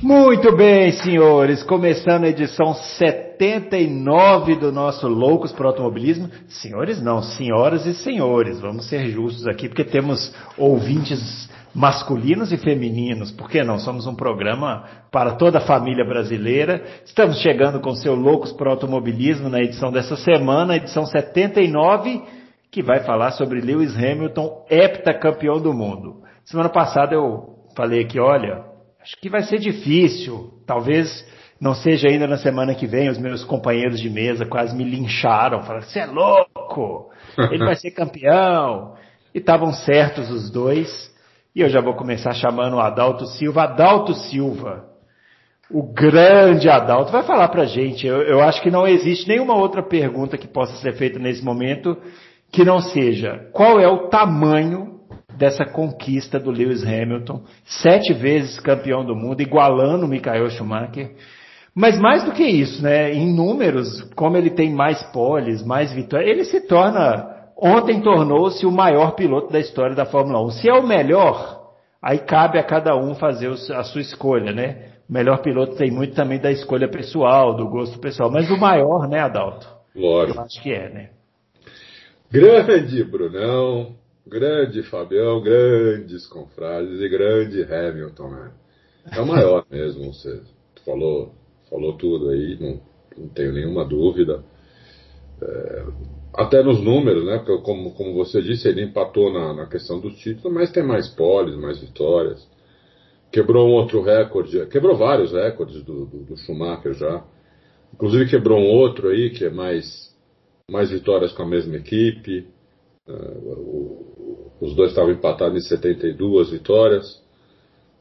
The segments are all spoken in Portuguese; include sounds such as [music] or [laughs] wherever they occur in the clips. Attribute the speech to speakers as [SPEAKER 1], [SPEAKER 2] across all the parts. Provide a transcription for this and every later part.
[SPEAKER 1] Muito bem, senhores, começando a edição 79 do nosso Loucos para Automobilismo. Senhores não, senhoras e senhores, vamos ser justos aqui, porque temos ouvintes masculinos e femininos, por que não? Somos um programa para toda a família brasileira. Estamos chegando com seu Loucos para Automobilismo na edição dessa semana, edição 79, que vai falar sobre Lewis Hamilton, heptacampeão do mundo. Semana passada eu falei aqui, olha, acho que vai ser difícil, talvez não seja ainda na semana que vem, os meus companheiros de mesa quase me lincharam, falaram, você é louco, ele vai ser campeão. E estavam certos os dois. E eu já vou começar chamando o Adalto Silva. Adalto Silva, o grande Adalto, vai falar pra gente. Eu, eu acho que não existe nenhuma outra pergunta que possa ser feita nesse momento que não seja qual é o tamanho dessa conquista do Lewis Hamilton, sete vezes campeão do mundo, igualando o Michael Schumacher. Mas mais do que isso, né? Em números, como ele tem mais poles, mais vitórias, ele se torna. Ontem tornou-se o maior piloto da história da Fórmula 1. Se é o melhor, aí cabe a cada um fazer a sua escolha, né? O melhor piloto tem muito também da escolha pessoal, do gosto pessoal. Mas o maior, né, Adalto?
[SPEAKER 2] Lógico.
[SPEAKER 1] Eu acho que é, né?
[SPEAKER 2] Grande Brunão, grande Fabião, grandes confrades e grande Hamilton, né? É o maior [laughs] mesmo, você falou, falou tudo aí, não, não tenho nenhuma dúvida. É, até nos números, né? Porque como, como você disse, ele empatou na, na questão dos títulos, mas tem mais poles, mais vitórias. Quebrou um outro recorde, quebrou vários recordes do, do, do Schumacher já. Inclusive quebrou um outro aí, que é mais, mais vitórias com a mesma equipe. Uh, os dois estavam empatados em 72 vitórias.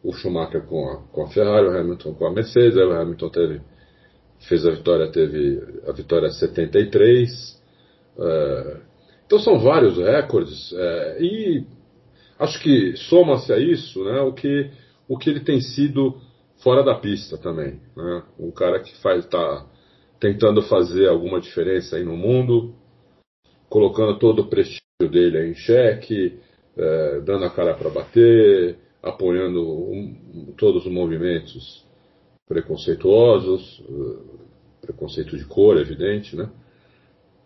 [SPEAKER 2] O Schumacher com a, com a Ferrari, o Hamilton com a Mercedes. Aí o Hamilton teve, fez a vitória, teve a vitória 73. Uh, então são vários recordes. Uh, e acho que soma-se a isso né, o, que, o que ele tem sido fora da pista também. Né? Um cara que está tentando fazer alguma diferença aí no mundo, colocando todo o prestígio dele em xeque, é, dando a cara para bater, apoiando um, todos os movimentos preconceituosos, preconceito de cor, evidente, né?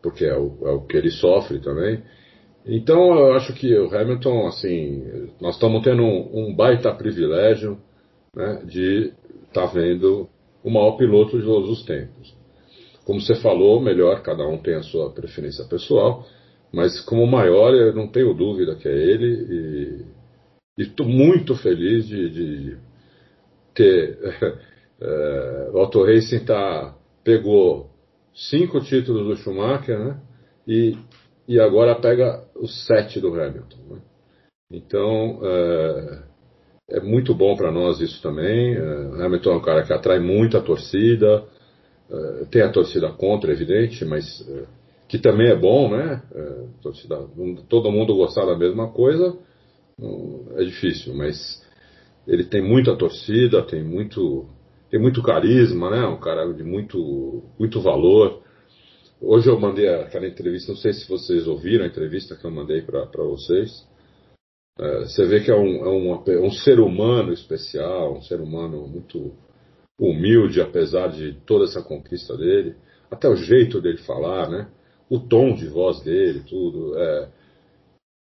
[SPEAKER 2] Porque é o, é o que ele sofre também. Então eu acho que o Hamilton, assim, nós estamos tendo um, um baita privilégio né, de estar tá vendo o maior piloto de todos os tempos. Como você falou, melhor, cada um tem a sua preferência pessoal, mas como maior, eu não tenho dúvida que é ele, e estou muito feliz de, de ter. é, o Auto Racing tá, pegou cinco títulos do Schumacher, né? E, e agora pega os sete do Hamilton. Né? Então, é, é muito bom para nós isso também. É, Hamilton é um cara que atrai muita torcida, é, tem a torcida contra, evidente, mas que também é bom, né? É, todo mundo gostar da mesma coisa é difícil, mas ele tem muita torcida, tem muito, tem muito carisma, né? Um cara de muito, muito valor. Hoje eu mandei aquela entrevista, não sei se vocês ouviram a entrevista que eu mandei para vocês. É, você vê que é um, é, uma, é um ser humano especial, um ser humano muito humilde, apesar de toda essa conquista dele, até o jeito dele falar, né? O tom de voz dele, tudo. É.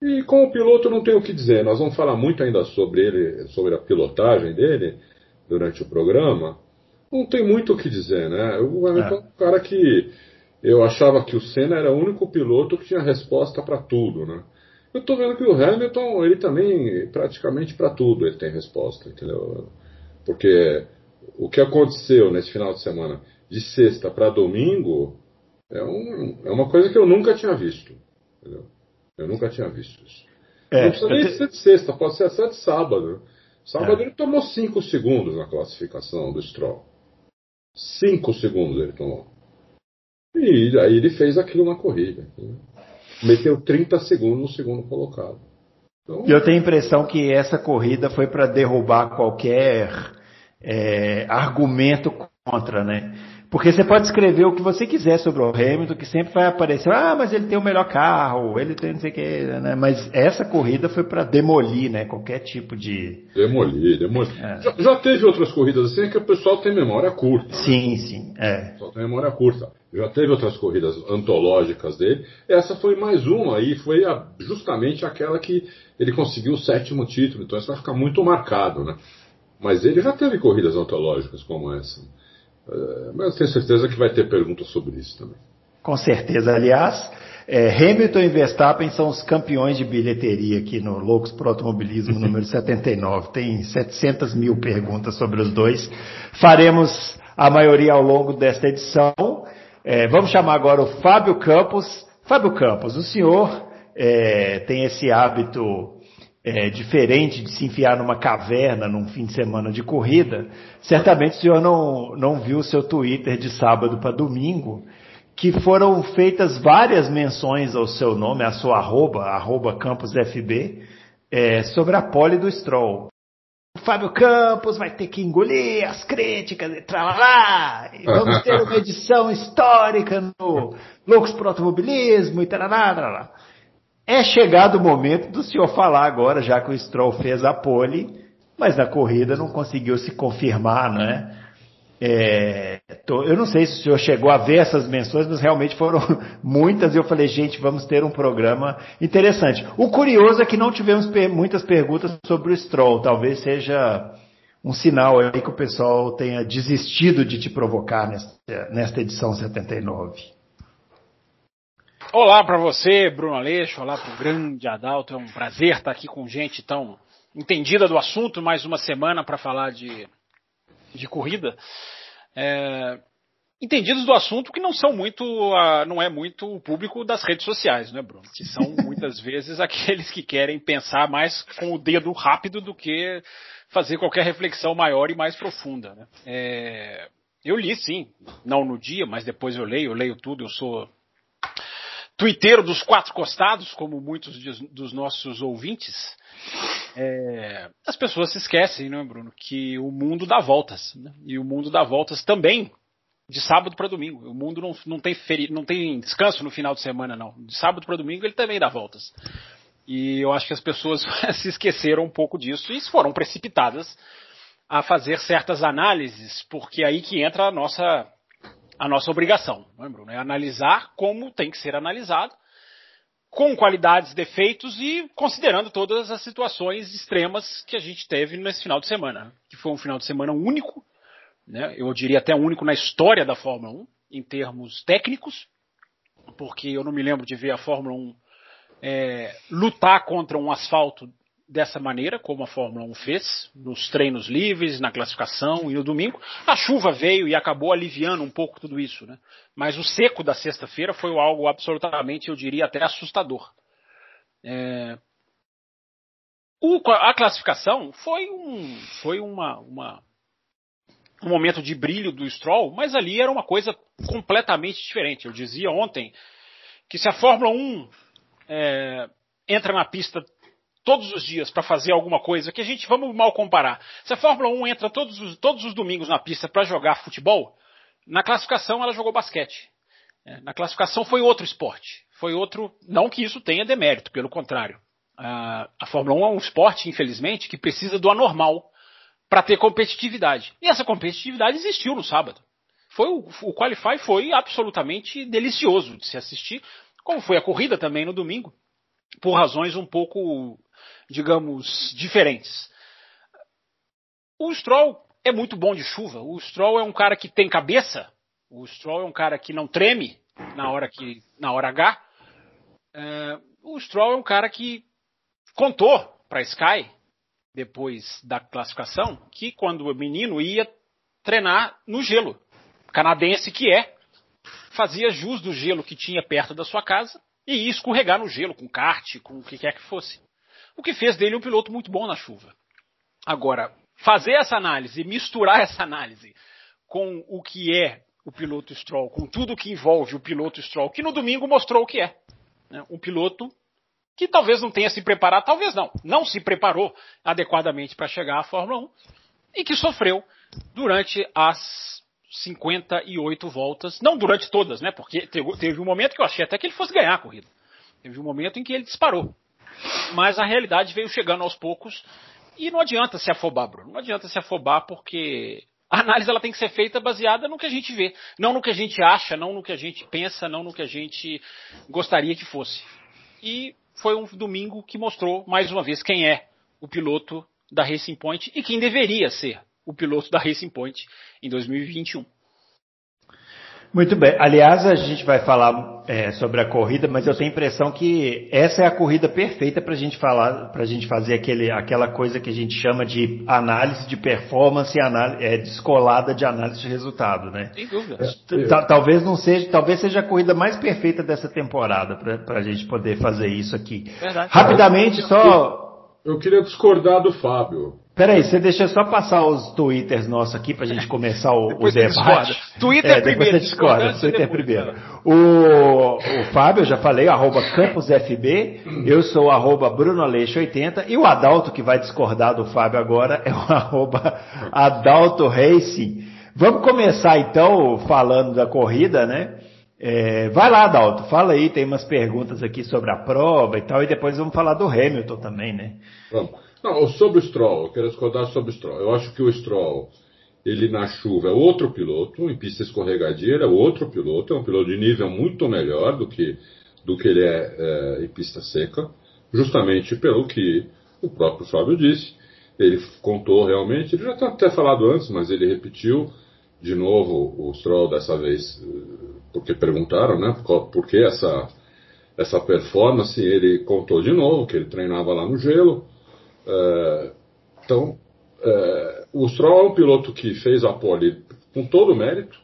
[SPEAKER 2] E com o piloto não tem o que dizer. Nós vamos falar muito ainda sobre ele, sobre a pilotagem dele durante o programa. Não tem muito o que dizer, né? O Hamilton é um cara que eu achava que o Senna era o único piloto que tinha resposta para tudo, né? Eu estou vendo que o Hamilton, ele também, praticamente para tudo, ele tem resposta, entendeu? Porque o que aconteceu nesse final de semana, de sexta para domingo, é, um, é uma coisa que eu nunca tinha visto. Entendeu? Eu nunca tinha visto isso. É, não precisa nem te... ser de sexta, pode ser até de sábado. Sábado é. ele tomou 5 segundos na classificação do Stroll. 5 segundos ele tomou. E aí ele fez aquilo na corrida. Entendeu? Meteu 30 segundos no segundo colocado.
[SPEAKER 1] Então, eu tenho a impressão que essa corrida foi para derrubar qualquer é, argumento contra, né? Porque você pode escrever o que você quiser sobre o Hamilton, que sempre vai aparecer, ah, mas ele tem o melhor carro, ele tem não sei o que, né? Mas essa corrida foi para demolir, né? Qualquer tipo de.
[SPEAKER 2] Demolir, demolir. É. Já, já, teve outras corridas assim que o pessoal tem memória curta. Né?
[SPEAKER 1] Sim, sim. É.
[SPEAKER 2] O pessoal tem memória curta. Já teve outras corridas antológicas dele. Essa foi mais uma e foi a, justamente aquela que ele conseguiu o sétimo título. Então isso vai ficar muito marcado, né? Mas ele já teve corridas antológicas como essa. É, mas tenho certeza que vai ter perguntas sobre isso também.
[SPEAKER 1] Com certeza. Aliás, é, Hamilton e Verstappen são os campeões de bilheteria aqui no Loucos Pro Automobilismo [laughs] número 79. Tem 700 mil perguntas sobre os dois. Faremos a maioria ao longo desta edição. É, vamos chamar agora o Fábio Campos. Fábio Campos, o senhor é, tem esse hábito é, diferente de se enfiar numa caverna num fim de semana de corrida, certamente o senhor não, não viu o seu Twitter de sábado para domingo, que foram feitas várias menções ao seu nome, a sua arroba, arroba campusfb, é, sobre a pole do Stroll. O Fábio Campos vai ter que engolir as críticas e tralá, e vamos ter uma [laughs] edição histórica no Loucos pro Automobilismo e tralá, tralá. É chegado o momento do senhor falar agora, já que o Stroll fez a pole, mas na corrida não conseguiu se confirmar, né? É, tô, eu não sei se o senhor chegou a ver essas menções, mas realmente foram [laughs] muitas e eu falei, gente, vamos ter um programa interessante. O curioso é que não tivemos per muitas perguntas sobre o Stroll, talvez seja um sinal aí que o pessoal tenha desistido de te provocar nesta, nesta edição 79.
[SPEAKER 3] Olá para você, Bruno Aleixo, olá para o grande Adalto, é um prazer estar aqui com gente tão entendida do assunto, mais uma semana para falar de, de corrida. É, entendidos do assunto que não são muito, não é muito o público das redes sociais, né, Bruno? Que são [laughs] muitas vezes aqueles que querem pensar mais com o dedo rápido do que fazer qualquer reflexão maior e mais profunda. Né? É, eu li, sim, não no dia, mas depois eu leio, eu leio tudo, eu sou twitteiro dos quatro costados, como muitos dos nossos ouvintes, é, as pessoas se esquecem, não é, Bruno, que o mundo dá voltas. Né? E o mundo dá voltas também de sábado para domingo. O mundo não, não, tem feri não tem descanso no final de semana, não. De sábado para domingo ele também dá voltas. E eu acho que as pessoas [laughs] se esqueceram um pouco disso e foram precipitadas a fazer certas análises, porque é aí que entra a nossa a nossa obrigação, não é, Bruno? É analisar como tem que ser analisado, com qualidades, defeitos e considerando todas as situações extremas que a gente teve nesse final de semana, que foi um final de semana único, né? eu diria até único na história da Fórmula 1, em termos técnicos, porque eu não me lembro de ver a Fórmula 1 é, lutar contra um asfalto dessa maneira, como a Fórmula 1 fez, nos treinos livres, na classificação e no domingo. A chuva veio e acabou aliviando um pouco tudo isso, né? Mas o seco da sexta-feira foi algo absolutamente, eu diria, até assustador. É... O, a classificação foi um, foi uma, uma, um momento de brilho do Stroll, mas ali era uma coisa completamente diferente. Eu dizia ontem que se a Fórmula 1 é, entra na pista todos os dias para fazer alguma coisa, que a gente, vamos mal comparar. Se a Fórmula 1 entra todos os, todos os domingos na pista para jogar futebol, na classificação ela jogou basquete. É, na classificação foi outro esporte. Foi outro. Não que isso tenha demérito, pelo contrário. A, Fórmula 1 é um esporte, infelizmente, que precisa do anormal para ter competitividade. E essa competitividade existiu no sábado. Foi o, o Qualify foi absolutamente delicioso de se assistir, como foi a corrida também no domingo, por razões um pouco digamos, diferentes. O Stroll é muito bom de chuva. O Stroll é um cara que tem cabeça. O Stroll é um cara que não treme na hora que na hora H. É, o Stroll é um cara que contou para Sky depois da classificação que quando o menino ia treinar no gelo, canadense que é, fazia jus do gelo que tinha perto da sua casa e ia escorregar no gelo com kart, com o que quer que fosse o que fez dele um piloto muito bom na chuva. Agora, fazer essa análise, misturar essa análise com o que é o piloto Stroll, com tudo que envolve o piloto Stroll, que no domingo mostrou o que é. Né? Um piloto que talvez não tenha se preparado, talvez não, não se preparou adequadamente para chegar à Fórmula 1 e que sofreu durante as 58 voltas, não durante todas, né? Porque teve um momento que eu achei até que ele fosse ganhar a corrida. Teve um momento em que ele disparou. Mas a realidade veio chegando aos poucos e não adianta se afobar, Bruno. Não adianta se afobar porque a análise ela tem que ser feita baseada no que a gente vê, não no que a gente acha, não no que a gente pensa, não no que a gente gostaria que fosse. E foi um domingo que mostrou mais uma vez quem é o piloto da Racing Point e quem deveria ser o piloto da Racing Point em 2021.
[SPEAKER 1] Muito bem. Aliás, a gente vai falar é, sobre a corrida, mas eu tenho a impressão que essa é a corrida perfeita para a gente falar, para a gente fazer aquele, aquela coisa que a gente chama de análise de performance análise, é, descolada de análise de resultado, né?
[SPEAKER 3] Sem dúvida.
[SPEAKER 1] É, talvez não seja, talvez seja a corrida mais perfeita dessa temporada para a gente poder fazer isso aqui. Verdade. Rapidamente, só.
[SPEAKER 2] Eu queria discordar do Fábio.
[SPEAKER 1] Peraí, você deixa só passar os twitters nossos aqui para a gente começar o, o debate.
[SPEAKER 3] Twitter é,
[SPEAKER 1] depois
[SPEAKER 3] primeiro.
[SPEAKER 1] Você discorda, Twitter primeiro. O, o Fábio, eu já falei, arroba campusfb, eu sou arroba brunoaleixo80 e o Adalto que vai discordar do Fábio agora é o [laughs] arroba Adalto Racing. Vamos começar então falando da corrida, né? É, vai lá, Adalto, fala aí, tem umas perguntas aqui sobre a prova e tal, e depois vamos falar do Hamilton também, né?
[SPEAKER 2] Vamos. Não, sobre o Stroll, eu quero discordar sobre o Stroll. Eu acho que o Stroll, ele na chuva é outro piloto, em pista escorregadia ele é outro piloto, é um piloto de nível muito melhor do que, do que ele é, é em pista seca, justamente pelo que o próprio Fábio disse. Ele contou realmente, ele já tinha até falado antes, mas ele repetiu de novo o Stroll dessa vez, porque perguntaram, né, por, por que essa, essa performance, ele contou de novo que ele treinava lá no gelo, é, então, é, o Stroll é um piloto que fez a pole com todo o mérito,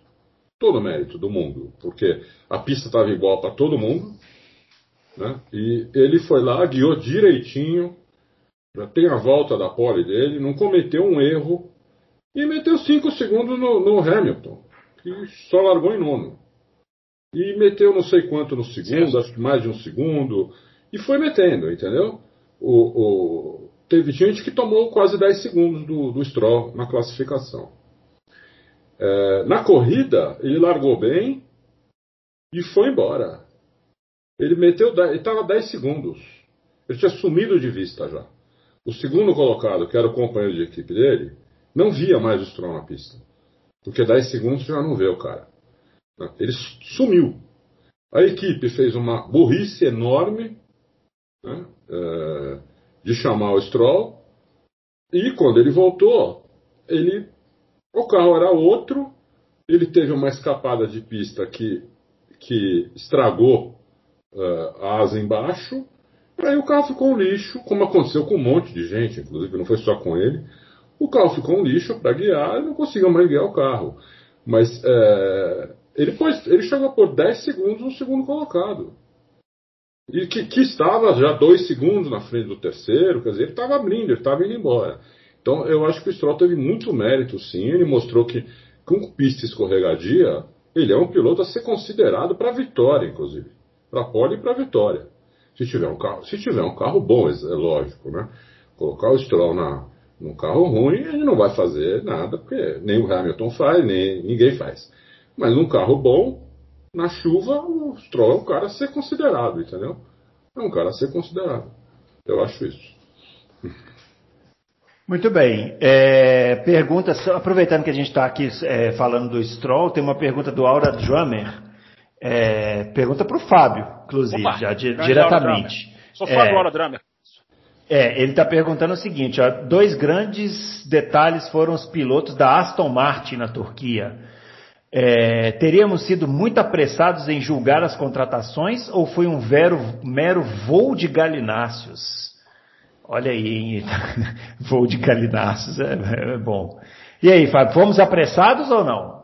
[SPEAKER 2] todo o mérito do mundo, porque a pista estava igual para todo mundo, né? e ele foi lá, guiou direitinho, já tem a volta da pole dele, não cometeu um erro, e meteu 5 segundos no, no, Hamilton, que só largou em nono. E meteu não sei quanto no segundo, acho que mais de um segundo, e foi metendo, entendeu? O, o, teve gente que tomou quase 10 segundos do, do Stroll na classificação. É, na corrida, ele largou bem e foi embora. Ele meteu, ele estava 10 segundos. Ele tinha sumido de vista já. O segundo colocado, que era o companheiro de equipe dele, não via mais o Stroll na pista. Porque 10 segundos já não vê o cara. Ele sumiu. A equipe fez uma burrice enorme. Né? É, de chamar o Stroll. E quando ele voltou, ele o carro era outro, ele teve uma escapada de pista que, que estragou uh, a asa embaixo, aí o carro ficou um lixo, como aconteceu com um monte de gente, inclusive não foi só com ele. O carro ficou um lixo para guiar e não conseguiu mais guiar o carro. Mas uh, ele, pôs, ele chegou por 10 segundos no segundo colocado. E que, que estava já dois segundos na frente do terceiro, quer dizer, ele estava abrindo, ele estava indo embora. Então eu acho que o Stroll teve muito mérito, sim. Ele mostrou que com pista escorregadia, ele é um piloto a ser considerado para vitória, inclusive. Para pole e para vitória. Se tiver um carro, se tiver um carro bom, é lógico, né? Colocar o Stroll na, num carro ruim, ele não vai fazer nada, porque nem o Hamilton faz, nem ninguém faz. Mas num carro bom, na chuva, o Stroll é um cara a ser considerado, entendeu? É um cara a ser considerado. Eu acho isso.
[SPEAKER 1] Muito bem. É, pergunta, aproveitando que a gente está aqui é, falando do Stroll, tem uma pergunta do Aura Drummer. É, pergunta para o Fábio, inclusive, Opa, já di diretamente.
[SPEAKER 3] Sou fã do Aura Drummer.
[SPEAKER 1] É, ele está perguntando o seguinte: ó, dois grandes detalhes foram os pilotos da Aston Martin na Turquia. É, teríamos sido muito apressados em julgar as contratações ou foi um vero, mero voo de galináceos? Olha aí, hein? [laughs] voo de galináceos, é, é, bom. E aí, Fábio, fomos apressados ou não?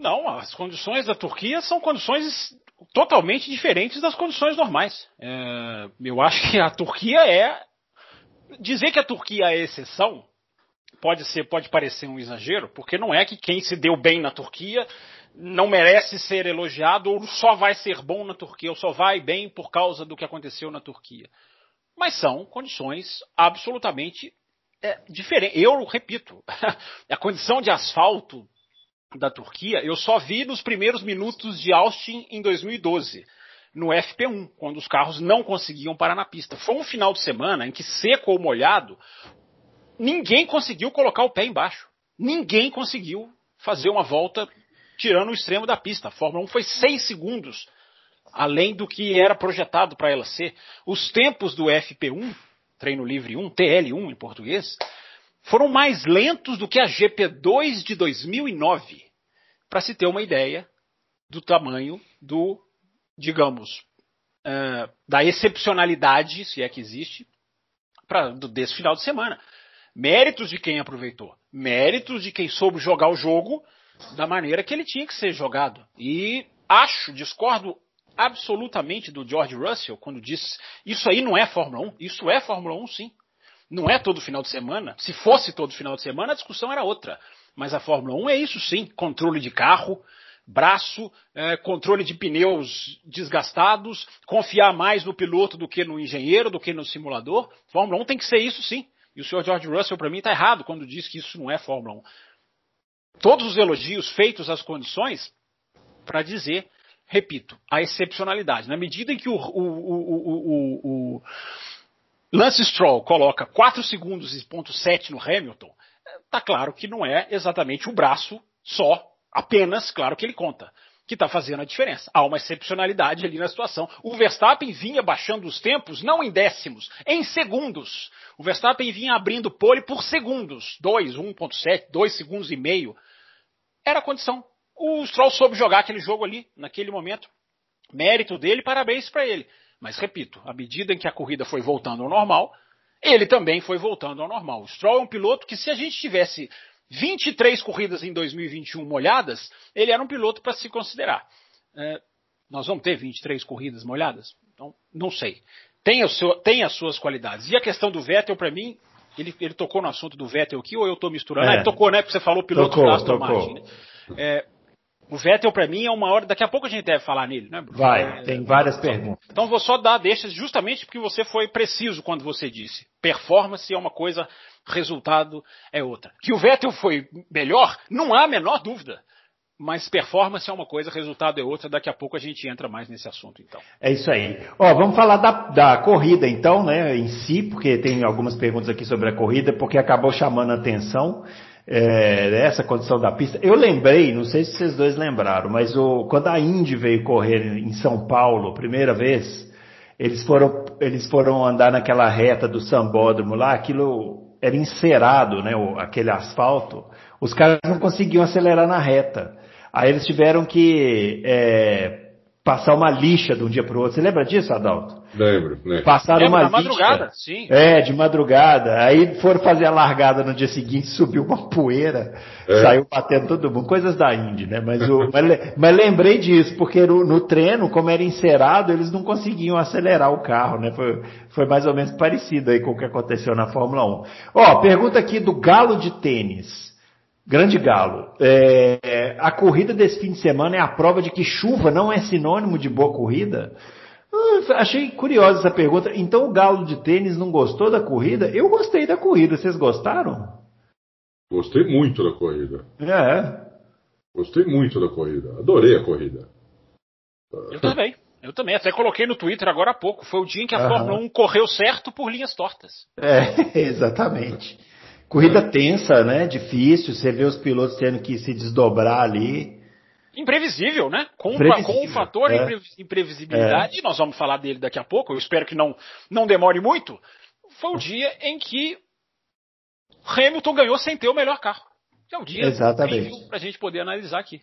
[SPEAKER 3] Não, as condições da Turquia são condições totalmente diferentes das condições normais. É, eu acho que a Turquia é. Dizer que a Turquia é exceção pode ser, pode parecer um exagero, porque não é que quem se deu bem na Turquia não merece ser elogiado ou só vai ser bom na Turquia ou só vai bem por causa do que aconteceu na Turquia. Mas são condições absolutamente é, diferentes. Eu repito, [laughs] a condição de asfalto da Turquia eu só vi nos primeiros minutos de Austin em 2012 no FP1, quando os carros não conseguiam parar na pista. Foi um final de semana em que, seco ou molhado, ninguém conseguiu colocar o pé embaixo. Ninguém conseguiu fazer uma volta tirando o extremo da pista. A Fórmula 1 foi seis segundos além do que era projetado para ela ser. Os tempos do FP1, treino livre 1, TL1 em português, foram mais lentos do que a GP2 de 2009. Para se ter uma ideia do tamanho do, digamos, uh, da excepcionalidade, se é que existe, pra, do, desse final de semana. Méritos de quem aproveitou, méritos de quem soube jogar o jogo da maneira que ele tinha que ser jogado. E acho, discordo absolutamente do George Russell quando diz isso aí não é Fórmula 1, isso é Fórmula 1 sim. Não é todo final de semana. Se fosse todo final de semana, a discussão era outra. Mas a Fórmula 1 é isso sim: controle de carro, braço, é, controle de pneus desgastados, confiar mais no piloto do que no engenheiro, do que no simulador. Fórmula 1 tem que ser isso sim. E o senhor George Russell, para mim, está errado quando diz que isso não é Fórmula 1 todos os elogios feitos às condições para dizer, repito, a excepcionalidade. Na medida em que o, o, o, o Lance Stroll coloca 4 segundos e ponto 7 no Hamilton, tá claro que não é exatamente o braço só, apenas, claro que ele conta, que está fazendo a diferença. Há uma excepcionalidade ali na situação. O Verstappen vinha baixando os tempos, não em décimos, em segundos. O Verstappen vinha abrindo pole por segundos, 2, 1.7, 2 segundos e meio era a condição. O Stroll soube jogar aquele jogo ali, naquele momento. Mérito dele, parabéns para ele. Mas repito, à medida em que a corrida foi voltando ao normal, ele também foi voltando ao normal. O Stroll é um piloto que, se a gente tivesse 23 corridas em 2021 molhadas, ele era um piloto para se considerar. É, nós vamos ter 23 corridas molhadas? Então, não sei. Tem, seu, tem, as suas qualidades. E a questão do Vettel, para mim, ele, ele tocou no assunto do Vettel aqui, ou eu estou misturando? É. Ah, ele tocou, né? Porque você falou piloto tocou, da Aston Martin. Né? É, o Vettel, para mim, é uma hora. Daqui a pouco a gente deve falar nele, né, Bruno?
[SPEAKER 1] Vai, é, tem várias é, perguntas.
[SPEAKER 3] Então vou só dar deixas justamente porque você foi preciso quando você disse. Performance é uma coisa, resultado é outra. Que o Vettel foi melhor, não há a menor dúvida. Mas performance é uma coisa, resultado é outra. Daqui a pouco a gente entra mais nesse assunto, então.
[SPEAKER 1] É isso aí. Ó, vamos falar da, da corrida, então, né, em si, porque tem algumas perguntas aqui sobre a corrida, porque acabou chamando a atenção é, essa condição da pista. Eu lembrei, não sei se vocês dois lembraram, mas o, quando a Indy veio correr em São Paulo, primeira vez, eles foram, eles foram andar naquela reta do Sambódromo lá, aquilo era encerado, né, aquele asfalto. Os caras não conseguiam acelerar na reta. Aí eles tiveram que é, passar uma lixa de um dia para o outro. Você lembra disso, Adalto?
[SPEAKER 2] Lembro,
[SPEAKER 1] né? Passaram Lembro, uma lixa.
[SPEAKER 3] madrugada, sim.
[SPEAKER 1] É, de madrugada. Aí foram fazer a largada no dia seguinte, [laughs] subiu uma poeira, é. saiu batendo todo mundo. Coisas da Indy, né? Mas, o, mas, mas, lembrei disso, porque no, no, treino, como era encerado, eles não conseguiam acelerar o carro, né? Foi, foi mais ou menos parecido aí com o que aconteceu na Fórmula 1. Ó, pergunta aqui do Galo de Tênis. Grande Galo, é, a corrida desse fim de semana é a prova de que chuva não é sinônimo de boa corrida? Uh, achei curiosa essa pergunta. Então o Galo de tênis não gostou da corrida? Eu gostei da corrida, vocês gostaram?
[SPEAKER 2] Gostei muito da corrida.
[SPEAKER 1] É.
[SPEAKER 2] Gostei muito da corrida. Adorei a corrida.
[SPEAKER 3] Eu também. Eu também, até coloquei no Twitter agora há pouco. Foi o dia em que a. Fórmula 1 correu certo por linhas tortas.
[SPEAKER 1] É, [laughs] exatamente. Corrida tensa, né? Difícil, você vê os pilotos tendo que se desdobrar ali.
[SPEAKER 3] Imprevisível, né? Com, com o fator é. imprevisibilidade, é. nós vamos falar dele daqui a pouco, eu espero que não, não demore muito. Foi o dia em que Hamilton ganhou sem ter o melhor carro. É um dia
[SPEAKER 1] Exatamente.
[SPEAKER 3] para a gente poder analisar aqui.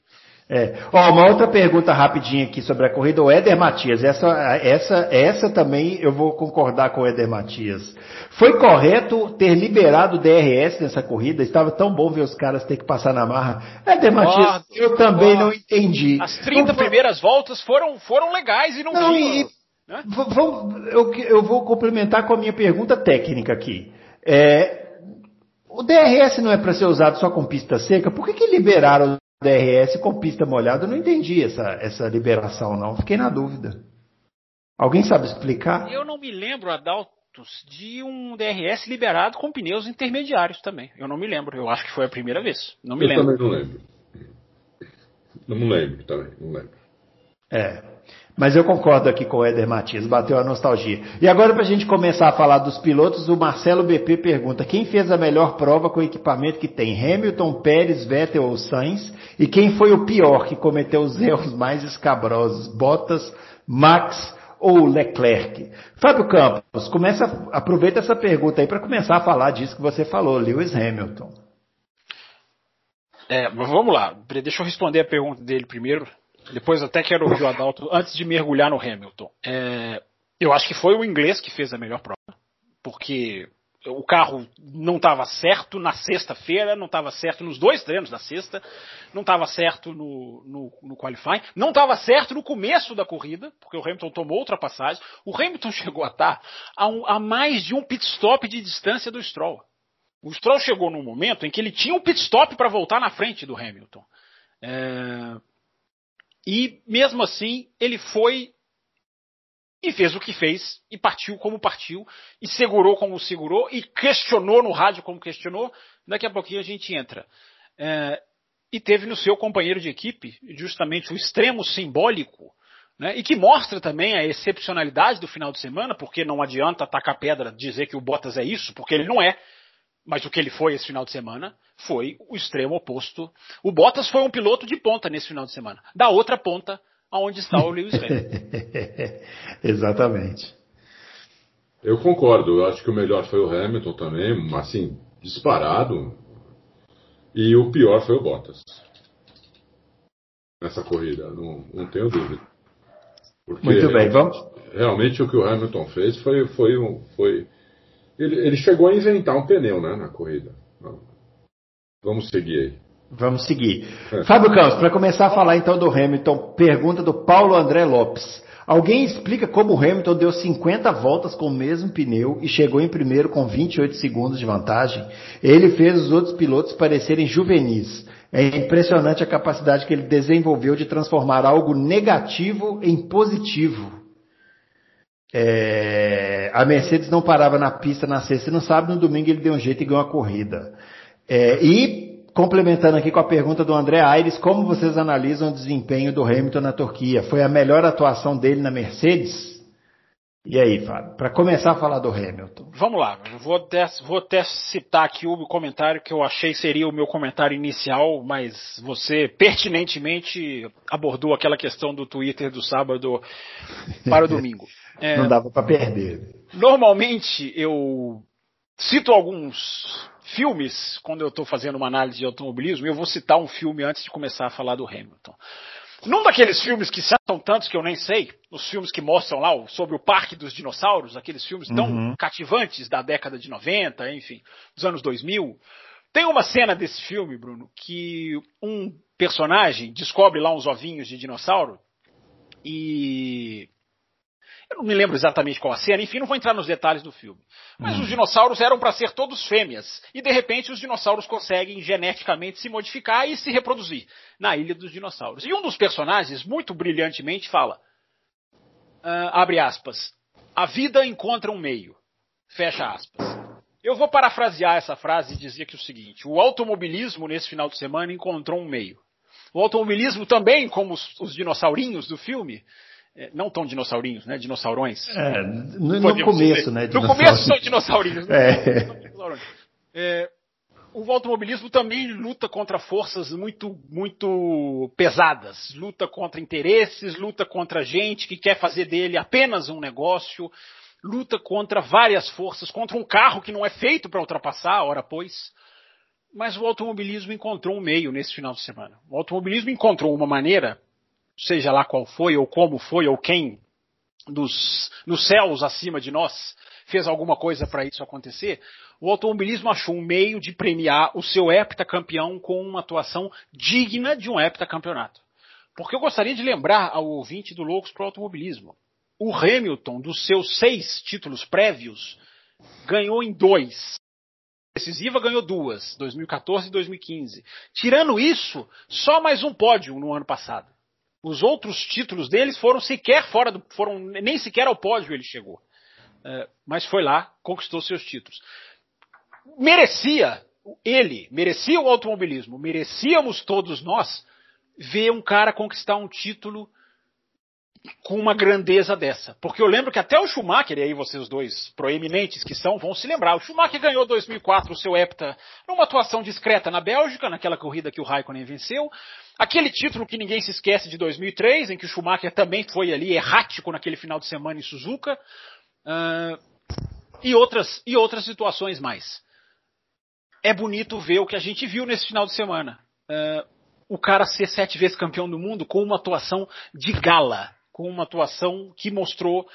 [SPEAKER 1] É. Ó, uma outra pergunta rapidinha aqui sobre a corrida, o Éder Matias. Essa, essa, essa também eu vou concordar com o Éder Matias. Foi correto ter liberado o DRS nessa corrida? Estava tão bom ver os caras ter que passar na marra. Éder Matias, eu também não entendi.
[SPEAKER 3] As 30 primeiras voltas foram, foram legais e não, não vinham.
[SPEAKER 1] Né? eu, eu vou complementar com a minha pergunta técnica aqui. É, o DRS não é para ser usado só com pista seca? Por que, que liberaram DRS com pista molhada, eu não entendi essa, essa liberação, não. Fiquei na dúvida. Alguém sabe explicar?
[SPEAKER 3] Eu não me lembro, Adaltos, de um DRS liberado com pneus intermediários também. Eu não me lembro. Eu acho que foi a primeira vez. Não me
[SPEAKER 2] eu
[SPEAKER 3] lembro.
[SPEAKER 2] também não lembro. Não lembro também, não lembro.
[SPEAKER 1] É. Mas eu concordo aqui com o Éder Matias, bateu a nostalgia. E agora, para a gente começar a falar dos pilotos, o Marcelo BP pergunta: quem fez a melhor prova com o equipamento que tem? Hamilton, Pérez, Vettel ou Sainz? E quem foi o pior que cometeu os erros mais escabrosos? Bottas, Max ou Leclerc? Fábio Campos, começa, aproveita essa pergunta aí para começar a falar disso que você falou, Lewis Hamilton.
[SPEAKER 3] É, vamos lá, deixa eu responder a pergunta dele primeiro. Depois até quero ouvir o Adalto antes de mergulhar no Hamilton. É, eu acho que foi o inglês que fez a melhor prova, porque o carro não estava certo na sexta-feira, não estava certo nos dois treinos da sexta, não estava certo no, no, no qualifying, não estava certo no começo da corrida, porque o Hamilton tomou ultrapassagem. O Hamilton [laughs] chegou a estar a, um, a mais de um pit stop de distância do Stroll. O Stroll chegou num momento em que ele tinha um pit stop para voltar na frente do Hamilton. É, e mesmo assim, ele foi e fez o que fez, e partiu como partiu, e segurou como segurou, e questionou no rádio como questionou. Daqui a pouquinho a gente entra. É, e teve no seu companheiro de equipe justamente o extremo simbólico, né, e que mostra também a excepcionalidade do final de semana, porque não adianta tacar pedra dizer que o Bottas é isso, porque ele não é. Mas o que ele foi esse final de semana foi o extremo oposto. O Bottas foi um piloto de ponta nesse final de semana. Da outra ponta, aonde está o Lewis Hamilton. [laughs]
[SPEAKER 1] Exatamente.
[SPEAKER 2] Eu concordo. Eu acho que o melhor foi o Hamilton também, assim, disparado. E o pior foi o Bottas. Nessa corrida, não, não tenho dúvida.
[SPEAKER 1] Porque Muito bem, vamos.
[SPEAKER 2] Realmente o que o Hamilton fez foi, foi, um, foi ele, ele chegou a inventar um pneu, né, na corrida. Vamos seguir aí.
[SPEAKER 1] Vamos seguir. É. Fábio Campos, para começar a falar então do Hamilton, pergunta do Paulo André Lopes. Alguém explica como o Hamilton deu 50 voltas com o mesmo pneu e chegou em primeiro com 28 segundos de vantagem? Ele fez os outros pilotos parecerem juvenis. É impressionante a capacidade que ele desenvolveu de transformar algo negativo em positivo. É, a Mercedes não parava na pista na sexta e no sábado, no domingo ele deu um jeito e ganhou a corrida. É, e, complementando aqui com a pergunta do André Aires, como vocês analisam o desempenho do Hamilton na Turquia? Foi a melhor atuação dele na Mercedes? E aí, Fábio, para começar a falar do Hamilton.
[SPEAKER 3] Vamos lá, vou até, vou até citar aqui o comentário que eu achei seria o meu comentário inicial, mas você pertinentemente abordou aquela questão do Twitter do sábado para o domingo. [laughs]
[SPEAKER 1] É, não dava para perder.
[SPEAKER 3] Normalmente eu cito alguns filmes quando eu estou fazendo uma análise de automobilismo. Eu vou citar um filme antes de começar a falar do Hamilton. Num daqueles filmes que são tantos que eu nem sei, os filmes que mostram lá sobre o Parque dos Dinossauros, aqueles filmes tão uhum. cativantes da década de 90, enfim, dos anos 2000, tem uma cena desse filme, Bruno, que um personagem descobre lá uns ovinhos de dinossauro e eu não me lembro exatamente qual a cena, enfim, não vou entrar nos detalhes do filme. Mas hum. os dinossauros eram para ser todos fêmeas. E de repente os dinossauros conseguem geneticamente se modificar e se reproduzir na Ilha dos Dinossauros. E um dos personagens, muito brilhantemente, fala: uh, abre aspas, a vida encontra um meio. Fecha aspas. Eu vou parafrasear essa frase e dizer que é o seguinte: o automobilismo nesse final de semana encontrou um meio. O automobilismo também, como os, os dinossaurinhos do filme, não tão dinossaurinhos, né? Dinossaurões.
[SPEAKER 1] É, no, no começo, dizer. né?
[SPEAKER 3] No começo são dinossaurinhos. É. É, o automobilismo também luta contra forças muito, muito pesadas. Luta contra interesses, luta contra gente que quer fazer dele apenas um negócio, luta contra várias forças, contra um carro que não é feito para ultrapassar, ora pois. Mas o automobilismo encontrou um meio nesse final de semana. O automobilismo encontrou uma maneira seja lá qual foi, ou como foi, ou quem dos, nos céus acima de nós fez alguma coisa para isso acontecer, o automobilismo achou um meio de premiar o seu heptacampeão com uma atuação digna de um heptacampeonato. Porque eu gostaria de lembrar ao ouvinte do Loucos para o Automobilismo. O Hamilton, dos seus seis títulos prévios, ganhou em dois. decisiva ganhou duas, 2014 e 2015. Tirando isso, só mais um pódio no ano passado. Os outros títulos deles foram sequer fora do, foram nem sequer ao pódio ele chegou. É, mas foi lá, conquistou seus títulos. Merecia ele, merecia o automobilismo, merecíamos todos nós ver um cara conquistar um título com uma grandeza dessa. Porque eu lembro que até o Schumacher, e aí vocês dois proeminentes que são, vão se lembrar. O Schumacher ganhou 2004 o seu hepta numa atuação discreta na Bélgica, naquela corrida que o Raikkonen venceu. Aquele título que ninguém se esquece de 2003, em que o Schumacher também foi ali errático naquele final de semana em Suzuka. Uh, e, outras, e outras situações mais. É bonito ver o que a gente viu nesse final de semana. Uh, o cara ser sete vezes campeão do mundo com uma atuação de gala com uma atuação que mostrou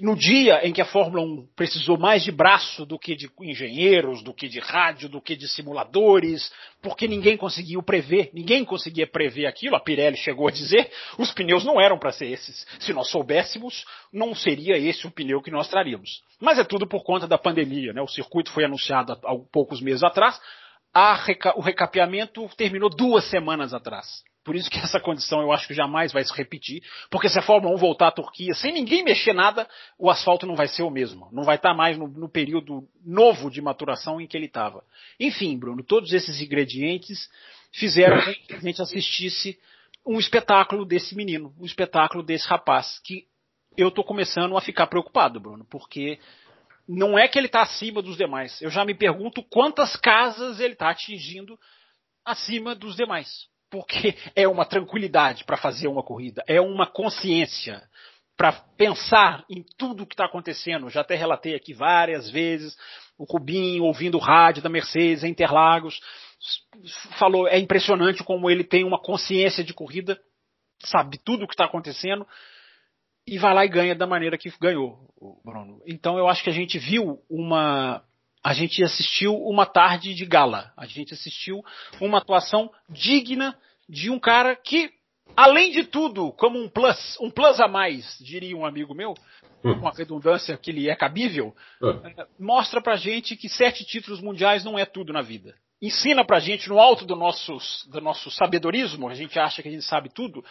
[SPEAKER 3] no dia em que a Fórmula 1 precisou mais de braço do que de engenheiros, do que de rádio, do que de simuladores, porque ninguém conseguiu prever, ninguém conseguia prever aquilo. A Pirelli chegou a dizer, os pneus não eram para ser esses. Se nós soubéssemos, não seria esse o pneu que nós traríamos. Mas é tudo por conta da pandemia, né? O circuito foi anunciado há poucos meses atrás, reca o recapeamento terminou duas semanas atrás. Por isso que essa condição eu acho que jamais vai se repetir, porque se a Fórmula 1 voltar à Turquia sem ninguém mexer nada, o asfalto não vai ser o mesmo. Não vai estar mais no, no período novo de maturação em que ele estava. Enfim, Bruno, todos esses ingredientes fizeram que a gente assistisse um espetáculo desse menino, um espetáculo desse rapaz, que eu estou começando a ficar preocupado, Bruno, porque não é que ele está acima dos demais. Eu já me pergunto quantas casas ele está atingindo acima dos demais porque é uma tranquilidade para fazer uma corrida, é uma consciência para pensar em tudo o que está acontecendo. Já até relatei aqui várias vezes o Cubinho ouvindo o rádio da Mercedes em Interlagos, falou é impressionante como ele tem uma consciência de corrida, sabe tudo o que está acontecendo e vai lá e ganha da maneira que ganhou, Bruno. Então eu acho que a gente viu uma a gente assistiu uma tarde de gala. A gente assistiu uma atuação digna de um cara que, além de tudo, como um plus, um plus a mais, diria um amigo meu, hum. com a redundância que lhe é cabível, hum. mostra pra gente que sete títulos mundiais não é tudo na vida. Ensina pra gente, no alto do nosso, do nosso sabedorismo, a gente acha que a gente sabe tudo,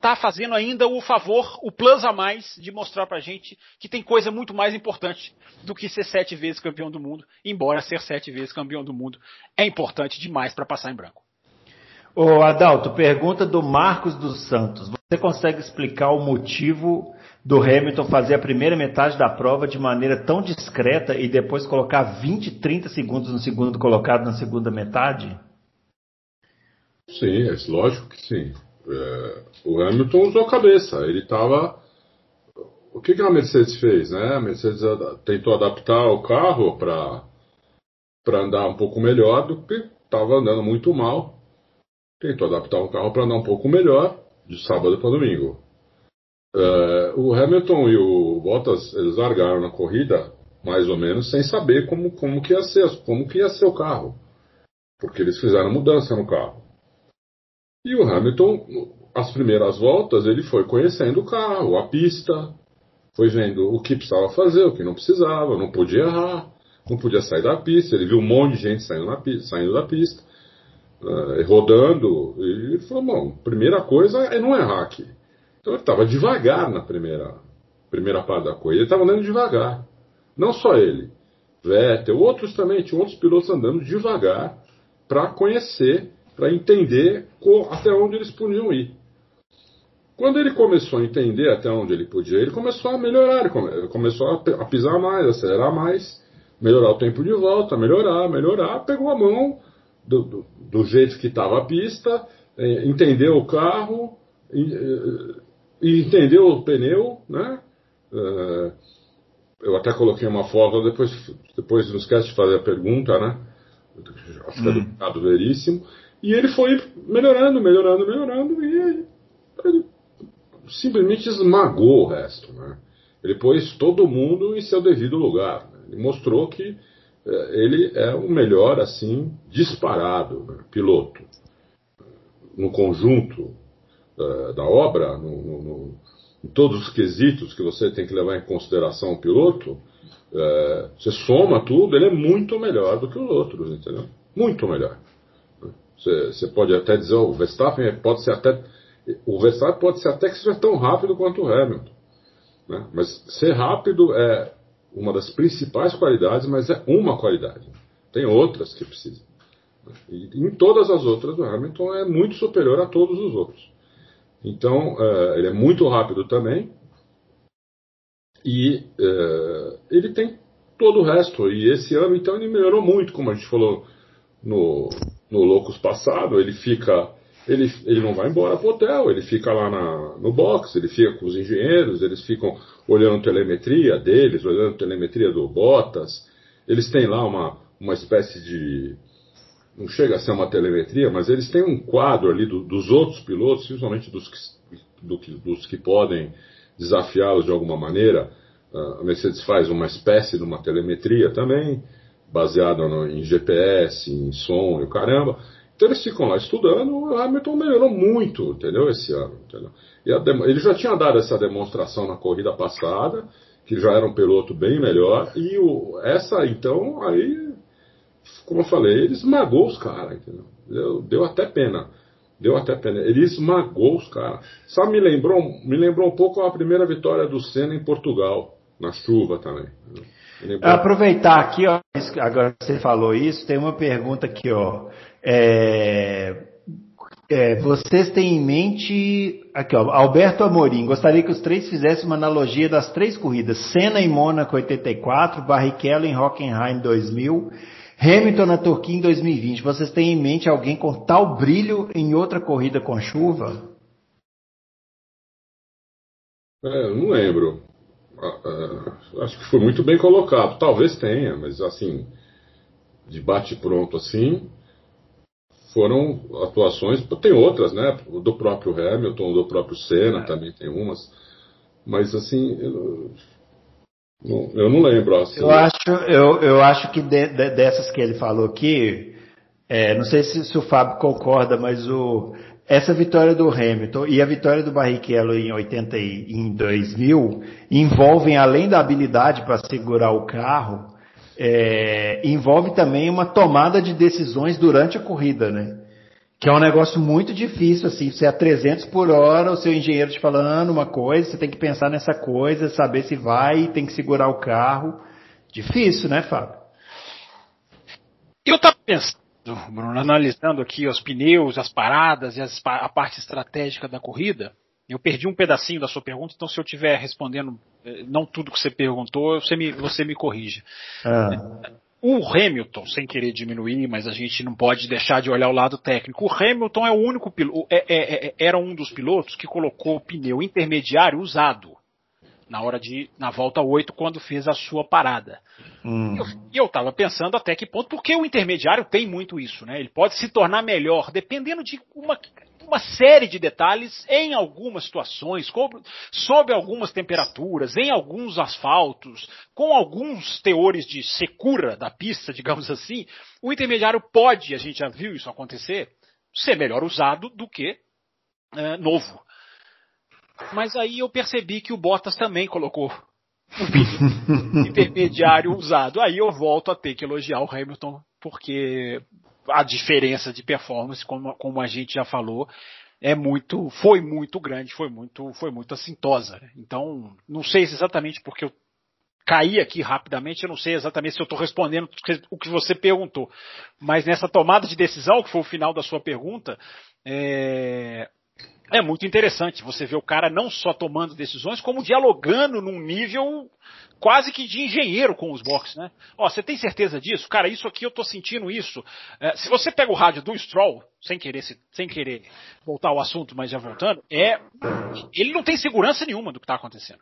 [SPEAKER 3] está fazendo ainda o favor, o plus a mais, de mostrar pra gente que tem coisa muito mais importante do que ser sete vezes campeão do mundo, embora ser sete vezes campeão do mundo é importante demais para passar em branco.
[SPEAKER 1] Ô Adalto, pergunta do Marcos dos Santos. Você consegue explicar o motivo do Hamilton fazer a primeira metade da prova de maneira tão discreta e depois colocar 20, 30 segundos no segundo colocado na segunda metade?
[SPEAKER 2] Sim, é lógico que sim. É, o Hamilton usou a cabeça. Ele estava. O que, que a Mercedes fez? Né? A Mercedes tentou adaptar o carro para andar um pouco melhor do que estava andando muito mal. Tentou adaptar o carro para andar um pouco melhor de sábado para domingo. É, o Hamilton e o Bottas eles largaram na corrida mais ou menos sem saber como, como que ia ser como que ia ser o carro porque eles fizeram mudança no carro e o Hamilton, as primeiras voltas, ele foi conhecendo o carro, a pista, foi vendo o que precisava fazer, o que não precisava, não podia errar, não podia sair da pista. Ele viu um monte de gente saindo, pista, saindo da pista, uh, rodando, e falou: bom, primeira coisa é não errar aqui. Então ele estava devagar na primeira, primeira parte da coisa, ele estava andando devagar. Não só ele, Vettel, outros também, tinha outros pilotos andando devagar para conhecer para entender até onde eles podiam ir. Quando ele começou a entender até onde ele podia, ele começou a melhorar, ele começou a pisar mais, acelerar mais, melhorar o tempo de volta, melhorar, melhorar, pegou a mão do, do, do jeito que estava a pista, é, entendeu o carro, e entendeu o pneu, né? É, eu até coloquei uma foto, depois, depois não esquece de fazer a pergunta, né? Acho que é hum. do veríssimo. E ele foi melhorando, melhorando, melhorando, e ele simplesmente esmagou o resto. Né? Ele pôs todo mundo em seu devido lugar. Né? Ele mostrou que é, ele é o melhor, assim, disparado né? piloto. No conjunto uh, da obra, no, no, no, em todos os quesitos que você tem que levar em consideração o piloto, é, você soma tudo, ele é muito melhor do que os outros, entendeu? Muito melhor. Você, pode até dizer, oh, o Verstappen pode ser até. O Verstappen pode ser até que seja tão rápido quanto o Hamilton. Né? Mas ser rápido é uma das principais qualidades, mas é uma qualidade. Tem outras que precisam. E em todas as outras, o Hamilton é muito superior a todos os outros. Então, uh, ele é muito rápido também. E uh, ele tem todo o resto. E esse ano, então, ele melhorou muito, como a gente falou no, no Loucos passado. Ele fica. Ele, ele não vai embora pro hotel, ele fica lá na, no box, ele fica com os engenheiros, eles ficam olhando telemetria deles, olhando telemetria do Bottas. Eles têm lá uma, uma espécie de não chega a ser uma telemetria, mas eles têm um quadro ali do, dos outros pilotos, principalmente dos que, do, dos que podem desafiá-los de alguma maneira. A Mercedes faz uma espécie de uma telemetria também, baseada no, em GPS, em som e o caramba. Então eles ficam lá estudando, o Hamilton melhorou muito, entendeu, esse ano. Entendeu? A, ele já tinha dado essa demonstração na corrida passada, que já era um piloto bem melhor, e o, essa então aí como eu falei, ele esmagou os caras, entendeu? Deu, deu, até pena. Deu até pena. Ele esmagou os caras. Só me lembrou, me lembrou um pouco a primeira vitória do Senna em Portugal, na chuva também.
[SPEAKER 1] Aproveitar aqui, ó, agora que você falou isso, tem uma pergunta aqui, ó. É, é, vocês têm em mente, aqui ó, Alberto Amorim, gostaria que os três fizessem uma analogia das três corridas, Senna em Mônaco 84, Barrichello em Hockenheim 2000 Hamilton na Turquia em 2020, vocês têm em mente alguém com tal brilho em outra corrida com chuva?
[SPEAKER 2] É, eu não lembro. Ah, ah, acho que foi muito bem colocado. Talvez tenha, mas assim, de bate-pronto assim, foram atuações. Tem outras, né? Do próprio Hamilton, do próprio Senna é. também tem umas. Mas assim, eu não lembro. Assim.
[SPEAKER 1] Eu acho, eu, eu acho que de, de, dessas que ele falou aqui, é, não sei se, se, o Fábio concorda, mas o, essa vitória do Hamilton e a vitória do Barrichello em 80 e em 2000 envolvem, além da habilidade para segurar o carro, é, envolve também uma tomada de decisões durante a corrida, né? Que é um negócio muito difícil, assim, você é a 300 por hora, o seu engenheiro te falando uma coisa, você tem que pensar nessa coisa, saber se vai, tem que segurar o carro. Difícil, né, Fábio?
[SPEAKER 3] Eu estava pensando, Bruno, analisando aqui os pneus, as paradas e as, a parte estratégica da corrida. Eu perdi um pedacinho da sua pergunta, então se eu estiver respondendo eh, não tudo que você perguntou, você me, você me corrige. Ah. O Hamilton, sem querer diminuir, mas a gente não pode deixar de olhar o lado técnico. O Hamilton é o único piloto, é, é, é, era um dos pilotos que colocou o pneu intermediário usado na hora de na volta 8 quando fez a sua parada. Hum. E eu estava pensando até que ponto, porque o intermediário tem muito isso, né? Ele pode se tornar melhor dependendo de uma uma série de detalhes em algumas situações, sob algumas temperaturas, em alguns asfaltos, com alguns teores de secura da pista, [laughs] digamos assim, o intermediário pode, a gente já viu isso acontecer, ser melhor usado do que é, novo. Mas aí eu percebi que o Bottas também colocou um intermediário usado. Aí eu volto a ter que elogiar o Hamilton, porque a diferença de performance, como, como a gente já falou, é muito, foi muito grande, foi muito, foi muito assintosa. Então, não sei exatamente porque eu caí aqui rapidamente, eu não sei exatamente se eu estou respondendo o que você perguntou, mas nessa tomada de decisão, que foi o final da sua pergunta, é, é muito interessante você ver o cara não só tomando decisões, como dialogando num nível quase que de engenheiro com os boxes, né? Ó, você tem certeza disso? Cara, isso aqui eu tô sentindo isso. É, se você pega o rádio do Stroll, sem querer, sem querer voltar ao assunto, mas já voltando, é, ele não tem segurança nenhuma do que está acontecendo.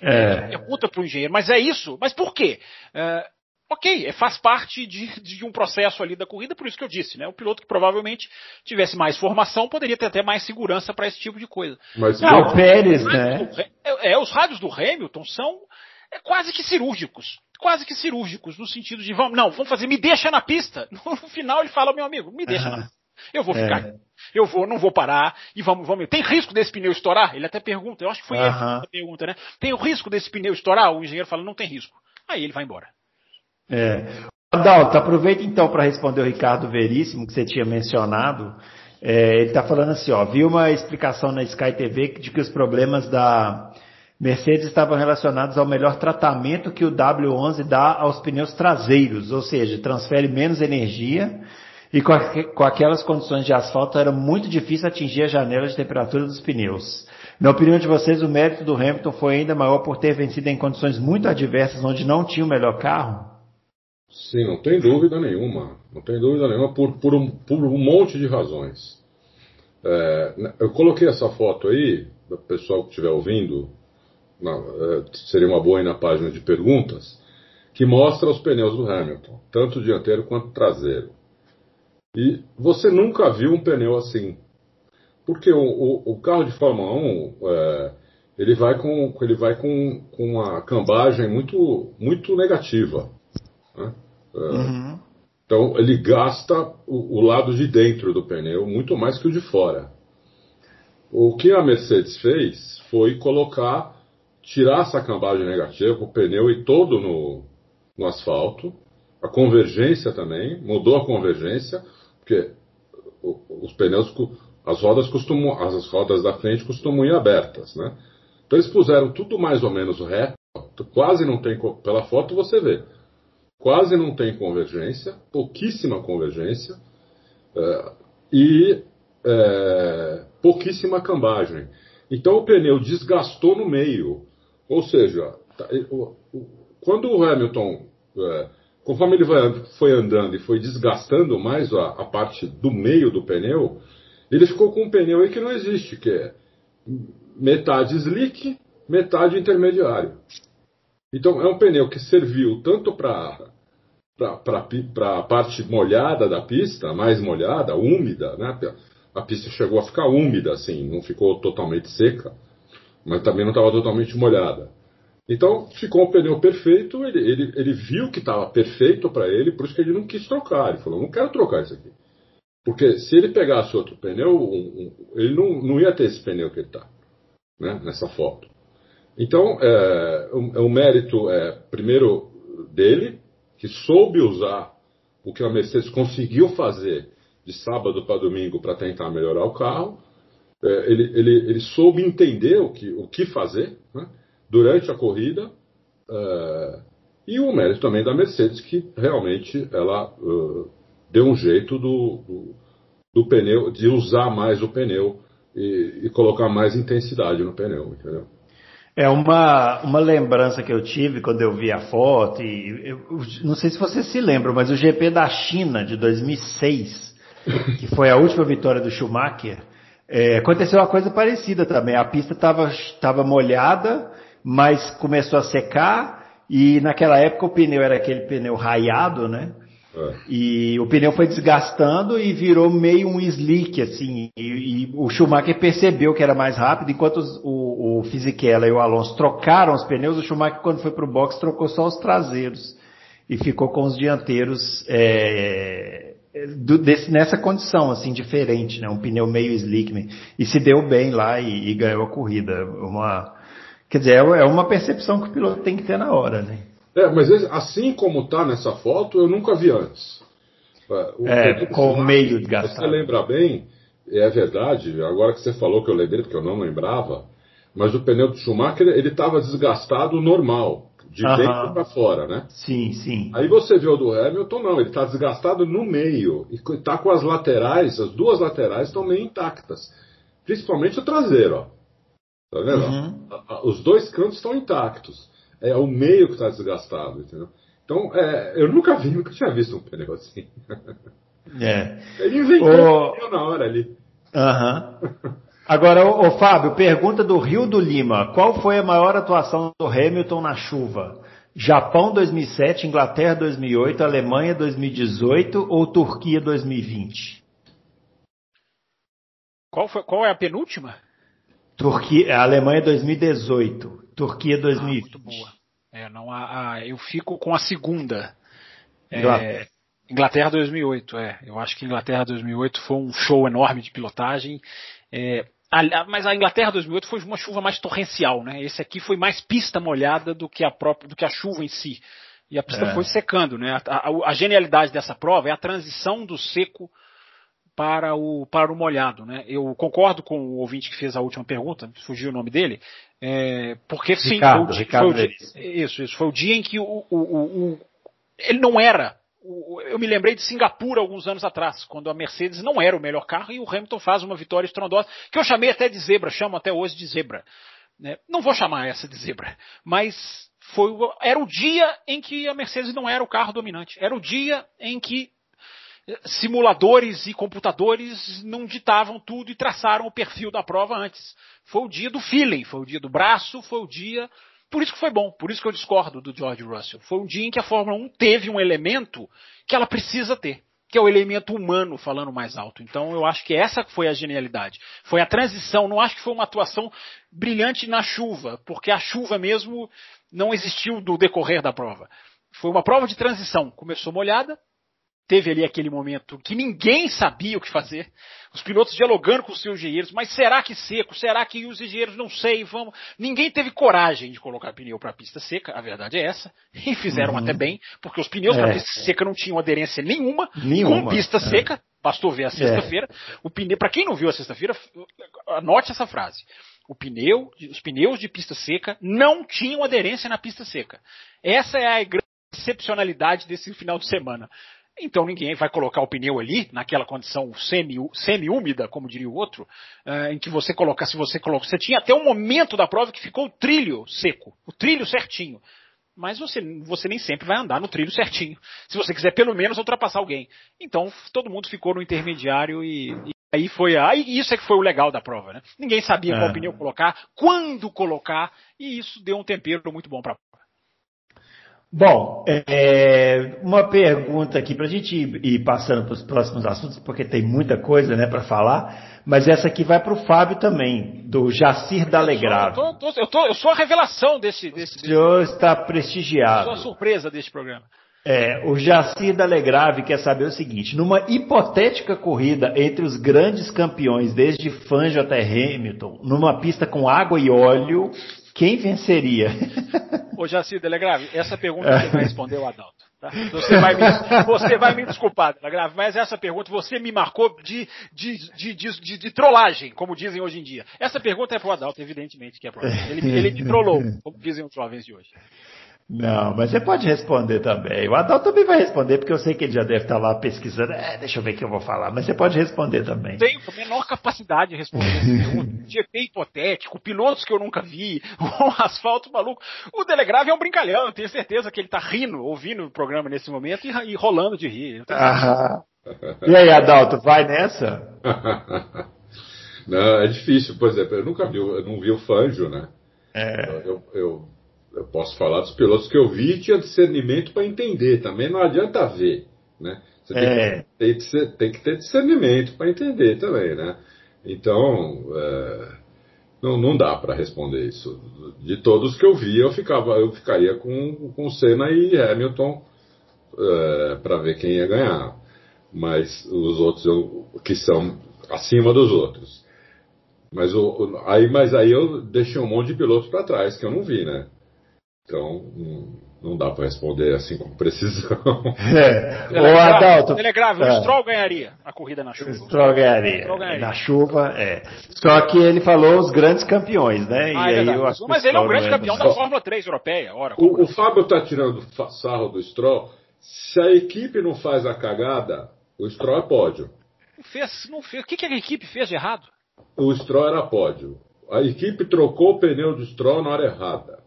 [SPEAKER 3] É. Pergunta para o engenheiro, mas é isso? Mas por quê? É, ok, é, faz parte de, de, um processo ali da corrida, por isso que eu disse, né? O piloto que provavelmente tivesse mais formação poderia ter até mais segurança para esse tipo de coisa.
[SPEAKER 1] Mas não, o Pérez, né?
[SPEAKER 3] é, é, os rádios do Hamilton são é, quase que cirúrgicos. Quase que cirúrgicos, no sentido de, vamos, não, vamos fazer, me deixa na pista. [laughs] No final ele fala, meu amigo, me deixa na pista. Eu vou ficar. É. Eu vou, não vou parar e vamos, vamos. Tem risco desse pneu estourar? Ele até pergunta. Eu acho que foi uh -huh. a pergunta, né? Tem o risco desse pneu estourar? O engenheiro fala, não tem risco. aí ele vai embora.
[SPEAKER 1] É. Adalto, aproveita então para responder o Ricardo Veríssimo, que você tinha mencionado. É, ele está falando assim, ó, vi uma explicação na Sky TV de que os problemas da Mercedes estavam relacionados ao melhor tratamento que o W11 dá aos pneus traseiros, ou seja, transfere menos energia e com, com aquelas condições de asfalto era muito difícil atingir a janela de temperatura dos pneus. Na opinião de vocês, o mérito do Hamilton foi ainda maior por ter vencido em condições muito adversas, onde não tinha o melhor carro?
[SPEAKER 2] Sim, não tem dúvida nenhuma. Não tem dúvida nenhuma por, por, um, por um monte de razões. É, eu coloquei essa foto aí, para o pessoal que estiver ouvindo, na, é, seria uma boa aí na página de perguntas, que mostra os pneus do Hamilton, tanto dianteiro quanto traseiro. E você nunca viu um pneu assim. Porque o, o, o carro de Fórmula 1, é, ele vai, com, ele vai com, com uma cambagem muito, muito negativa. Né? É, uhum. Então ele gasta o, o, lado de dentro do pneu muito mais que o de fora. O que a Mercedes fez foi colocar, tirar essa cambagem negativa, o pneu e todo no, no asfalto, a convergência também, mudou a convergência, porque os pneus, as rodas costumam, as rodas da frente costumam ir abertas, né? Então eles puseram tudo mais ou menos reto, quase não tem, pela foto você vê, quase não tem convergência, pouquíssima convergência é, e é, pouquíssima cambagem. Então o pneu desgastou no meio, ou seja, tá, quando o Hamilton é, conforme ele foi andando e foi desgastando mais a, a, parte do meio do pneu, ele ficou com um pneu aí que não existe, que é metade slick, metade intermediário. Então é um pneu que serviu tanto para para a parte molhada da pista, mais molhada, úmida, né? A pista chegou a ficar úmida, assim, não ficou totalmente seca, mas também não estava totalmente molhada. Então ficou um pneu perfeito, ele, ele, ele viu que estava perfeito para ele, por isso que ele não quis trocar. Ele falou: não quero trocar isso aqui. Porque se ele pegasse outro pneu, um, um, ele não, não ia ter esse pneu que ele está né, nessa foto. Então, é, o, o mérito é, primeiro, dele, que soube usar o que a Mercedes conseguiu fazer de sábado para domingo para tentar melhorar o carro. É, ele, ele, ele soube entender o que, o que fazer. Né? durante a corrida. Uh, e o mérito também da Mercedes, que realmente ela uh, deu um jeito do, do, do, pneu, de usar mais o pneu e, e, colocar mais intensidade no pneu, entendeu?
[SPEAKER 1] É uma, uma lembrança que eu tive quando eu vi a foto, e eu, não sei se você se lembra, mas o GP da China de 2006, [laughs] que foi a última vitória do Schumacher, é, aconteceu uma coisa parecida também. A pista estava molhada, mas começou a secar e naquela época o pneu era aquele pneu raiado, né? É. E o pneu foi desgastando e virou meio um slick, assim. E, e o Schumacher percebeu que era mais rápido, enquanto os, o, o Fisichella e o Alonso trocaram os pneus, o Schumacher, quando foi para o box, trocou só os traseiros e ficou com os dianteiros é, do, desse, nessa condição, assim, diferente, né? Um pneu meio slick. Né? E se deu bem lá e, e ganhou a corrida. Uma, Quer dizer, é, é uma percepção que o piloto tem que ter na hora, né?
[SPEAKER 2] É, mas assim como está nessa foto, eu nunca vi antes.
[SPEAKER 1] O é, com o meio desgastado.
[SPEAKER 2] Você lembra bem, é verdade, agora que você falou que eu lembrei, porque eu não lembrava, mas o pneu do Schumacher, ele estava desgastado normal, de uh -huh. dentro para fora, né?
[SPEAKER 1] Sim, sim.
[SPEAKER 2] Aí você vê o do Hamilton, não, ele está desgastado no meio, e está com as laterais, as duas laterais estão meio intactas. Principalmente o traseiro, ó. Tá vendo? Uhum. Os dois cantos estão intactos. É o meio que está desgastado, entendeu? Então, é, eu nunca vi, nunca tinha visto um [laughs] pneu assim.
[SPEAKER 1] É.
[SPEAKER 2] Ele inventou o... na hora ali.
[SPEAKER 1] Aham. Uhum. Agora, ô, ô, Fábio, pergunta do Rio do Lima. Qual foi a maior atuação do Hamilton na chuva? Japão 2007, Inglaterra 2008, Alemanha 2018 ou Turquia 2020?
[SPEAKER 3] Qual, foi, qual é a penúltima?
[SPEAKER 1] Turquia, Alemanha 2018, Turquia 2020. Ah, muito
[SPEAKER 3] boa. É, não, a, a, eu fico com a segunda. É, Inglaterra 2008, é. Eu acho que Inglaterra 2008 foi um show enorme de pilotagem. É, a, mas a Inglaterra 2008 foi uma chuva mais torrencial, né? Esse aqui foi mais pista molhada do que a própria, do que a chuva em si. E a pista é. foi secando, né? A, a, a, genialidade dessa prova é a transição do seco para o, para o molhado, né? Eu concordo com o ouvinte que fez a última pergunta, fugiu o nome dele, é, porque sim,
[SPEAKER 1] Ricardo,
[SPEAKER 3] foi,
[SPEAKER 1] Ricardo
[SPEAKER 3] foi o, isso, isso, foi o dia em que o, o, o, ele não era eu me lembrei de Singapura alguns anos atrás, quando a Mercedes não era o melhor carro e o Hamilton faz uma vitória estrondosa, que eu chamei até de zebra, chamo até hoje de zebra. Né? Não vou chamar essa de zebra, mas foi, era o dia em que a Mercedes não era o carro dominante. Era o dia em que simuladores e computadores não ditavam tudo e traçaram o perfil da prova antes. Foi o dia do feeling, foi o dia do braço, foi o dia por isso que foi bom, por isso que eu discordo do George Russell. Foi um dia em que a Fórmula 1 teve um elemento que ela precisa ter, que é o elemento humano falando mais alto. Então eu acho que essa foi a genialidade. Foi a transição, não acho que foi uma atuação brilhante na chuva, porque a chuva mesmo não existiu do decorrer da prova. Foi uma prova de transição. Começou molhada, teve ali aquele momento que ninguém sabia o que fazer, os pilotos dialogando com os seus engenheiros, mas será que seco? Será que os engenheiros não sei, vamos. Ninguém teve coragem de colocar pneu para pista seca, a verdade é essa, e fizeram uhum. até bem, porque os pneus é. para pista seca não tinham aderência nenhuma, nenhuma. com pista é. seca, bastou ver a sexta-feira. É. O pneu, para quem não viu a sexta-feira, anote essa frase. O pneu, os pneus de pista seca não tinham aderência na pista seca. Essa é a grande excepcionalidade desse final de semana. Então ninguém vai colocar o pneu ali, naquela condição semi-úmida, como diria o outro, uh, em que você coloca, se você coloca, você tinha até um momento da prova que ficou o trilho seco, o trilho certinho. Mas você, você nem sempre vai andar no trilho certinho. Se você quiser pelo menos ultrapassar alguém. Então todo mundo ficou no intermediário e, e aí foi aí isso é que foi o legal da prova, né? Ninguém sabia é. qual pneu colocar, quando colocar e isso deu um tempero muito bom para
[SPEAKER 1] Bom, é, uma pergunta aqui para a gente ir, ir passando para os próximos assuntos, porque tem muita coisa né, para falar, mas essa aqui vai para o Fábio também, do Jacir Dalegrave.
[SPEAKER 3] Eu, tô, eu, tô, eu, sou a revelação desse. desse
[SPEAKER 1] o senhor está prestigiado. Eu
[SPEAKER 3] sou a surpresa deste programa.
[SPEAKER 1] É, o Jacir Dalegrave quer saber o seguinte: numa hipotética corrida entre os grandes campeões, desde Fangio até Hamilton, numa pista com água e óleo, quem venceria? [laughs]
[SPEAKER 3] Ô Jaci Delegrave, essa pergunta você vai responder o Adalto. Tá? Você, vai me, você vai me desculpar, Delegrave, mas essa pergunta você me marcou de, de, de, de, de trollagem, como dizem hoje em dia. Essa pergunta é pro Adalto, evidentemente que é pro Adalto. Ele, ele me trollou, como dizem os jovens de hoje.
[SPEAKER 1] Não, mas você pode responder também. O Adal também vai responder, porque eu sei que ele já deve estar lá pesquisando. É, deixa eu ver o que eu vou falar, mas você pode responder também.
[SPEAKER 3] Tenho a menor capacidade de responder [laughs] GP hipotético, pilotos que eu nunca vi, [laughs] um asfalto maluco. O Telegrave é um brincalhão, eu tenho certeza que ele está rindo, ouvindo o programa nesse momento e, e rolando de rir.
[SPEAKER 1] E aí, Adalto, vai nessa? [laughs]
[SPEAKER 2] não, é difícil, por exemplo, eu nunca vi, eu não vi o Fanjo, né? É. eu, eu eu posso falar dos pilotos que eu vi e tinha discernimento para entender. Também não adianta ver, né? Você tem, é. que, tem, tem, que ter discernimento para entender também, né? Então, é, não, não dá para responder isso. De todos que eu vi, eu ficava, eu ficaria com, com Senna e Hamilton é, para ver quem ia ganhar. Mas os outros eu, que são acima dos outros. Mas, o, aí, mas aí eu deixei um monte de pilotos para trás que eu não vi, né? Então, não dá para responder assim com precisão. [laughs]
[SPEAKER 1] É. O Adalto.
[SPEAKER 3] Telegrave, é. o Stroll ganharia a corrida na chuva. O
[SPEAKER 1] Stroll ganharia. Stroll ganharia. Na chuva, é. Só que ele falou os grandes campeões, né?
[SPEAKER 3] Ah,
[SPEAKER 1] e
[SPEAKER 3] é aí eu acho Mas ele é um grande campeão da Fórmula 3 europeia. Ora,
[SPEAKER 2] o, o Fábio está tirando sarro do Stroll. Se a equipe não faz a cagada, o Stroll é pódio.
[SPEAKER 3] Não fez, não fez. O que, que a equipe fez de errado?
[SPEAKER 2] O Stroll era pódio. A equipe trocou o pneu do Stroll na hora errada.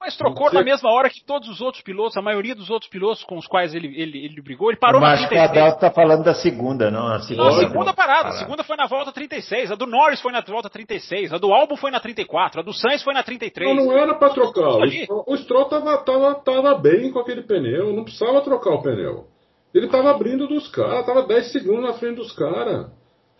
[SPEAKER 3] Mas trocou na mesma hora que todos os outros pilotos, a maioria dos outros pilotos com os quais ele, ele, ele brigou, ele parou
[SPEAKER 1] Mas na 36. Mas o está falando da segunda, não a segunda.
[SPEAKER 3] Não, a segunda parada. A segunda foi na volta 36, a do Norris foi na volta 36, a do Albon foi na 34, a do Sainz foi na 33.
[SPEAKER 2] Não, não era para trocar. O Stroll, o Stroll tava, tava, tava bem com aquele pneu, não precisava trocar o pneu. Ele tava abrindo dos caras, tava 10 segundos na frente dos caras.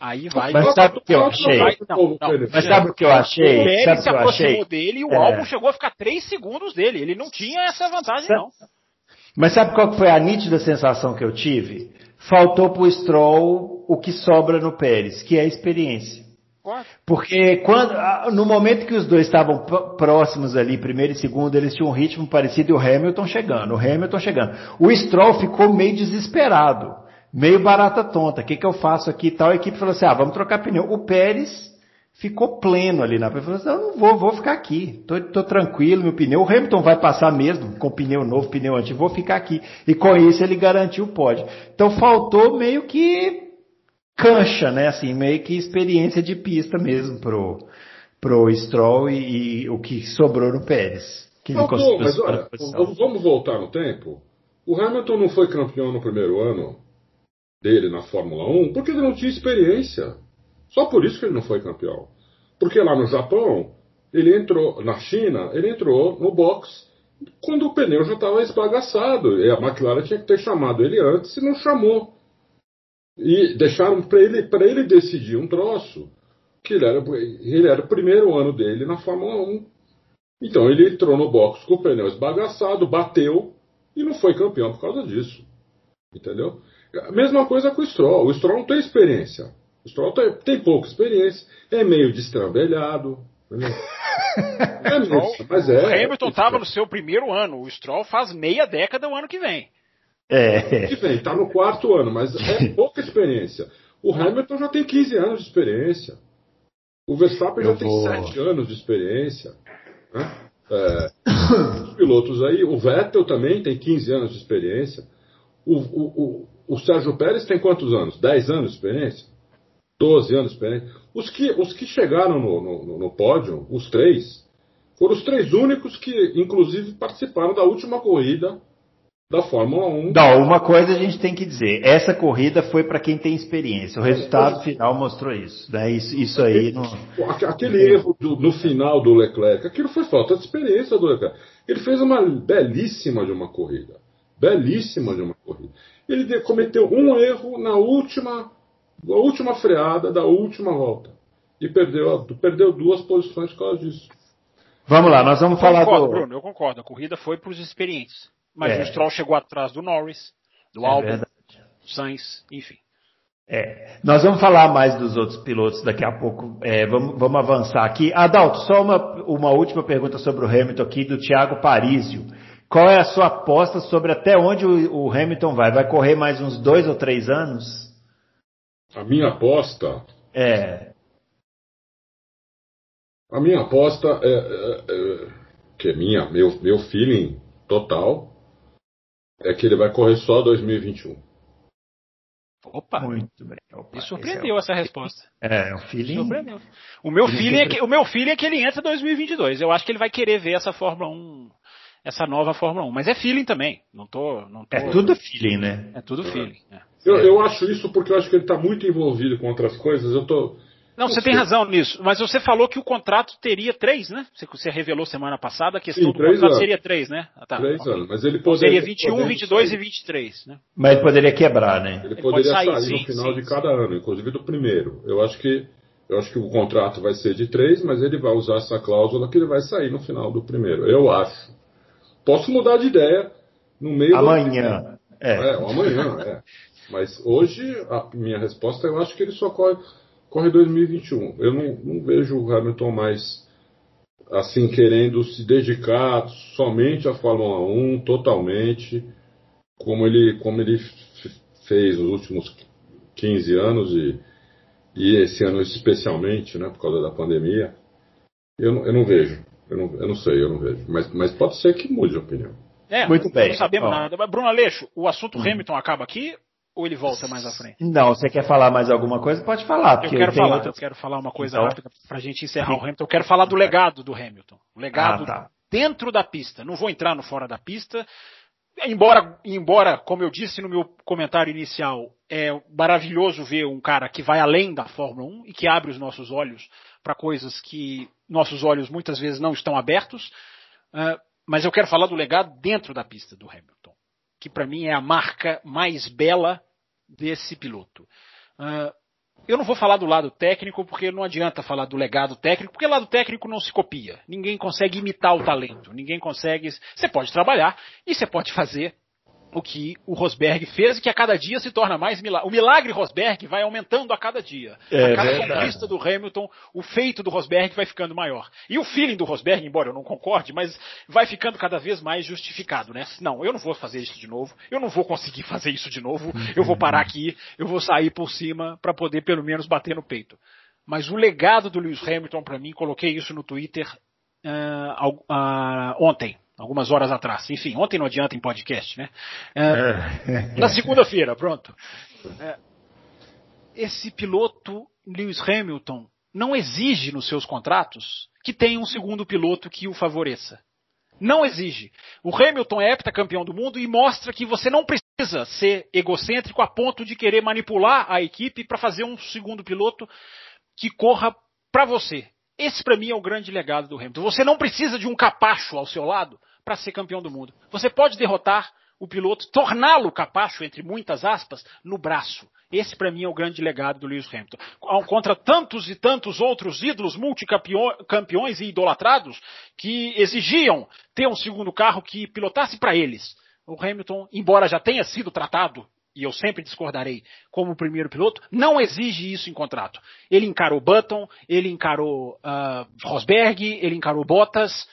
[SPEAKER 3] Aí vai.
[SPEAKER 1] Mas sabe o que eu achei? Não, não, Mas sabe o que eu achei?
[SPEAKER 3] O Pérez se aproximou dele e o é. álbum chegou a ficar 3 segundos dele. Ele não tinha essa vantagem, não.
[SPEAKER 1] Mas sabe qual foi a nítida sensação que eu tive? Faltou pro Stroll o que sobra no Pérez, que é a experiência. Porque quando, no momento que os dois estavam próximos ali, primeiro e segundo, eles tinham um ritmo parecido e o Hamilton chegando, o Hamilton chegando. O Stroll ficou meio desesperado, meio barata tonta. O que, que eu faço aqui? Tal a equipe falou assim: ah, vamos trocar pneu. O Pérez ficou pleno ali na Ele falou assim: eu não vou, vou ficar aqui. Tô, tô tranquilo, meu pneu. O Hamilton vai passar mesmo com pneu novo, pneu antigo, vou ficar aqui. E com isso ele garantiu o pódio. Então faltou meio que cancha, né? Assim, meio que experiência de pista mesmo pro, pro Stroll e, e o que sobrou no Pérez. Que
[SPEAKER 2] pô, mas olha, vamos voltar no tempo. O Hamilton não foi campeão no primeiro ano dele na Fórmula 1 porque ele não tinha experiência. Só por isso que ele não foi campeão. Porque lá no Japão, ele entrou, na China, ele entrou no box quando o pneu já estava esbagaçado. E a McLaren tinha que ter chamado ele antes e não chamou. E deixaram para ele, ele decidir um troço, que ele era, ele era o primeiro ano dele na Fórmula 1. Então ele entrou no box com o pneu esbagaçado, bateu e não foi campeão por causa disso. Entendeu? A mesma coisa com o Stroll. O Stroll não tem experiência. O Stroll tem, tem pouca experiência, é meio destrambelhado. [laughs]
[SPEAKER 3] é mesmo, mas é. O Hamilton estava no seu primeiro ano. O Stroll faz meia década o ano que vem.
[SPEAKER 2] É. Que vem, está no quarto ano, mas é [laughs] pouca experiência. O Hamilton já tem 15 anos de experiência. O Verstappen Eu já vou... tem 7 anos de experiência. Né? É, os pilotos aí, o Vettel também tem 15 anos de experiência. O, o, o, o Sérgio Pérez tem quantos anos? 10 anos de experiência? 12 anos de experiência? Os que, os que chegaram no, no, no pódio, os três, foram os três únicos que, inclusive, participaram da última corrida da Fórmula 1.
[SPEAKER 1] Não, uma coisa a gente tem que dizer, essa corrida foi para quem tem experiência. O resultado final mostrou isso. Né? Isso, isso aí não...
[SPEAKER 2] Aquele erro do, no final do Leclerc, aquilo foi falta de experiência do Leclerc. Ele fez uma belíssima de uma corrida. Belíssima de uma corrida. Ele cometeu um erro na última, na última freada da última volta. E perdeu, perdeu duas posições por causa disso.
[SPEAKER 1] Vamos lá, nós vamos falar
[SPEAKER 3] concordo,
[SPEAKER 1] do.
[SPEAKER 3] Bruno, eu concordo. A corrida foi para os experientes. Mas é. o Stroll chegou atrás do Norris, do é Albon, do Sainz, enfim.
[SPEAKER 1] É, nós vamos falar mais dos outros pilotos daqui a pouco. É, vamos, vamos, avançar aqui. Adalto, só uma, uma última pergunta sobre o Hamilton aqui do Thiago Parísio. Qual é a sua aposta sobre até onde o, Hamilton vai? Vai correr mais uns dois ou três anos?
[SPEAKER 2] A minha aposta?
[SPEAKER 1] É.
[SPEAKER 2] A minha aposta é, é, é que é minha, meu, meu feeling total é que ele vai correr só 2021.
[SPEAKER 3] Opa! Muito bem. Opa, Me surpreendeu é essa resposta.
[SPEAKER 1] É, o feeling. Surpreendeu.
[SPEAKER 3] O meu feeling, é que, o meu feeling é que ele entra em 2022. Eu acho que ele vai querer ver essa Fórmula 1, essa nova Fórmula 1. Mas é feeling também. Não tô, não tô...
[SPEAKER 1] É tudo feeling, né?
[SPEAKER 3] É tudo feeling. É.
[SPEAKER 2] Eu, eu acho isso porque eu acho que ele está muito envolvido com outras coisas. Eu tô,
[SPEAKER 3] não, você tem razão nisso. Mas você falou que o contrato teria três, né? Você, você revelou semana passada a questão Sim, do contrato anos. seria três, né?
[SPEAKER 2] Ah, tá. Três okay. anos. Mas ele poderia.
[SPEAKER 3] Seria 21, poderia 22 sair. e 23, né?
[SPEAKER 1] Mas ele poderia quebrar, né?
[SPEAKER 2] Ele, ele poderia sair, sair sim, no final sim, de cada ano, inclusive do primeiro. Eu acho que. Eu acho que o contrato vai ser de três, mas ele vai usar essa cláusula que ele vai sair no final do primeiro. Eu acho. Posso mudar de ideia no meio
[SPEAKER 1] amanhã.
[SPEAKER 2] Do... É. é, amanhã, é. Mas hoje a minha resposta eu acho que ele só corre corre 2021. Eu não, não vejo o Hamilton mais assim querendo se dedicar somente à Fórmula 1, totalmente, como ele, como ele fez nos últimos 15 anos e, e esse ano especialmente, né, por causa da pandemia. Eu, eu não vejo. Eu não, eu não sei, eu não vejo. Mas, mas pode ser que mude a opinião.
[SPEAKER 3] É, Muito bem. Não sabemos nada. Bruno Aleixo, o assunto hum. Hamilton acaba aqui ou ele volta mais à frente?
[SPEAKER 1] Não, você quer falar mais alguma coisa? Pode falar.
[SPEAKER 3] Eu quero falar, eu quero falar uma coisa então... rápida para a gente encerrar o Hamilton. Eu quero falar do legado do Hamilton. O legado ah, tá. dentro da pista. Não vou entrar no fora da pista. Embora, embora, como eu disse no meu comentário inicial, é maravilhoso ver um cara que vai além da Fórmula 1 e que abre os nossos olhos para coisas que nossos olhos muitas vezes não estão abertos. Uh, mas eu quero falar do legado dentro da pista do Hamilton, que para mim é a marca mais bela desse piloto. Uh, eu não vou falar do lado técnico, porque não adianta falar do legado técnico, porque lado técnico não se copia. Ninguém consegue imitar o talento. Ninguém consegue. Você pode trabalhar e você pode fazer o que o Rosberg fez e que a cada dia se torna mais milagre. O milagre Rosberg vai aumentando a cada dia.
[SPEAKER 1] É
[SPEAKER 3] a cada
[SPEAKER 1] verdade.
[SPEAKER 3] conquista do Hamilton, o feito do Rosberg vai ficando maior. E o feeling do Rosberg, embora eu não concorde, mas vai ficando cada vez mais justificado, né? Não, eu não vou fazer isso de novo, eu não vou conseguir [laughs] fazer isso de novo, eu vou parar aqui, eu vou sair por cima para poder pelo menos bater no peito. Mas o legado do Lewis Hamilton para mim, coloquei isso no Twitter al- ah, ontem, algumas horas atrás. Enfim, ontem não adianta em podcast, né? Ah, na segunda-feira, pronto. É, esse piloto Lewis Hamilton não exige nos seus contratos que tenha um segundo piloto que o favoreça. Não exige. O Hamilton é heptacampeão do mundo e mostra que você não precisa ser egocêntrico a ponto de querer manipular a equipe para fazer um segundo piloto que corra para você. Esse para mim é o grande legado do Hamilton. Você não precisa de um capacho ao seu lado para ser campeão do mundo. Você pode derrotar o piloto, torná-lo capacho, entre muitas aspas, no braço. Esse para mim é o grande legado do Lewis Hamilton. Contra tantos e tantos outros ídolos multicampeões e idolatrados que exigiam ter um segundo carro que pilotasse para eles. O Hamilton, embora já tenha sido tratado e eu sempre discordarei, como primeiro piloto, não exige isso em contrato. Ele encarou Button, ele encarou ah, Rosberg, ele encarou Bottas.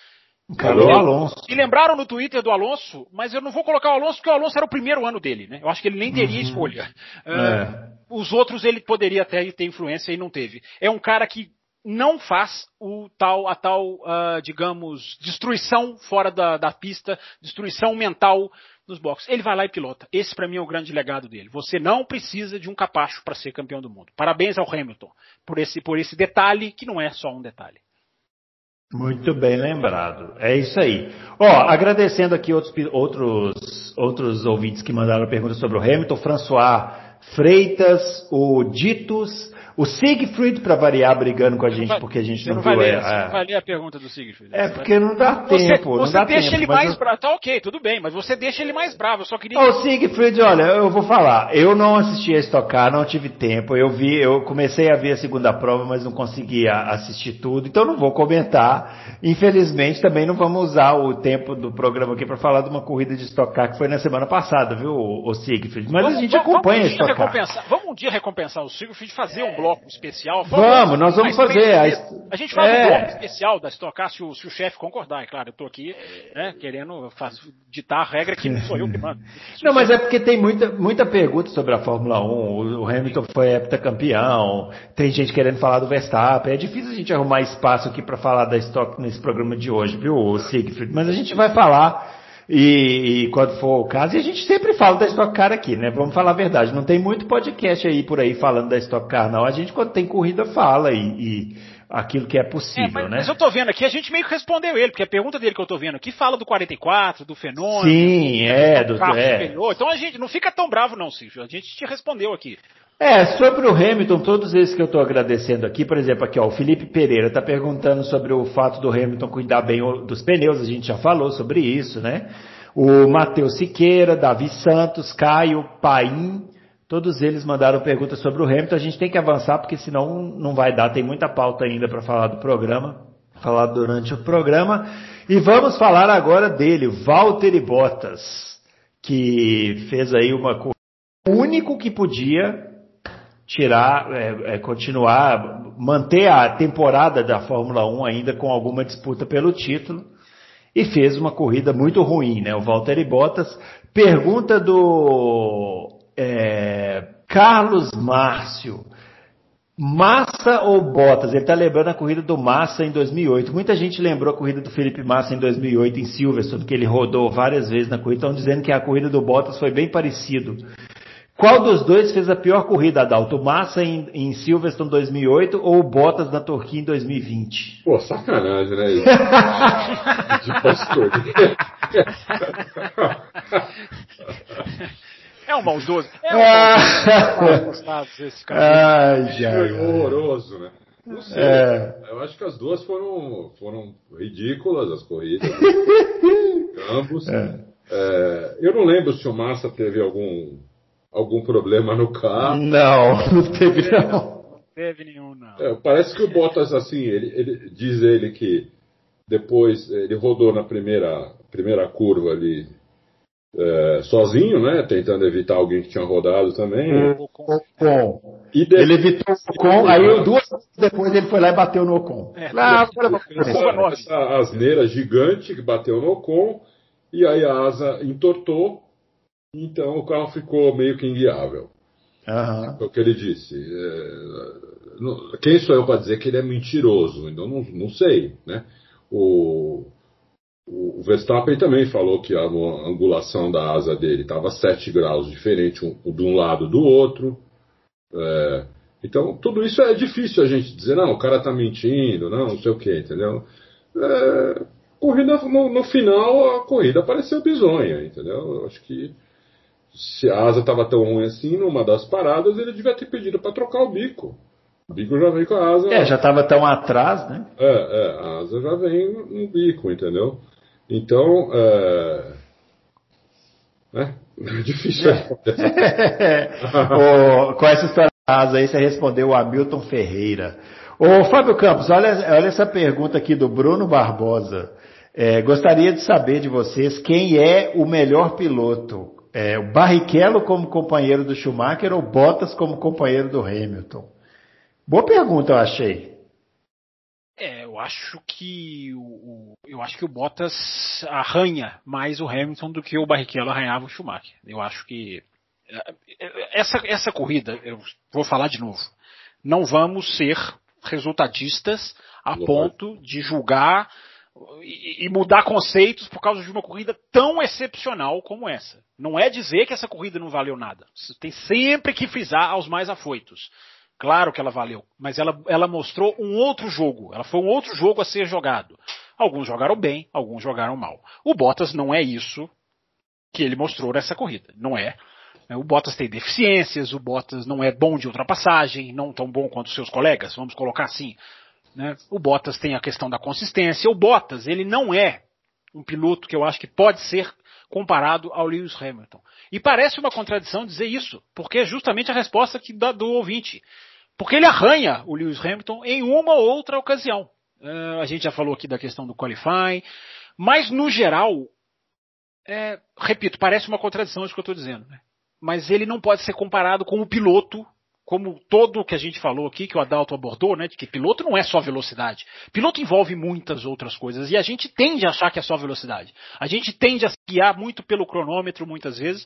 [SPEAKER 1] Encarou o Alonso.
[SPEAKER 3] E lembraram no Twitter do Alonso, mas eu não vou colocar o Alonso porque o Alonso era o primeiro ano dele, né? Eu acho que ele nem teria escolha. Ah, Os outros ele poderia até ter influência e não teve. É um cara que não faz o tal, a tal, ah, digamos, destruição fora da, da pista, destruição mental nos boxes. Ele vai lá e pilota. Esse para mim é o grande legado dele. Você não precisa de um capacho para ser campeão do mundo. Parabéns ao Hamilton por esse, por esse detalhe que não é só um detalhe.
[SPEAKER 1] Muito bem lembrado. É isso aí. Ó, agradecendo aqui outros, outros, outros ouvintes que mandaram perguntas sobre o Hamilton, François Freitas, o Ditos, o Siegfried, para variar, brigando com a gente, porque a gente
[SPEAKER 3] Você
[SPEAKER 1] não,
[SPEAKER 3] não
[SPEAKER 1] viu.
[SPEAKER 3] ler,
[SPEAKER 1] é,
[SPEAKER 3] você não
[SPEAKER 1] é,
[SPEAKER 3] vai ler a pergunta do Siegfried.
[SPEAKER 1] é
[SPEAKER 3] Você
[SPEAKER 1] porque não dá
[SPEAKER 3] Você,
[SPEAKER 1] tempo. não
[SPEAKER 3] você
[SPEAKER 1] dá
[SPEAKER 3] deixa
[SPEAKER 1] tempo,
[SPEAKER 3] ele mais
[SPEAKER 1] eu-
[SPEAKER 3] bravo. Tá ok, tudo bem, mas você deixa ele mais bravo. Eu só queria.
[SPEAKER 1] Ô Siegfried, olha, eu vou falar. Eu não assisti a estocar, não tive tempo. Eu vi, eu comecei a ver a segunda prova, mas não consegui a- assistir tudo. Então não vou comentar. Infelizmente, também não vamos usar o tempo do programa aqui para falar de uma corrida de estocar que foi na semana passada, viu, o Siegfried? Mas a gente acompanha a
[SPEAKER 3] vamos dia
[SPEAKER 1] estocar.
[SPEAKER 3] vamos um dia recompensar o Siegfried fazer um bloco especial.
[SPEAKER 1] Vamos, nós vamos fazer. A
[SPEAKER 3] A gente faz
[SPEAKER 1] É.
[SPEAKER 3] um bloco especial da Stock Car se o, se o chefe concordar, é claro. Eu tô aqui né, querendo faz- ditar a regra que não sou eu que mando. [laughs]
[SPEAKER 1] Não, mas é porque tem muita, muita pergunta sobre a Fórmula 1. O- O Hamilton foi heptacampeão. Tem gente querendo falar do Verstappen. É difícil a gente arrumar espaço aqui para falar da Stock nesse programa de hoje, viu, Siegfried? Mas a gente vai falar. E, e quando for o caso, e a gente sempre fala da Stock Car aqui, né? Vamos falar a verdade. Não tem muito podcast aí por aí falando da Stock Car, não. A gente, quando tem corrida, fala e, e aquilo que é
[SPEAKER 3] É,
[SPEAKER 1] possível,
[SPEAKER 3] mas,
[SPEAKER 1] né?
[SPEAKER 3] mas eu tô vendo aqui, a gente meio que respondeu ele, porque a pergunta dele que eu tô vendo aqui fala do 44, do fenômeno.
[SPEAKER 1] Sim, é, do,
[SPEAKER 3] carro
[SPEAKER 1] é.
[SPEAKER 3] superior. Então a gente não fica tão bravo não, Silvio. A gente te respondeu aqui.
[SPEAKER 1] É, sobre o Hamilton, todos esses que eu estou agradecendo aqui, por exemplo, aqui ó, o Felipe Pereira está perguntando sobre o fato do Hamilton cuidar bem dos pneus, a gente já falou sobre isso, né? O Matheus Siqueira, Davi Santos, Caio, Paim, todos eles mandaram perguntas sobre o Hamilton, a gente tem que avançar porque senão não vai dar, tem muita pauta ainda para falar do programa, falar durante o programa. E vamos falar agora dele, Valtteri Bottas, que fez aí uma o único que podia tirar, é, é, continuar, manter a temporada da Fórmula 1 ainda com alguma disputa pelo título e fez uma corrida muito ruim, né? O Valtteri Bottas. Pergunta do é, Carlos Márcio. Massa ou Bottas? Ele está lembrando a corrida do Massa em 2008. Muita gente lembrou a corrida do Felipe Massa em 2008 em Silverstone, que ele rodou várias vezes na corrida. Estão dizendo que a corrida do Bottas foi bem parecido. Qual dos dois fez a pior corrida, Adalto? O Massa em, em Silverstone 2008 ou o Bottas na Turquia em 2020?
[SPEAKER 2] Pô, sacanagem, né? [laughs] De pastoria.
[SPEAKER 3] É um maldoso. É um
[SPEAKER 1] Ah.
[SPEAKER 3] maldoso. Cara.
[SPEAKER 1] Ai, já.
[SPEAKER 2] Foi horroroso, né? Não sei.
[SPEAKER 1] É.
[SPEAKER 2] Eu acho que as duas foram, foram ridículas, as corridas. [laughs] Ambos. É, eu não lembro se o Massa teve algum, algum problema no carro.
[SPEAKER 1] Não, não teve não.
[SPEAKER 3] Não teve nenhum, não.
[SPEAKER 2] É, parece que o Bottas, assim, ele, ele- diz ele que depois ele rodou na primeira, primeira curva ali é, sozinho, né? Tentando evitar alguém que tinha rodado também. Né?
[SPEAKER 1] Ocon. E de... Ele evitou o Ocon, aí duas depois ele foi lá e bateu no Ocon. É,
[SPEAKER 2] ah, essa, essa asneira gigante que bateu no Ocon, e aí a asa entortou, então o carro ficou meio que inguiável. Uhum. É o que ele disse. É, quem sou eu para dizer que ele é mentiroso? Então não, não sei, né? O, o Verstappen também falou que a angulação da asa dele estava 7 graus diferente um, de um lado do outro. É, então, tudo isso é difícil a gente dizer, não, o cara está mentindo, não, não sei o que, entendeu? É, corrida, no, no, final, a corrida pareceu bizonha, entendeu? Eu acho que se a asa estava tão ruim assim, numa das paradas, ele devia ter pedido para trocar o bico. O bico já vem com a asa.
[SPEAKER 1] É, já estava tão atrás, né?
[SPEAKER 2] É, é, a asa já vem no bico, entendeu? Então, é, é, é [laughs] difícil. [laughs]
[SPEAKER 1] o, com essa história da asa aí, você respondeu o Hamilton Ferreira. Ô, Fábio Campos, olha, olha essa pergunta aqui do Bruno Barbosa. É, gostaria de saber de vocês quem é o melhor piloto. É, o Barrichello como companheiro do Schumacher ou Bottas como companheiro do Hamilton? Boa pergunta, eu achei.
[SPEAKER 3] É, eu acho que o, eu acho que o Bottas arranha mais o Hamilton do que o Barrichello arranhava o Schumacher. Eu acho que é, essa, essa corrida, eu vou falar de novo, não vamos ser resultadistas a ponto de julgar e, mudar conceitos por causa de uma corrida tão excepcional como essa. Não é dizer que essa corrida não valeu nada. Você tem sempre que frisar aos mais afoitos. Claro que ela valeu, mas ela, ela mostrou um outro jogo. Ela foi um outro jogo a ser jogado. Alguns jogaram bem, alguns jogaram mal. O Bottas não é isso que ele mostrou nessa corrida. Não é. O Bottas tem deficiências, o Bottas não é bom de ultrapassagem, não tão bom quanto seus colegas, vamos colocar assim. Né? O Bottas tem a questão da consistência. O Bottas, ele não é um piloto que eu acho que pode ser comparado ao Lewis Hamilton. E parece uma contradição dizer isso, porque é justamente a resposta que dá do ouvinte. Porque ele arranha o Lewis Hamilton em uma ou outra ocasião. Uh, a gente já falou aqui da questão do qualifying, mas no geral, é, repito, parece uma contradição isso que eu estou dizendo. Né? Mas ele não pode ser comparado com o piloto como todo o que a gente falou aqui, que o Adalto abordou, né, de que piloto não é só velocidade. Piloto envolve muitas outras coisas e a gente tende a achar que é só velocidade. A gente tende a se guiar muito pelo cronômetro muitas vezes,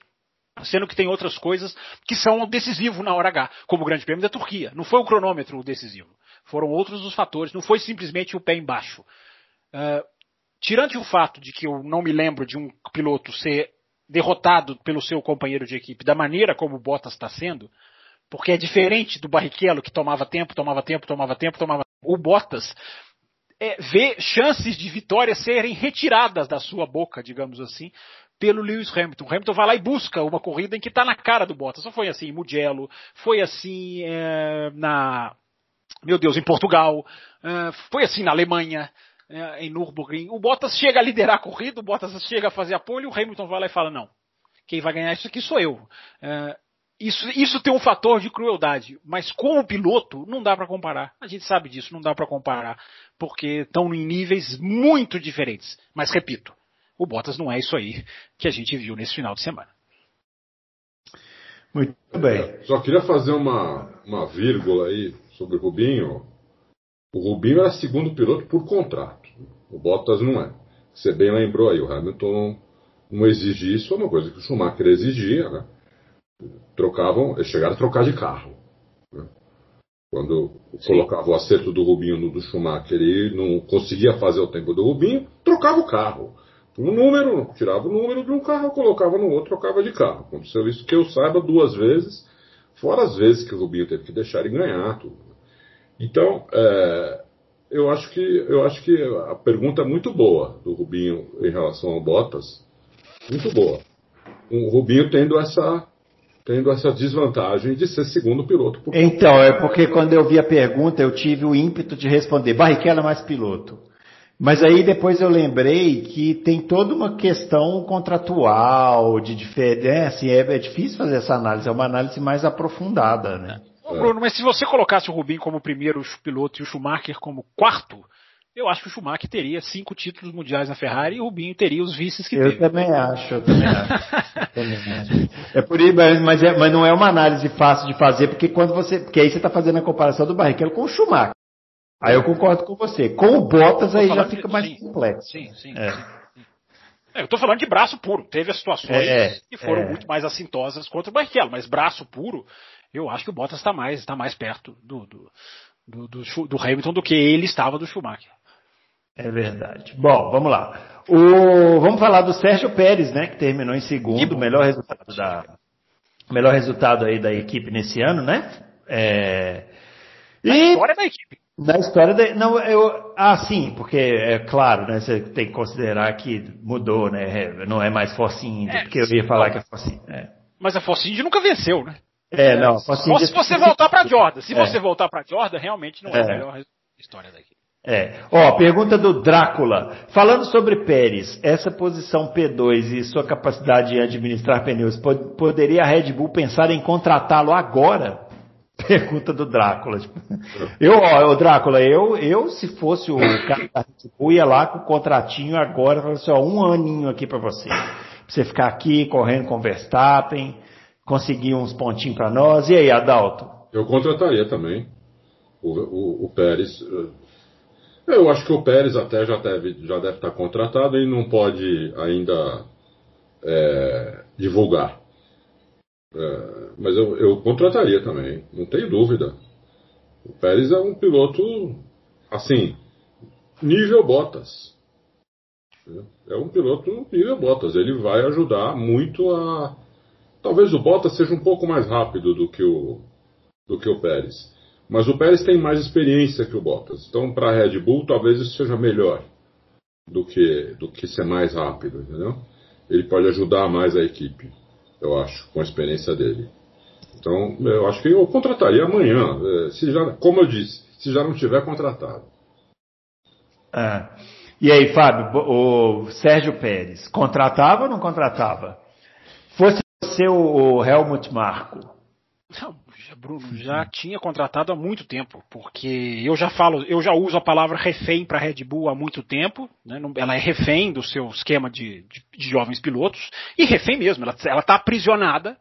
[SPEAKER 3] sendo que tem outras coisas que são decisivos na hora H, como o Grande Prêmio da Turquia. Não foi o cronômetro o decisivo, foram outros os fatores, não foi simplesmente o pé embaixo. Uh, tirando o fato de que eu não me lembro de um piloto ser derrotado pelo seu companheiro de equipe da maneira como o Bottas está sendo, porque é diferente do Barrichello que tomava tempo, tomava tempo, tomava tempo, tomava. O Bottas é, vê chances de vitória serem retiradas da sua boca, digamos assim, pelo Lewis Hamilton. O Hamilton vai lá e busca uma corrida em que está na cara do Bottas. Só foi assim em Mugello, foi assim é, na, meu Deus, em Portugal, é, foi assim na Alemanha, é, em Nürburgring. O Bottas chega a liderar a corrida, o Bottas chega a fazer apoio, o Hamilton vai lá e fala não, quem vai ganhar isso aqui sou eu. É, isso, isso tem um fator de crueldade, mas com o piloto não dá para comparar. A gente sabe disso, não dá para comparar, porque estão em níveis muito diferentes. Mas repito, o Bottas não é isso aí que a gente viu nesse final de semana.
[SPEAKER 1] Muito bem.
[SPEAKER 2] Só queria fazer uma, uma vírgula aí sobre o Rubinho. O Rubinho era segundo piloto por contrato. O Bottas não é. Você bem lembrou aí, o Hamilton não exige isso, é uma coisa que o Schumacher exigia, né? Trocavam, chegaram a trocar de carro. Né? Quando Sim. colocava o acerto do Rubinho no do Schumacher e não conseguia fazer o tempo do Rubinho, trocava o carro. Um número, tirava o número de um carro, colocava no outro, trocava de carro. Aconteceu isso que eu saiba duas vezes, fora as vezes que o Rubinho teve que deixar ele ganhar tudo. Então, é, eu acho que eu acho que a pergunta é muito boa do Rubinho em relação ao Bottas, muito boa. O Rubinho tendo essa tendo essa desvantagem de ser segundo piloto.
[SPEAKER 1] então, é porque quando eu vi a pergunta, eu tive o ímpeto de responder, Barrichello é mais piloto. Mas aí depois eu lembrei que tem toda uma questão contratual, de diferença, é, assim, é, é, difícil fazer essa análise, é uma análise mais aprofundada, né?
[SPEAKER 3] Bruno, mas se você colocasse o Rubinho como primeiro piloto e o Schumacher como quarto, eu acho que o Schumacher teria cinco títulos mundiais na Ferrari e o Rubinho teria os vices que
[SPEAKER 1] eu
[SPEAKER 3] teve.
[SPEAKER 1] Também acho, eu também acho, eu também acho. É por isso, mas, é, mas não é uma análise fácil de fazer, porque quando você. Porque aí você está fazendo a comparação do Barrichello com o Schumacher. Aí eu concordo com você. Com o Bottas aí já fica de, mais
[SPEAKER 3] sim,
[SPEAKER 1] complexo.
[SPEAKER 3] Sim, sim. É. sim. É, eu estou falando de braço puro. Teve as situações é, que foram é. muito mais assintosas contra o Barrichello, mas braço puro, eu acho que o Bottas está mais, tá mais perto do, do, do, do, do Hamilton do que ele estava do Schumacher.
[SPEAKER 1] É verdade. Bom, vamos lá. O, vamos falar do Sérgio Pérez, né, que terminou em segundo, o melhor resultado da melhor resultado aí da equipe nesse ano, né? É,
[SPEAKER 3] e, na história da equipe.
[SPEAKER 1] Na história da, não, eu, ah, sim, porque é claro, né, você tem que considerar que mudou, né, não é mais Force India, é, porque eu ia falar que é Force India. É.
[SPEAKER 3] Mas a Force India nunca venceu, né?
[SPEAKER 1] É, não.
[SPEAKER 3] Só se você voltar para Jordan. Se é. você voltar para Jordan, realmente não é, é a melhor história daqui.
[SPEAKER 1] É. Ó, pergunta do Drácula. Falando sobre Pérez, essa posição P2 e sua capacidade de administrar pneus, pod poderia a Red Bull pensar em contratá-lo agora? [laughs] Pergunta do Drácula. [laughs] Eu, ó, o Drácula, eu, eu, se fosse o cara da Red Bull, ia lá com o contratinho agora, falando assim, ó, um aninho aqui para você. Pra você ficar aqui correndo com o Verstappen, conseguir uns pontinhos para nós. E aí, Adalto?
[SPEAKER 2] Eu contrataria também o, o, o Pérez. Eu acho que o Pérez até já deve, já deve estar contratado e não pode ainda é, divulgar. É, mas eu, eu contrataria também, não tenho dúvida. O Pérez é um piloto, assim, nível Bottas. É um piloto nível Bottas. Ele vai ajudar muito a, Talvez o Bottas seja um pouco mais rápido do que o, do que o Pérez. Mas o Pérez tem mais experiência que o Bottas. Então, para a Red Bull, talvez isso seja melhor do que, do que ser mais rápido, entendeu? Ele pode ajudar mais a equipe, eu acho, com a experiência dele. Então, eu acho que eu contrataria amanhã, eh, se já, como eu disse, se já não tiver contratado.
[SPEAKER 1] Ah. E aí, Fábio, o Sérgio Pérez, contratava ou não contratava? Fosse ser o Helmut Marko?
[SPEAKER 3] Não, Bruno, já tinha contratado há muito tempo, porque eu já falo, eu já uso a palavra refém para Red Bull há muito tempo, né? ela é refém do seu esquema de, de, de jovens pilotos, e refém mesmo, ela está aprisionada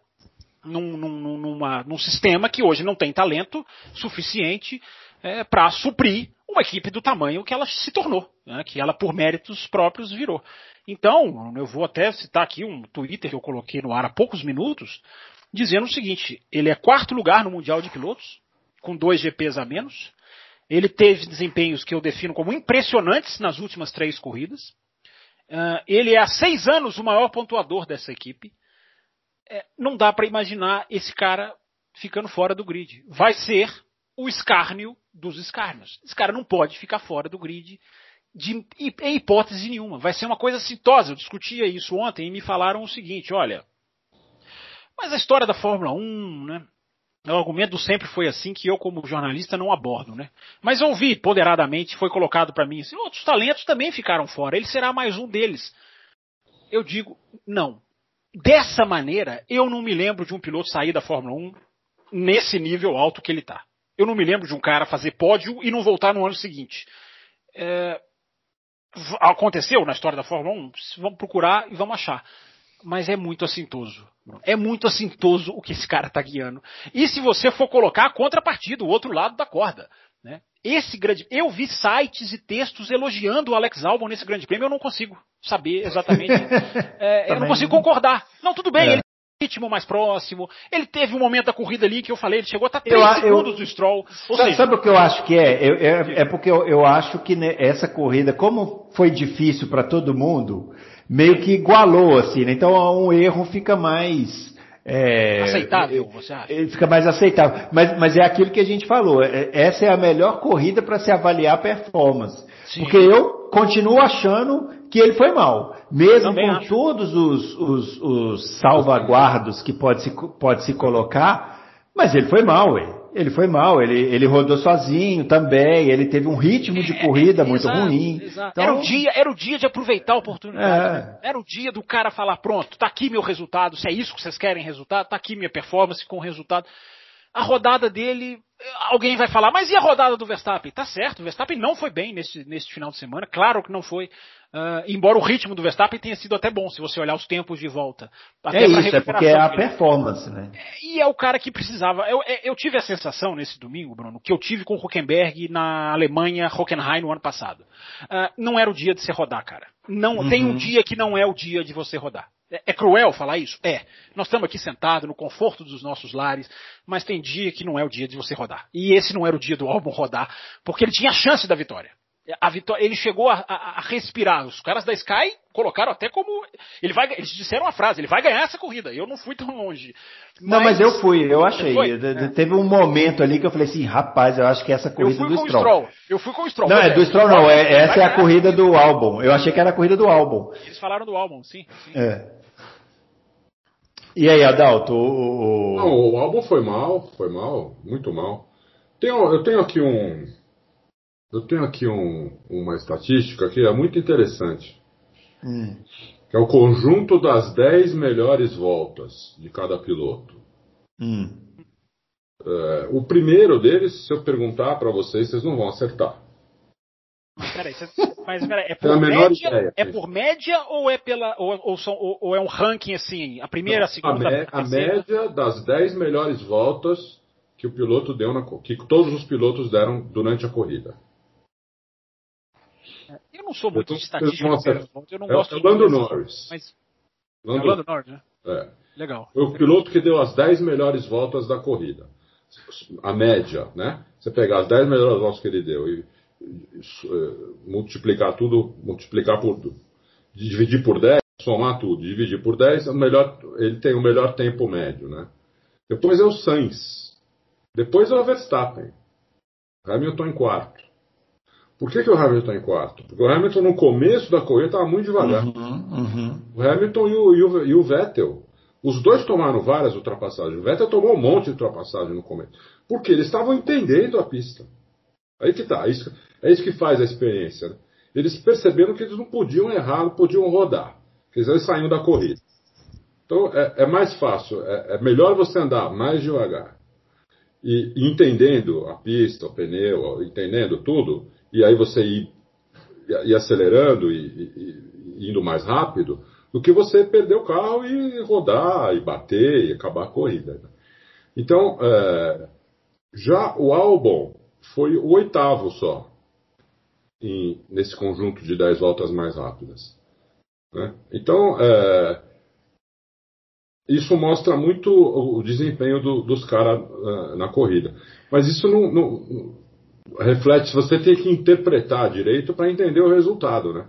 [SPEAKER 3] num, num, numa, num sistema que hoje não tem talento suficiente é, para suprir uma equipe do tamanho que ela se tornou, né? que ela por méritos próprios virou. Então, eu vou até citar aqui um Twitter que eu coloquei no ar há poucos minutos, dizendo o seguinte: ele é quarto lugar no Mundial de Pilotos, com dois GPs a menos. Ele teve desempenhos que eu defino como impressionantes nas últimas três corridas. Uh, ele é há seis anos o maior pontuador dessa equipe. É, não dá para imaginar esse cara ficando fora do grid. Vai ser o escárnio dos escárnios. Esse cara não pode ficar fora do grid de, em hipótese nenhuma. Vai ser uma coisa sintosa. Eu discutia isso ontem e me falaram o seguinte: olha, mas a história da Fórmula 1, né? O argumento sempre foi assim que eu, como jornalista, não abordo, né? Mas ouvi moderadamente, foi colocado para mim assim, outros talentos também ficaram fora, ele será mais um deles. Eu digo, não. Dessa maneira, eu não me lembro de um piloto sair da Fórmula 1 nesse nível alto que ele está. Eu não me lembro de um cara fazer pódio e não voltar no ano seguinte. É, aconteceu na história da Fórmula 1, vamos procurar e vamos achar. Mas é muito assintoso. É muito assintoso o que esse cara está guiando. E se você for colocar a contrapartida, o outro lado da corda. Né? Esse grande. Eu vi sites e textos elogiando o Alex Albon nesse grande prêmio, eu não consigo saber exatamente. [laughs] é, eu não consigo concordar. Não, tudo bem, é. ele ritmo mais próximo. Ele teve um momento da corrida ali que eu falei, ele chegou a estar 3 eu, segundos eu, do Stroll.
[SPEAKER 1] Sabe, seja, sabe, o que eu acho que é? Eu, é, é, porque eu, eu acho que essa corrida, como foi difícil para todo mundo, meio que igualou assim, né? Então um erro fica mais
[SPEAKER 3] é, aceitável, você acha?
[SPEAKER 1] Fica mais aceitável. Mas, mas é aquilo que a gente falou. É, essa é a melhor corrida para se avaliar a performance. Sim. Porque eu continuo achando que ele foi mal. Mesmo com acho. todos os, os, os, salvaguardos que pode se, pode se colocar, mas ele foi mal, ué. Ele foi mal, ele, ele rodou sozinho também, ele teve um ritmo de corrida é, muito exato, ruim.
[SPEAKER 3] Exato. Então, era, o dia, era o dia de aproveitar a oportunidade. É. Né? Era o dia do cara falar, pronto, tá aqui meu resultado, se é isso que vocês querem resultado, tá aqui minha performance com o resultado. a rodada dele alguém vai falar, mas e a rodada do Verstappen? Tá certo, o Verstappen não foi bem nesse, nesse final de semana, claro que não foi. Uh, embora o ritmo do Verstappen tenha sido até bom, se você olhar os tempos de volta.
[SPEAKER 1] É isso, é porque é a performance, né?
[SPEAKER 3] E é o cara que precisava. Eu, é, eu, tive a sensação nesse domingo, Bruno, que eu tive com o Huckenberg na Alemanha, Hockenheim no ano passado. Uh, não era o dia de se rodar, cara. Não, uhum. Tem um dia que não é o dia de você rodar. É, é cruel falar isso? É. Nós estamos aqui sentados no conforto dos nossos lares, mas tem dia que não é o dia de você rodar. E esse não era o dia do álbum rodar, porque ele tinha a chance da vitória. A vitória ele chegou a, a, a, respirar. Os caras da Sky colocaram até como. Ele vai, eles disseram a frase, ele vai ganhar essa corrida. Eu não fui tão longe.
[SPEAKER 1] Mas, não, mas eu fui, eu achei. É. Teve um momento ali que eu falei assim, rapaz, eu acho que essa corrida do Stroll. Stroll.
[SPEAKER 3] Eu fui com o Stroll.
[SPEAKER 1] Não, é do Stroll não, é, essa é a corrida do álbum. Eu achei que era a corrida do álbum.
[SPEAKER 3] Eles falaram do álbum, sim. sim.
[SPEAKER 1] É. E aí, Adalto? O...
[SPEAKER 2] Não, o álbum foi mal, foi mal, muito mal. Tenho, eu tenho aqui um. Eu tenho aqui um, uma estatística que é muito interessante. Hum. Que é o conjunto das 10 melhores voltas de cada piloto. Hum. É, o primeiro deles, se eu perguntar para vocês, vocês não vão acertar.
[SPEAKER 3] Peraí, mas peraí, é [laughs] por média? Ideia, é por média ou é pela ou, ou, são, ou, ou, é um ranking assim, a primeira, a segunda,
[SPEAKER 2] a, a, a média das 10 melhores voltas que o piloto deu na que todos os pilotos deram durante a corrida.
[SPEAKER 3] Eu não sou muito de estatística,
[SPEAKER 2] eu, eu não é, gosto é o Lando Norris. Mas
[SPEAKER 3] Lando, é o Lando Norris, né?
[SPEAKER 2] É.
[SPEAKER 3] Legal.
[SPEAKER 2] Foi o piloto que deu as 10 melhores voltas da corrida. A média, né? Você pegar as 10 melhores voltas que ele deu e é, multiplicar tudo, multiplicar por dividir por 10, somar tudo, dividir por 10, é melhor, ele tem o melhor tempo médio, né? Depois é o Sainz. Depois é o Verstappen. Hamilton em quarto. Por que, que o Hamilton em quarto? Porque o Hamilton no começo da corrida estava muito devagar. Uhum, uhum. O Hamilton e o, e, o, e o, Vettel. Os dois tomaram várias ultrapassagens. O Vettel tomou um monte de ultrapassagem no começo. Porque eles estavam entendendo a pista. Aí que tá. Isso, é isso que faz a experiência. Né? Eles perceberam que eles não podiam errar, não podiam rodar. Dizer, eles saíram da corrida. Então é, é mais fácil, é, é, melhor você andar mais devagar. E, entendendo a pista, o pneu, entendendo tudo, e aí você ir, ir acelerando e, e, indo mais rápido, do que você perder o carro e rodar, e bater, e acabar a corrida. Né? Então, é, já o álbum foi o oitavo só em, nesse conjunto de 10 voltas mais rápidas. Né? Então, é, isso mostra muito o desempenho do, dos caras uh, na corrida. Mas isso não, reflete, você tem que interpretar direito para entender o resultado, né?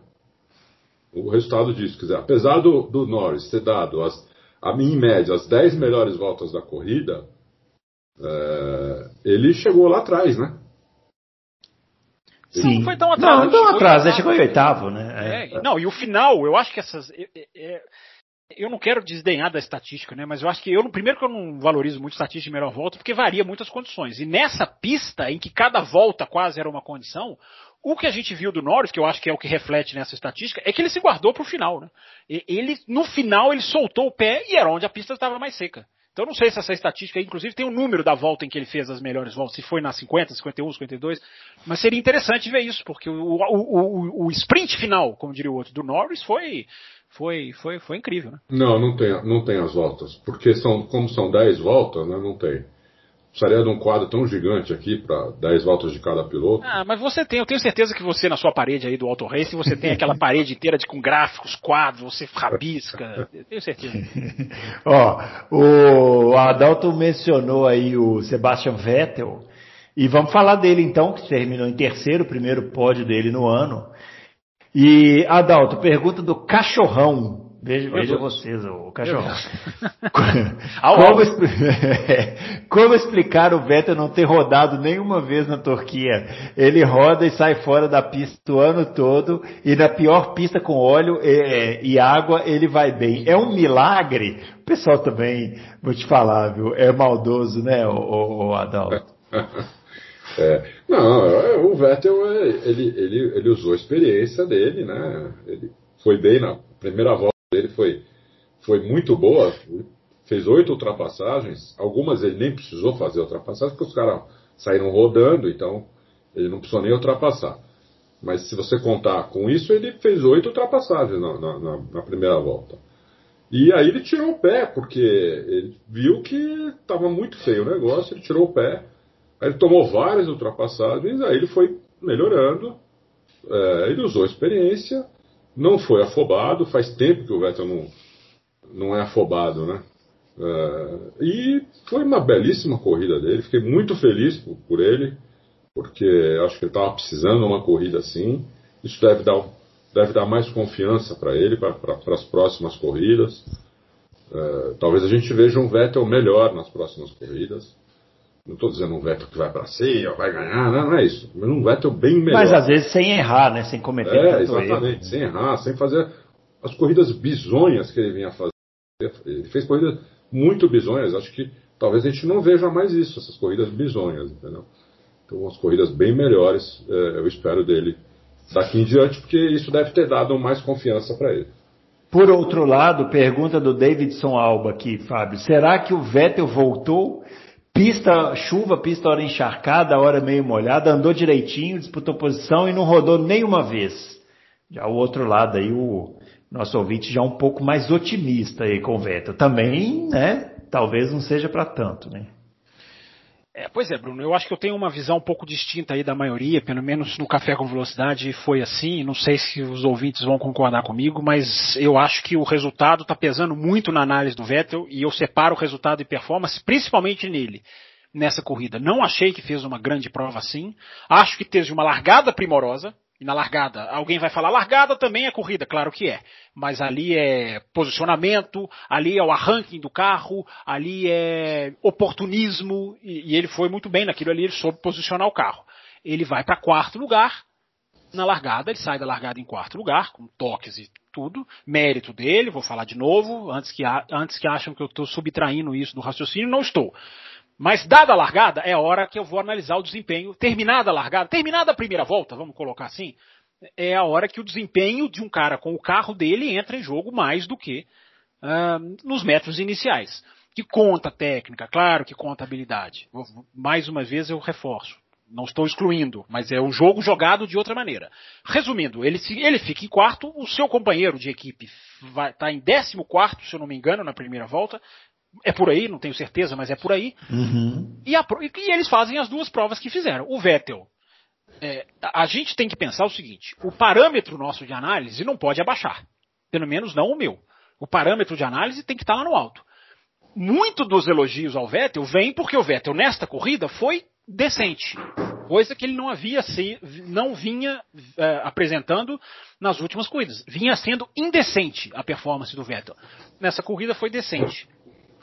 [SPEAKER 2] O resultado disso. Quer dizer, apesar do, do Norris ter dado, as, a, em média, as 10 melhores voltas da corrida, é, ele chegou lá atrás, né?
[SPEAKER 1] Sim. Não foi tão atrás. Não, tão atrás, ele chegou em oitavo, né?
[SPEAKER 3] É, não, e o final, eu acho que essas. Eu não quero desdenhar da estatística, né? Mas eu acho que eu, primeiro que eu não valorizo muito estatística de melhor volta, porque varia muitas condições. E nessa pista, em que cada volta quase era uma condição, o que a gente viu do Norris, que eu acho que é o que reflete nessa estatística, é que ele se guardou para o final, né? Ele, no final, ele soltou o pé e era onde a pista estava mais seca. Então não sei se essa estatística, inclusive, tem o um número da volta em que ele fez as melhores voltas, se foi na 50, 51, 52, mas seria interessante ver isso, porque o, o, o, o sprint final, como diria o outro, do Norris foi, foi, foi, foi incrível, né?
[SPEAKER 2] Não, não tem, não tem as voltas, porque são, como são 10 voltas, né, não tem. Precisaria de um quadro tão gigante aqui para 10 voltas de cada piloto.
[SPEAKER 3] Ah, mas você tem, eu tenho certeza que você na sua parede aí do Auto Race, você tem aquela [laughs] parede inteira de, com gráficos, quadros, você rabisca, eu tenho certeza. [laughs]
[SPEAKER 1] Ó, o Adalto mencionou aí o Sebastian Vettel, e vamos falar dele então, que terminou em terceiro, primeiro pódio dele no ano. E Adalto, pergunta do cachorrão. Veja, veja vocês, o cachorro. [laughs] como, [laughs] como, explicar o Vettel não ter rodado nenhuma vez na Turquia? Ele roda e sai fora da pista o ano todo e na pior pista com óleo e, e água ele vai bem. É um milagre? O pessoal também, vou te falar, viu? É maldoso, né, o, o, o Adalto? [laughs]
[SPEAKER 2] É, não, é, o Vettel, é, ele, ele, ele usou a experiência dele, né? Ele foi bem na primeira volta dele foi, foi muito boa, fez oito ultrapassagens, algumas ele nem precisou fazer ultrapassagem, porque os caras saíram rodando, então ele não precisou nem ultrapassar. Mas se você contar com isso, ele fez oito ultrapassagens na, na, na, primeira volta. E aí ele tirou o pé, porque ele viu que estava muito feio o negócio, ele tirou o pé. Ele tomou várias ultrapassagens, aí ele foi melhorando, é, ele usou a experiência, não foi afobado, faz tempo que o Vettel não, não é afobado, né? É, e foi uma belíssima corrida dele, fiquei muito feliz por, por ele, porque acho que ele estava precisando de uma corrida assim. Isso deve dar, deve dar mais confiança para ele para as próximas corridas. É, talvez a gente veja um Vettel melhor nas próximas corridas. Não estou dizendo um Vettel que vai para cima, vai ganhar, não, não, é isso. Mas um Vettel bem melhor.
[SPEAKER 1] Mas às vezes sem errar, né? Sem cometer
[SPEAKER 2] É, exatamente, erro. sem errar, sem fazer as corridas bizonhas que ele vinha fazer. Ele fez corridas muito bizonhas. Acho que talvez a gente não veja mais isso, essas corridas bizonhas, entendeu? Então, umas corridas bem melhores, é, eu espero dele daqui em diante, porque isso deve ter dado mais confiança para ele.
[SPEAKER 1] Por outro lado, pergunta do Davidson Alba aqui, Fábio. Será que o Vettel voltou? Pista chuva, pista hora encharcada, hora meio molhada, andou direitinho, disputou posição e não rodou nenhuma vez. Já o outro lado aí, o nosso ouvinte já um pouco mais otimista aí com o Vettel. Também, né? Talvez não seja para tanto, né?
[SPEAKER 3] É, pois é, Bruno, eu acho que eu tenho uma visão um pouco distinta aí da maioria, pelo menos no Café com Velocidade foi assim, não sei se os ouvintes vão concordar comigo, mas eu acho que o resultado está pesando muito na análise do Vettel e eu separo o resultado e performance principalmente nele, nessa corrida. Não achei que fez uma grande prova assim, acho que teve uma largada primorosa, e na largada, alguém vai falar, largada também é corrida, claro que é. Mas ali é posicionamento, ali é o arranque do carro, ali é oportunismo, e, e ele foi muito bem naquilo ali, ele soube posicionar o carro. Ele vai para quarto lugar, na largada, ele sai da largada em quarto lugar, com toques e tudo, mérito dele, vou falar de novo, antes que, antes que acham que eu estou subtraindo isso do raciocínio, não estou. Mas dada a largada, é a hora que eu vou analisar o desempenho. Terminada a largada, terminada a primeira volta, vamos colocar assim, é a hora que o desempenho de um cara com o carro dele entra em jogo mais do que uh, nos metros iniciais. Que conta técnica, claro que conta habilidade. Mais uma vez eu reforço. Não estou excluindo, mas é um jogo jogado de outra maneira. Resumindo, ele, ele fica em quarto, o seu companheiro de equipe está em décimo quarto, se eu não me engano, na primeira volta, é por aí, não tenho certeza, mas é por aí.
[SPEAKER 1] Uhum.
[SPEAKER 3] E, a, e, eles fazem as duas provas que fizeram. O Vettel, é, a gente tem que pensar o seguinte: o parâmetro nosso de análise não pode abaixar. Pelo menos não o meu. O parâmetro de análise tem que estar lá no alto. Muito dos elogios ao Vettel vem porque o Vettel, nesta corrida, foi decente. Coisa que ele não havia se, não vinha é, apresentando nas últimas corridas. Vinha sendo indecente a performance do Vettel. Nessa corrida foi decente.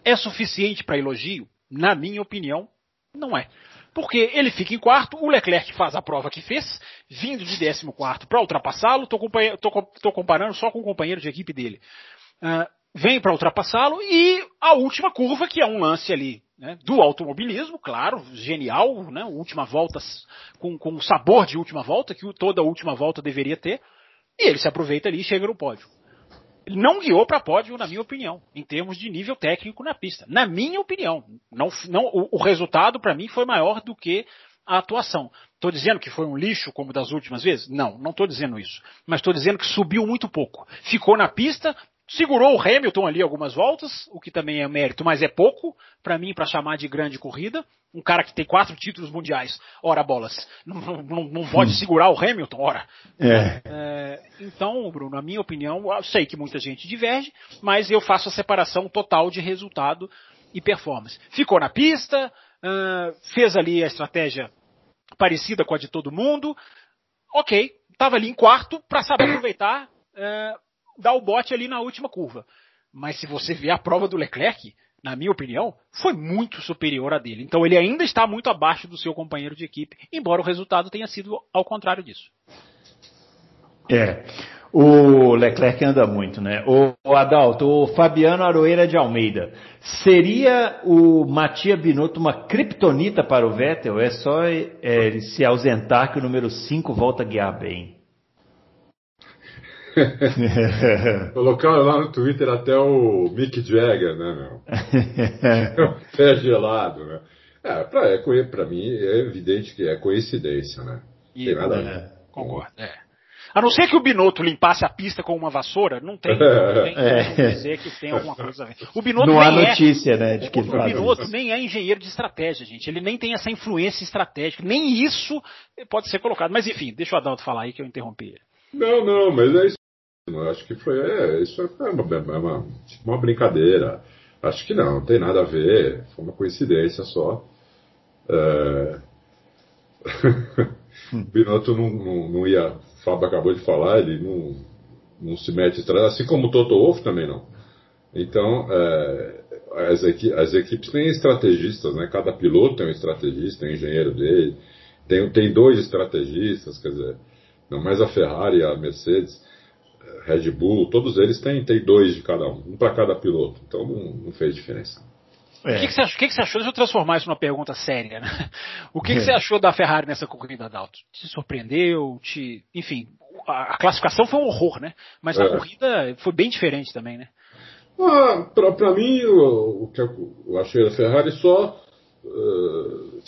[SPEAKER 3] É suficiente para elogio? Na minha opinião, não é. Porque ele fica em quarto, o Leclerc faz a prova que fez, vindo de 14 para ultrapassá-lo, estou comparando só com o companheiro de equipe dele. Uh, vem para ultrapassá-lo e a última curva, que é um lance ali né, do automobilismo, claro, genial, né, última volta com, com o sabor de última volta, que toda última volta deveria ter, e ele se aproveita ali e chega no pódio não guiou para pódio, na minha opinião, em termos de nível técnico na pista. Na minha opinião, não, não, o, o resultado para mim foi maior do que a atuação. Estou dizendo que foi um lixo como das últimas vezes? Não, não estou dizendo isso. Mas estou dizendo que subiu muito pouco. Ficou na pista, Segurou o Hamilton ali algumas voltas, o que também é mérito, mas é pouco para mim para chamar de grande corrida. Um cara que tem quatro títulos mundiais, ora bolas, não, não, não pode hum. segurar o Hamilton, ora.
[SPEAKER 1] É.
[SPEAKER 3] É, então, Bruno, na minha opinião, eu sei que muita gente diverge, mas eu faço a separação total de resultado e performance. Ficou na pista, uh, fez ali a estratégia parecida com a de todo mundo, ok, estava ali em quarto para saber aproveitar. Uh, dar o bote ali na última curva. Mas se você ver a prova do Leclerc, na minha opinião, foi muito superior a dele. Então ele ainda está muito abaixo do seu companheiro de equipe, embora o resultado tenha sido ao contrário disso.
[SPEAKER 1] É. O Leclerc anda muito, né? O, Adalto, o Fabiano Aroeira de Almeida. Seria o Matia Binotto uma criptonita para o Vettel? É só é, ele se ausentar que o número 5 volta a guiar bem. [laughs]
[SPEAKER 2] Colocaram lá no Twitter até o Mick Jagger, né, meu? [laughs] Pé gelado, né? É, pra, é, pra mim é evidente que é coincidência, né?
[SPEAKER 3] E, Tem nada a ver. Concordo, é. A não ser que o Binotto limpasse a pista com uma vassoura, não tem, não [laughs] tem é. dizer que tem alguma coisa a ver. O
[SPEAKER 1] Binotto não há é- notícia, é, né, de que
[SPEAKER 3] o, o Binotto isso. nem é engenheiro de estratégia, gente. Ele nem tem essa influência estratégica. Nem isso pode ser colocado. Mas enfim, deixa o Adalto falar aí que eu interrompi ele.
[SPEAKER 2] Não, não, mas é isso. Eu acho que foi, é, isso é uma, uma, uma brincadeira. Acho que não, não tem nada a ver. Foi uma coincidência só. É... [laughs] Binotto não, não, não ia Fábio acabou de falar, ele não, não se mete atrás, assim como o Toto Wolff também não. Então, é, as, equi as, equipes têm estrategistas, né? Cada piloto tem um estrategista, tem um engenheiro dele, tem, tem dois estrategistas, quer dizer, não mais a Ferrari, a Mercedes, Red Bull, todos eles têm, têm dois de cada um, um para cada piloto. Então não, não fez diferença.
[SPEAKER 3] É. O que, que, você achou, que, que, você achou? Deixa eu transformar isso numa pergunta séria, né? [laughs] O que, que você é. achou da Ferrari nessa corrida, Adalto? Te surpreendeu? Te... Enfim, a, a classificação foi um horror, né? Mas a é. corrida foi bem diferente também, né?
[SPEAKER 2] Ah, pra, mim, o, o, que eu achei da Ferrari só uh,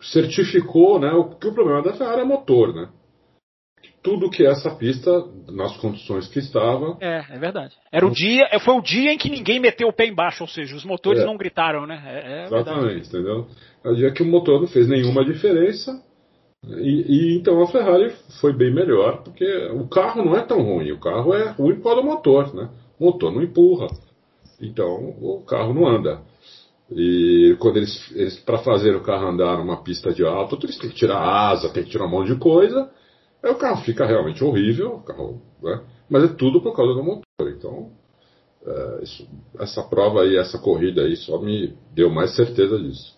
[SPEAKER 2] certificou né, o, que o problema da Ferrari é motor, né? Tudo que essa pista, nas condições que estava.
[SPEAKER 3] É, é verdade. Era o dia, foi o dia em que ninguém meteu o pé embaixo, ou seja, os motores é. não gritaram, né? É,
[SPEAKER 2] é Exatamente, verdade. entendeu? É o dia que o motor não fez nenhuma diferença. E, e, então a Ferrari foi bem melhor, porque o carro não é tão ruim, o carro é ruim por causa do motor, né? O motor não empurra, então o carro não anda. E quando eles, eles para fazer o carro andar numa pista de alto, eles têm que tirar asa, tem que tirar um monte de coisa, Aí o carro fica realmente horrível, carro, né? mas é tudo por causa do motor. Então, é, isso, essa prova aí, essa corrida aí, só me deu mais certeza disso.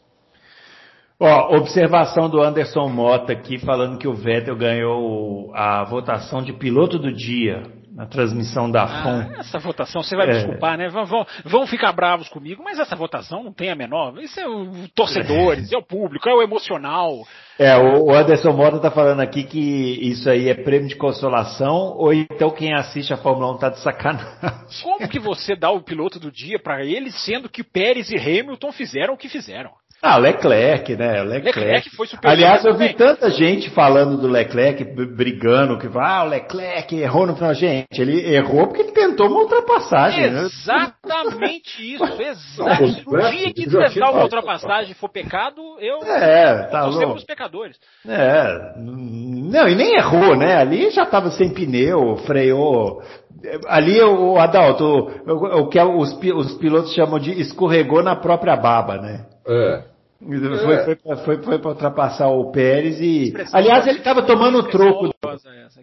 [SPEAKER 1] Ó, observação do Anderson Mota aqui falando que o Vettel ganhou a votação de piloto do dia na transmissão da ah.
[SPEAKER 3] Essa votação, você vai me é. desculpar, né? Vão, vão, vão, ficar bravos comigo, mas essa votação não tem a menor. Isso é o torcedores, é, é o público, é o emocional.
[SPEAKER 1] É, o Anderson Mota tá falando aqui que isso aí é prêmio de consolação, ou então quem assiste a Fórmula 1 tá de sacanagem.
[SPEAKER 3] Como que você dá o piloto do dia para ele, sendo que Pérez e Hamilton fizeram o que fizeram?
[SPEAKER 1] Ah, Leclerc, né? Leclerc. Leclerc foi super Aliás, eu vi tanta gente falando do Leclerc, brigando, que ah, o Leclerc errou no final. Gente, ele errou porque ele tentou uma ultrapassagem.
[SPEAKER 3] Né? Exatamente [laughs] isso, exatamente. No dia que tentar uma ultrapassagem for pecado, eu
[SPEAKER 1] é, tá
[SPEAKER 3] louco. os pecadores.
[SPEAKER 1] É, não, e nem errou, né? Ali já estava sem pneu, freou. Ali o Adalto, o, o que os, os pilotos chamam de escorregou na própria baba, né?
[SPEAKER 2] É.
[SPEAKER 1] Foi, foi, foi, foi para ultrapassar o Pérez e. Aliás, ele estava tomando o troco. Do,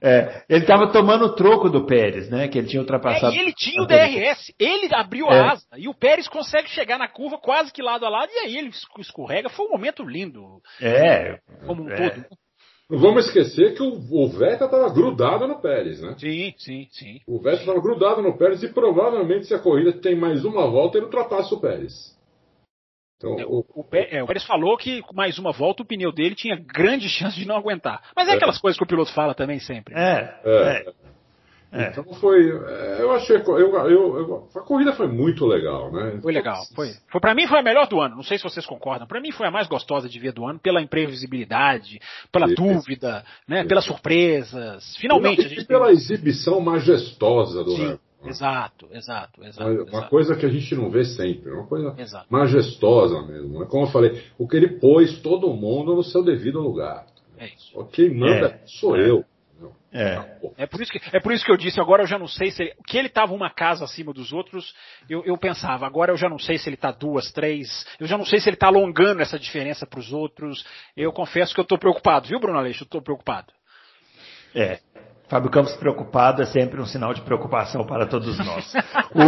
[SPEAKER 1] é, ele estava tomando o troco do Pérez, né? Que ele tinha ultrapassado.
[SPEAKER 3] É, e ele tinha o DRS, ele abriu é. a asa e o Pérez consegue chegar na curva quase que lado a lado e aí ele escorrega. Foi um momento lindo.
[SPEAKER 1] É.
[SPEAKER 3] Como um é. todo.
[SPEAKER 2] Não vamos esquecer que o, o Vettel estava grudado no Pérez, né?
[SPEAKER 3] Sim, sim, sim.
[SPEAKER 2] O Vettel estava grudado no Pérez e provavelmente se a corrida tem mais uma volta ele ultrapassa o Pérez.
[SPEAKER 3] Então, é, o, o, é, o, Pérez falou que com mais uma volta o pneu dele tinha grande chance de não aguentar. Mas é, é. aquelas coisas que o piloto fala também sempre.
[SPEAKER 1] É. é.
[SPEAKER 2] é. Então foi. Eu achei. Eu, eu, eu, a corrida foi muito legal, né?
[SPEAKER 3] Foi legal. Foi. foi para mim foi a melhor do ano. Não sei se vocês concordam. Para mim foi a mais gostosa de ver do ano pela imprevisibilidade, pela dúvida, né? Pelas surpresas. Finalmente. E, a gente
[SPEAKER 2] pela tem... exibição majestosa do Sim.
[SPEAKER 3] Exato, exato, exato.
[SPEAKER 2] Uma,
[SPEAKER 3] exato.
[SPEAKER 2] coisa que a gente não vê sempre, uma coisa exato. majestosa mesmo. É como eu falei, o que ele pôs todo mundo no seu devido lugar.
[SPEAKER 3] É isso.
[SPEAKER 2] Quem manda é. sou é. eu.
[SPEAKER 3] É. é por isso que é por isso que eu disse agora eu já não sei se ele, que ele estava uma casa acima dos outros eu, eu pensava agora eu já não sei se ele está duas três eu já não sei se ele está alongando essa diferença para os outros eu confesso que eu estou preocupado viu Bruno Aleixo eu estou preocupado
[SPEAKER 1] é Fábio Campos preocupado é sempre um sinal de preocupação para todos nós. [laughs] o...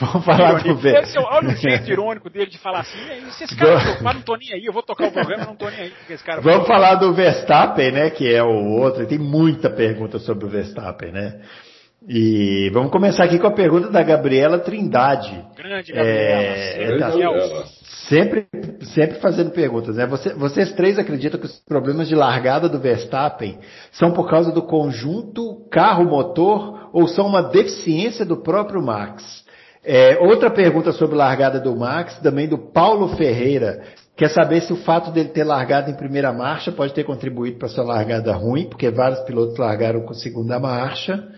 [SPEAKER 1] Vamos falar do
[SPEAKER 3] Vettel. Olha o [laughs] jeito irônico dele de falar assim, se esse cara não tô nem aí, eu vou tocar o programa, não tô nem aí. Esse cara
[SPEAKER 1] Vamos falar do Verstappen, né, que é o outro, tem muita pergunta sobre o Verstappen, né? E vamos começar aqui com a pergunta da Gabriela Trindade.
[SPEAKER 3] Grande Gabriela. É,
[SPEAKER 1] tá, Sempre, sempre fazendo perguntas, né? Você, vocês três acreditam que os problemas de largada do Verstappen são por causa do conjunto carro-motor ou são uma deficiência do próprio Max? É, outra pergunta sobre largada do Max, também do Paulo Ferreira. Quer saber se o fato dele ter largado em primeira marcha pode ter contribuído para sua largada ruim, porque vários pilotos largaram com segunda marcha.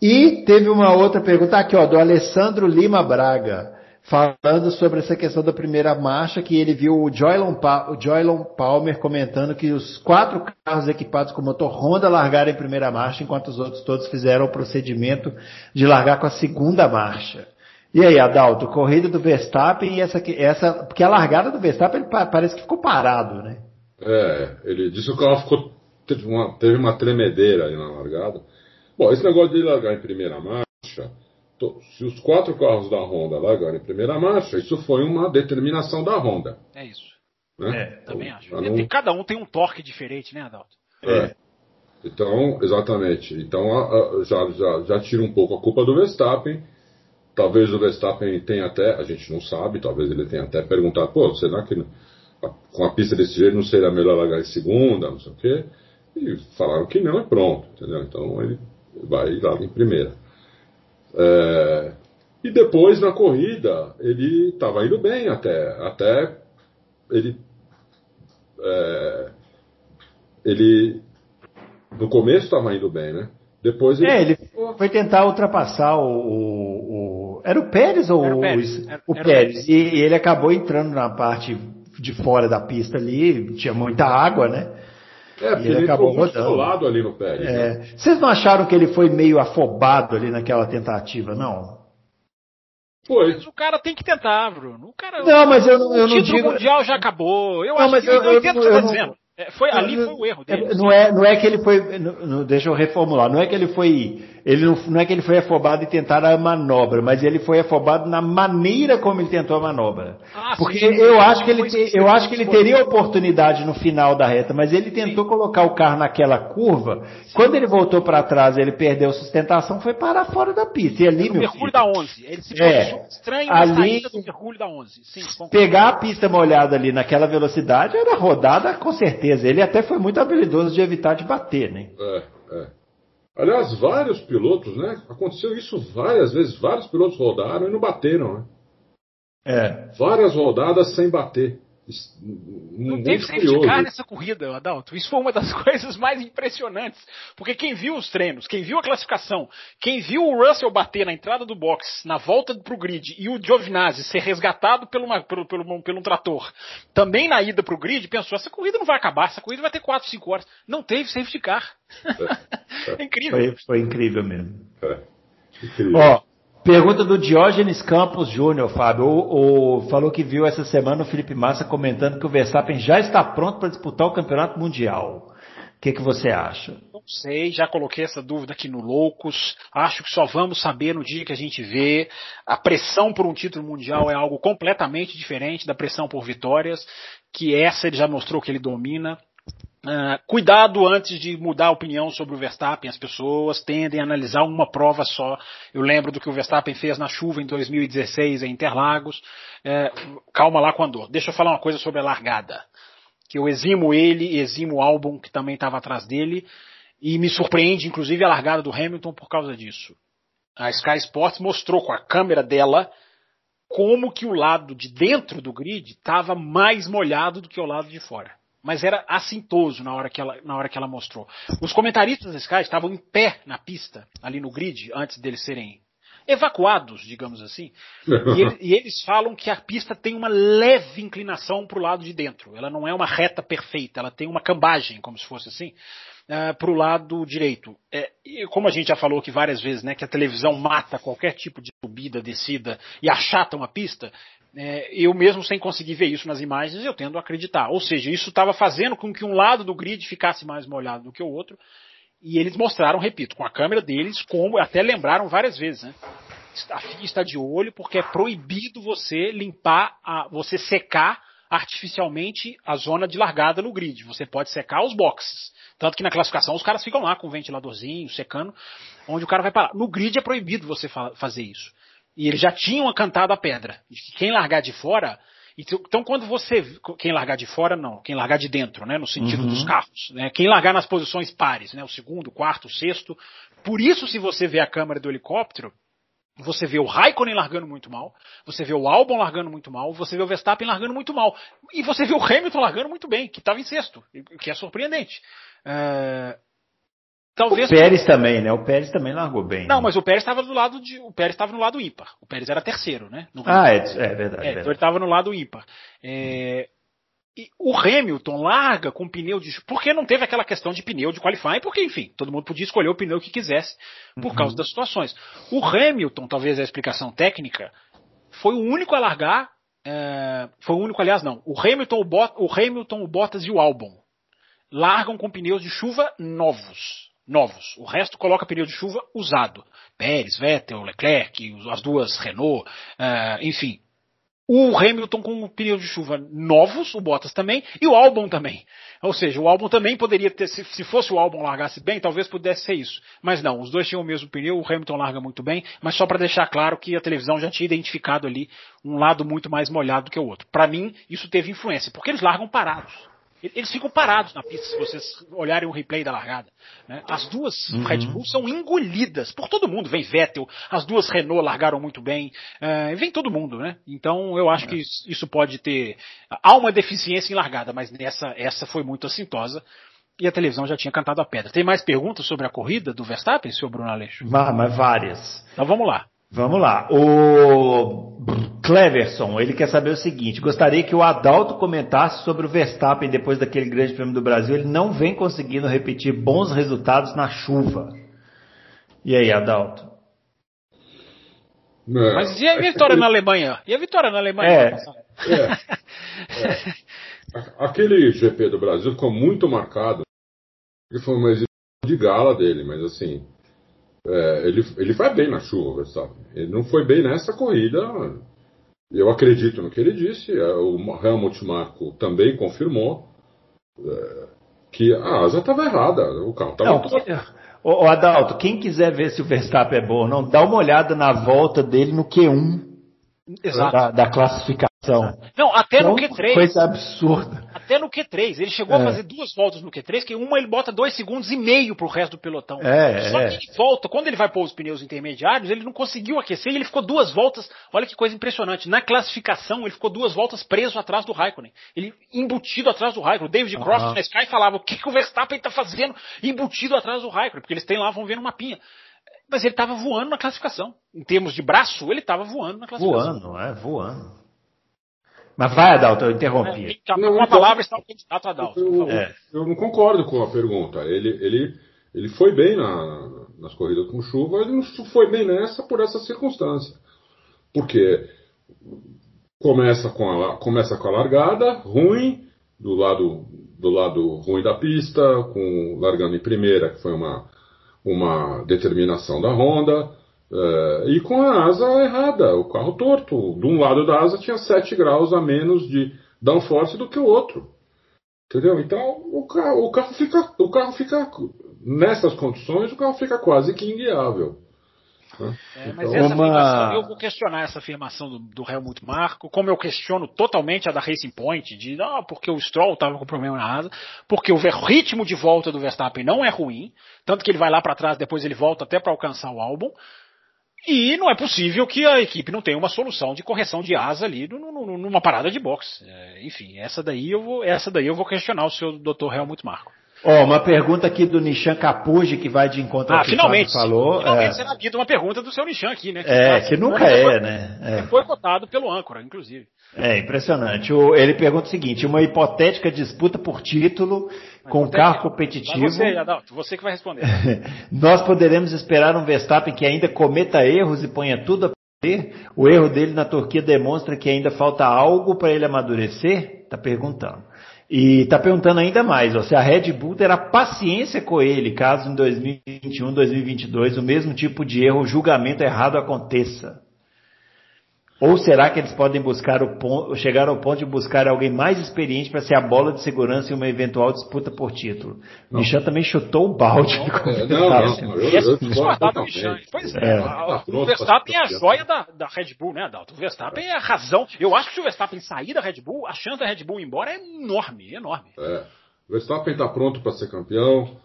[SPEAKER 1] E teve uma outra pergunta aqui, ó, do Alessandro Lima Braga, falando sobre essa questão da primeira marcha, que ele viu o Joylon, o Joylon Palmer comentando que os quatro carros equipados com motor Honda largaram em primeira marcha, enquanto os outros todos fizeram o procedimento de largar com a segunda marcha. E aí, Adalto, corrida do Verstappen e essa, essa. Porque a largada do Verstappen parece que ficou parado, né?
[SPEAKER 2] É, ele disse que o carro ficou. Teve uma, teve uma tremedeira aí na largada. Bom, esse negócio de largar em primeira marcha, se os quatro carros da Honda largarem em primeira marcha, isso foi uma determinação da Honda.
[SPEAKER 3] É isso. Né? É, também acho. Não... Cada um tem um torque diferente, né, Adalto?
[SPEAKER 2] É. Então, exatamente. Então, a, a, já, já, já tira um pouco a culpa do Verstappen Talvez o Verstappen tenha até, a gente não sabe, talvez ele tenha até perguntado, pô, será que com a pista desse jeito não seria melhor largar em segunda, não sei o quê? E falaram que não, é pronto, entendeu? Então ele vai lá em primeira. É, e depois na corrida ele estava indo bem até, até ele é, ele no começo estava indo bem, né? Depois
[SPEAKER 1] ele, é, ele foi tentar ultrapassar o, era o Pérez ou
[SPEAKER 3] era o,
[SPEAKER 1] Pérez, era, o Pérez? E, e, ele acabou entrando na parte de fora da pista ali, tinha muita água, né?
[SPEAKER 2] É, porque e ele, ele acabou rodando. lado ali no Pérez.
[SPEAKER 1] É. Né? Vocês não acharam que ele foi meio afobado ali naquela tentativa, não?
[SPEAKER 3] Foi. Mas o cara tem que tentar, Bruno. O cara,
[SPEAKER 1] não, mas eu, eu não digo.
[SPEAKER 3] O mundial já acabou. Eu não, acho mas que eu, eu, entendo o que você está dizendo. É, foi, ali foi o erro dele.
[SPEAKER 1] Não é, não é que ele foi. Não, deixa eu reformular. Não é que ele foi. Ele não, não é que ele foi afobado em tentar a manobra, mas ele foi afobado na maneira como ele tentou a manobra. Ah, Porque sim, eu acho que ele, eu acho que ele teria oportunidade no final da reta, mas ele tentou sim. colocar o carro naquela curva. Sim. Quando ele voltou para trás, ele perdeu sustentação, foi parar fora da pista. E ali,
[SPEAKER 3] no
[SPEAKER 1] Mercúrio
[SPEAKER 3] filho, da 11. Ele se é, estranho na ali, saída do Mercúrio da 11. Sim,
[SPEAKER 1] pegar a pista molhada ali naquela velocidade era rodada com certeza certeza. Ele até foi muito habilidoso de evitar de bater, né?
[SPEAKER 2] É, é. Aliás, vários pilotos, né? Aconteceu isso várias vezes. Vários pilotos rodaram e não bateram, né?
[SPEAKER 1] É.
[SPEAKER 2] Várias rodadas sem bater.
[SPEAKER 3] Não teve safety car nessa corrida, Adalto. Isso foi uma das [laughs] coisas mais impressionantes. Porque quem viu os treinos, quem viu a classificação, quem viu o Russell bater na entrada do box, na volta pro grid, e o Giovinazzi ser resgatado pelo, pelo, pelo, pelo um trator, também na ida pro grid, pensou, essa corrida não vai acabar, essa corrida vai ter 4, 5 horas. Não teve safety car. É, é. [laughs] é incrível.
[SPEAKER 1] Foi, foi, incrível mesmo. É. Incrível. Ó, Pergunta do Diógenes Campos Júnior, Fábio. O, o, falou que viu essa semana o Felipe Massa comentando que o Verstappen já está pronto para disputar o Campeonato Mundial. O que, que você acha?
[SPEAKER 3] Não sei, já coloquei essa dúvida aqui no Loucos. Acho que só vamos saber no dia que a gente vê. A pressão por um título mundial é algo completamente diferente da pressão por vitórias, que essa ele já mostrou que ele domina. Uh, cuidado antes de mudar a opinião sobre o Verstappen. As pessoas tendem a analisar uma prova só. Eu lembro do que o Verstappen fez na chuva em 2016 em Interlagos. Uh, calma lá com a dor. Deixa eu falar uma coisa sobre a largada. Que eu eximo ele, eximo o álbum que também estava atrás dele. E me surpreende, inclusive, a largada do Hamilton por causa disso. A Sky Sports mostrou com a câmera dela como que o lado de dentro do grid estava mais molhado do que o lado de fora mas era assintoso na hora que ela, na hora que ela mostrou. Os comentaristas da Sky estavam em pé na pista, ali no grid, antes deles serem evacuados, digamos assim. E, ele, [laughs] e eles falam que a pista tem uma leve inclinação para o lado de dentro. Ela não é uma reta perfeita, ela tem uma cambagem, como se fosse assim, uh, é, para o lado direito. É, e como a gente já falou aqui várias vezes, né, que a televisão mata qualquer tipo de subida, descida e achata uma pista, é, eu mesmo sem conseguir ver isso nas imagens, eu tendo a acreditar. Ou seja, isso estava fazendo com que um lado do grid ficasse mais molhado do que o outro. E eles mostraram, repito, com a câmera deles, como até lembraram várias vezes, né? A FIA está de olho porque é proibido você limpar, a, você secar artificialmente a zona de largada no grid. Você pode secar os boxes. Tanto que na classificação os caras ficam lá com o ventiladorzinho, secando, onde o cara vai parar. No grid é proibido você fa fazer isso. E eles já tinham cantado a pedra. De que quem largar de fora, Então, quando você. Quem largar de fora, não. Quem largar de dentro, né? No sentido uhum. dos carros. Né? Quem largar nas posições pares, né? O segundo, o quarto, o sexto. Por isso, se você vê a câmera do helicóptero, você vê o Raikkonen largando muito mal, você vê o Albon largando muito mal, você vê o Verstappen largando muito mal. E você vê o Hamilton largando muito bem, que estava em sexto, o que é surpreendente.
[SPEAKER 1] Uh, Talvez o Pérez também, né? O Pérez também largou bem.
[SPEAKER 3] Não, né? mas o Pérez estava do lado de, o Pérez estava no lado ímpar. O Pérez era terceiro, né?
[SPEAKER 1] No ah, é, é, verdade. É, verdade.
[SPEAKER 3] Então ele estava no lado ímpar. É, e o Hamilton larga com pneu de. Porque não teve aquela questão de pneu de qualifying, porque, enfim, todo mundo podia escolher o pneu que quisesse por uhum. causa das situações. O Hamilton, talvez a explicação técnica, foi o único a largar. É, foi o único, aliás, não. O Hamilton, o, Bot, o Hamilton, o Bottas e o Albon largam com pneus de chuva novos novos. O resto coloca pneu de chuva usado. Pérez, Vettel, Leclerc, as duas Renault, uh, enfim. O Hamilton com pneu de chuva novos, o Bottas também, e o Albon também. Ou seja, o Albon também poderia ter, se, se fosse o Albon largasse bem, talvez pudesse ser isso. Mas não, os dois tinham o mesmo pneu, o Hamilton larga muito bem, mas só para deixar claro que a televisão já tinha identificado ali um lado muito mais molhado do que o outro. Para mim, isso teve influência, porque eles largam parados. Eles ficam parados na pista, se vocês olharem o replay da largada. Né? As duas uhum. Red Bull são engolidas por todo mundo. Vem Vettel, as duas Renault largaram muito bem, uh, vem todo mundo, né? Então eu acho que isso pode ter. Há uma deficiência em largada, mas nessa essa foi muito assintosa. E a televisão já tinha cantado a pedra. Tem mais perguntas sobre a corrida do Verstappen, senhor Bruno Aleixo?
[SPEAKER 1] Mas várias.
[SPEAKER 3] Então vamos lá.
[SPEAKER 1] Vamos lá. O Cleverson, ele quer saber o seguinte: gostaria que o Adalto comentasse sobre o Verstappen depois daquele Grande Prêmio do Brasil. Ele não vem conseguindo repetir bons resultados na chuva. E aí, Adalto?
[SPEAKER 3] É. Mas e a vitória na Alemanha? E a vitória na Alemanha?
[SPEAKER 2] É. é. é. Aquele GP do Brasil ficou muito marcado. Ele foi uma exibição de gala dele, mas assim, é, ele, ele vai bem na chuva, Verstappen. Ele não foi bem nessa corrida. Eu acredito no que ele disse. É, o Helmut Marko também confirmou é, que a asa estava errada. O carro estava.
[SPEAKER 1] Ô, Adalto, quem quiser ver se o Verstappen é bom ou não, dá uma olhada na volta dele no Q1 Exato. Da, da classificação.
[SPEAKER 3] Não, até então, no Q3.
[SPEAKER 1] Coisa absurda.
[SPEAKER 3] Até no Q3. Ele chegou é. a fazer duas voltas no Q3, que uma ele bota dois segundos e meio pro resto do pelotão. É, Só é. que ele volta, quando ele vai pôr os pneus intermediários, ele não conseguiu aquecer e ele ficou duas voltas. Olha que coisa impressionante. Na classificação, ele ficou duas voltas preso atrás do Raikkonen. Ele embutido atrás do Raikkonen. O David Cross na Sky falava: o que, que o Verstappen está fazendo embutido atrás do Raikkonen? Porque eles têm lá, vão ver no mapinha. Mas ele estava voando na classificação. Em termos de braço, ele estava voando na classificação.
[SPEAKER 1] Voando, é, voando. Mas vai, Adalto, eu interrompi.
[SPEAKER 3] É, não, uma então, palavra está o candidato Adalto.
[SPEAKER 2] Eu, é. eu, não concordo com a pergunta. Ele, ele, ele foi bem na, nas corridas com chuva, ele não foi bem nessa por essa circunstância. Porque começa com a, começa com a largada ruim, do lado, do lado ruim da pista, com largando em primeira, que foi uma, uma determinação da Honda, uh, e com a asa errada, o carro torto. De um lado da asa tinha 7 graus a menos de downforce do que o outro. Entendeu? Então o carro, o carro fica. O carro fica. Nessas condições, o carro fica quase que inguiável.
[SPEAKER 3] É, mas essa uma... eu vou questionar essa afirmação do, do Helmut Marko, como eu questiono totalmente a da Racing Point, de não, porque o Stroll estava com problema na asa, porque o ritmo de volta do Verstappen não é ruim, tanto que ele vai lá para trás, depois ele volta até para alcançar o álbum, e não é possível que a equipe não tenha uma solução de correção de asa ali numa parada de boxe. É, enfim, essa daí eu vou, essa daí eu vou questionar o seu Dr. Helmut Marko.
[SPEAKER 1] Ó, oh, uma pergunta aqui do Nishan Capuji que vai de encontro
[SPEAKER 3] ah, ao que finalmente,
[SPEAKER 1] falou.
[SPEAKER 3] Finalmente é. será dita uma pergunta do seu Nishan aqui, né?
[SPEAKER 1] Que é, que nunca é, foi, né?
[SPEAKER 3] É. Foi cotado pelo âncora, inclusive.
[SPEAKER 1] É, impressionante. O, ele pergunta o seguinte, uma hipotética disputa por título Com carro competitivo...
[SPEAKER 3] Você, Adalto, você que vai responder. [laughs]
[SPEAKER 1] nós poderemos esperar um Verstappen que ainda cometa erros e ponha tudo a perder? O erro dele na Turquia demonstra que ainda falta algo para ele amadurecer? Está perguntando. E está perguntando ainda mais, ó, se a Red Bull terá paciência com ele, caso em 2021, 2022 o mesmo tipo de erro, julgamento errado aconteça. Ou será que eles podem buscar o ponto, chegar ao ponto de buscar alguém mais experiente para ser a bola de segurança em uma eventual disputa por título? Não. Michan também chutou o balde.
[SPEAKER 2] Não, [laughs] é, não, não, eu, eu,
[SPEAKER 3] eu Michan. Pois é, é. Tá o Verstappen é a joia da, da Red Bull, né, Adalto? O Verstappen é a razão. Eu acho que se o Verstappen sair da Red Bull, a chance da Red Bull ir embora é enorme, enorme.
[SPEAKER 2] É. O Verstappen está pronto para ser campeão.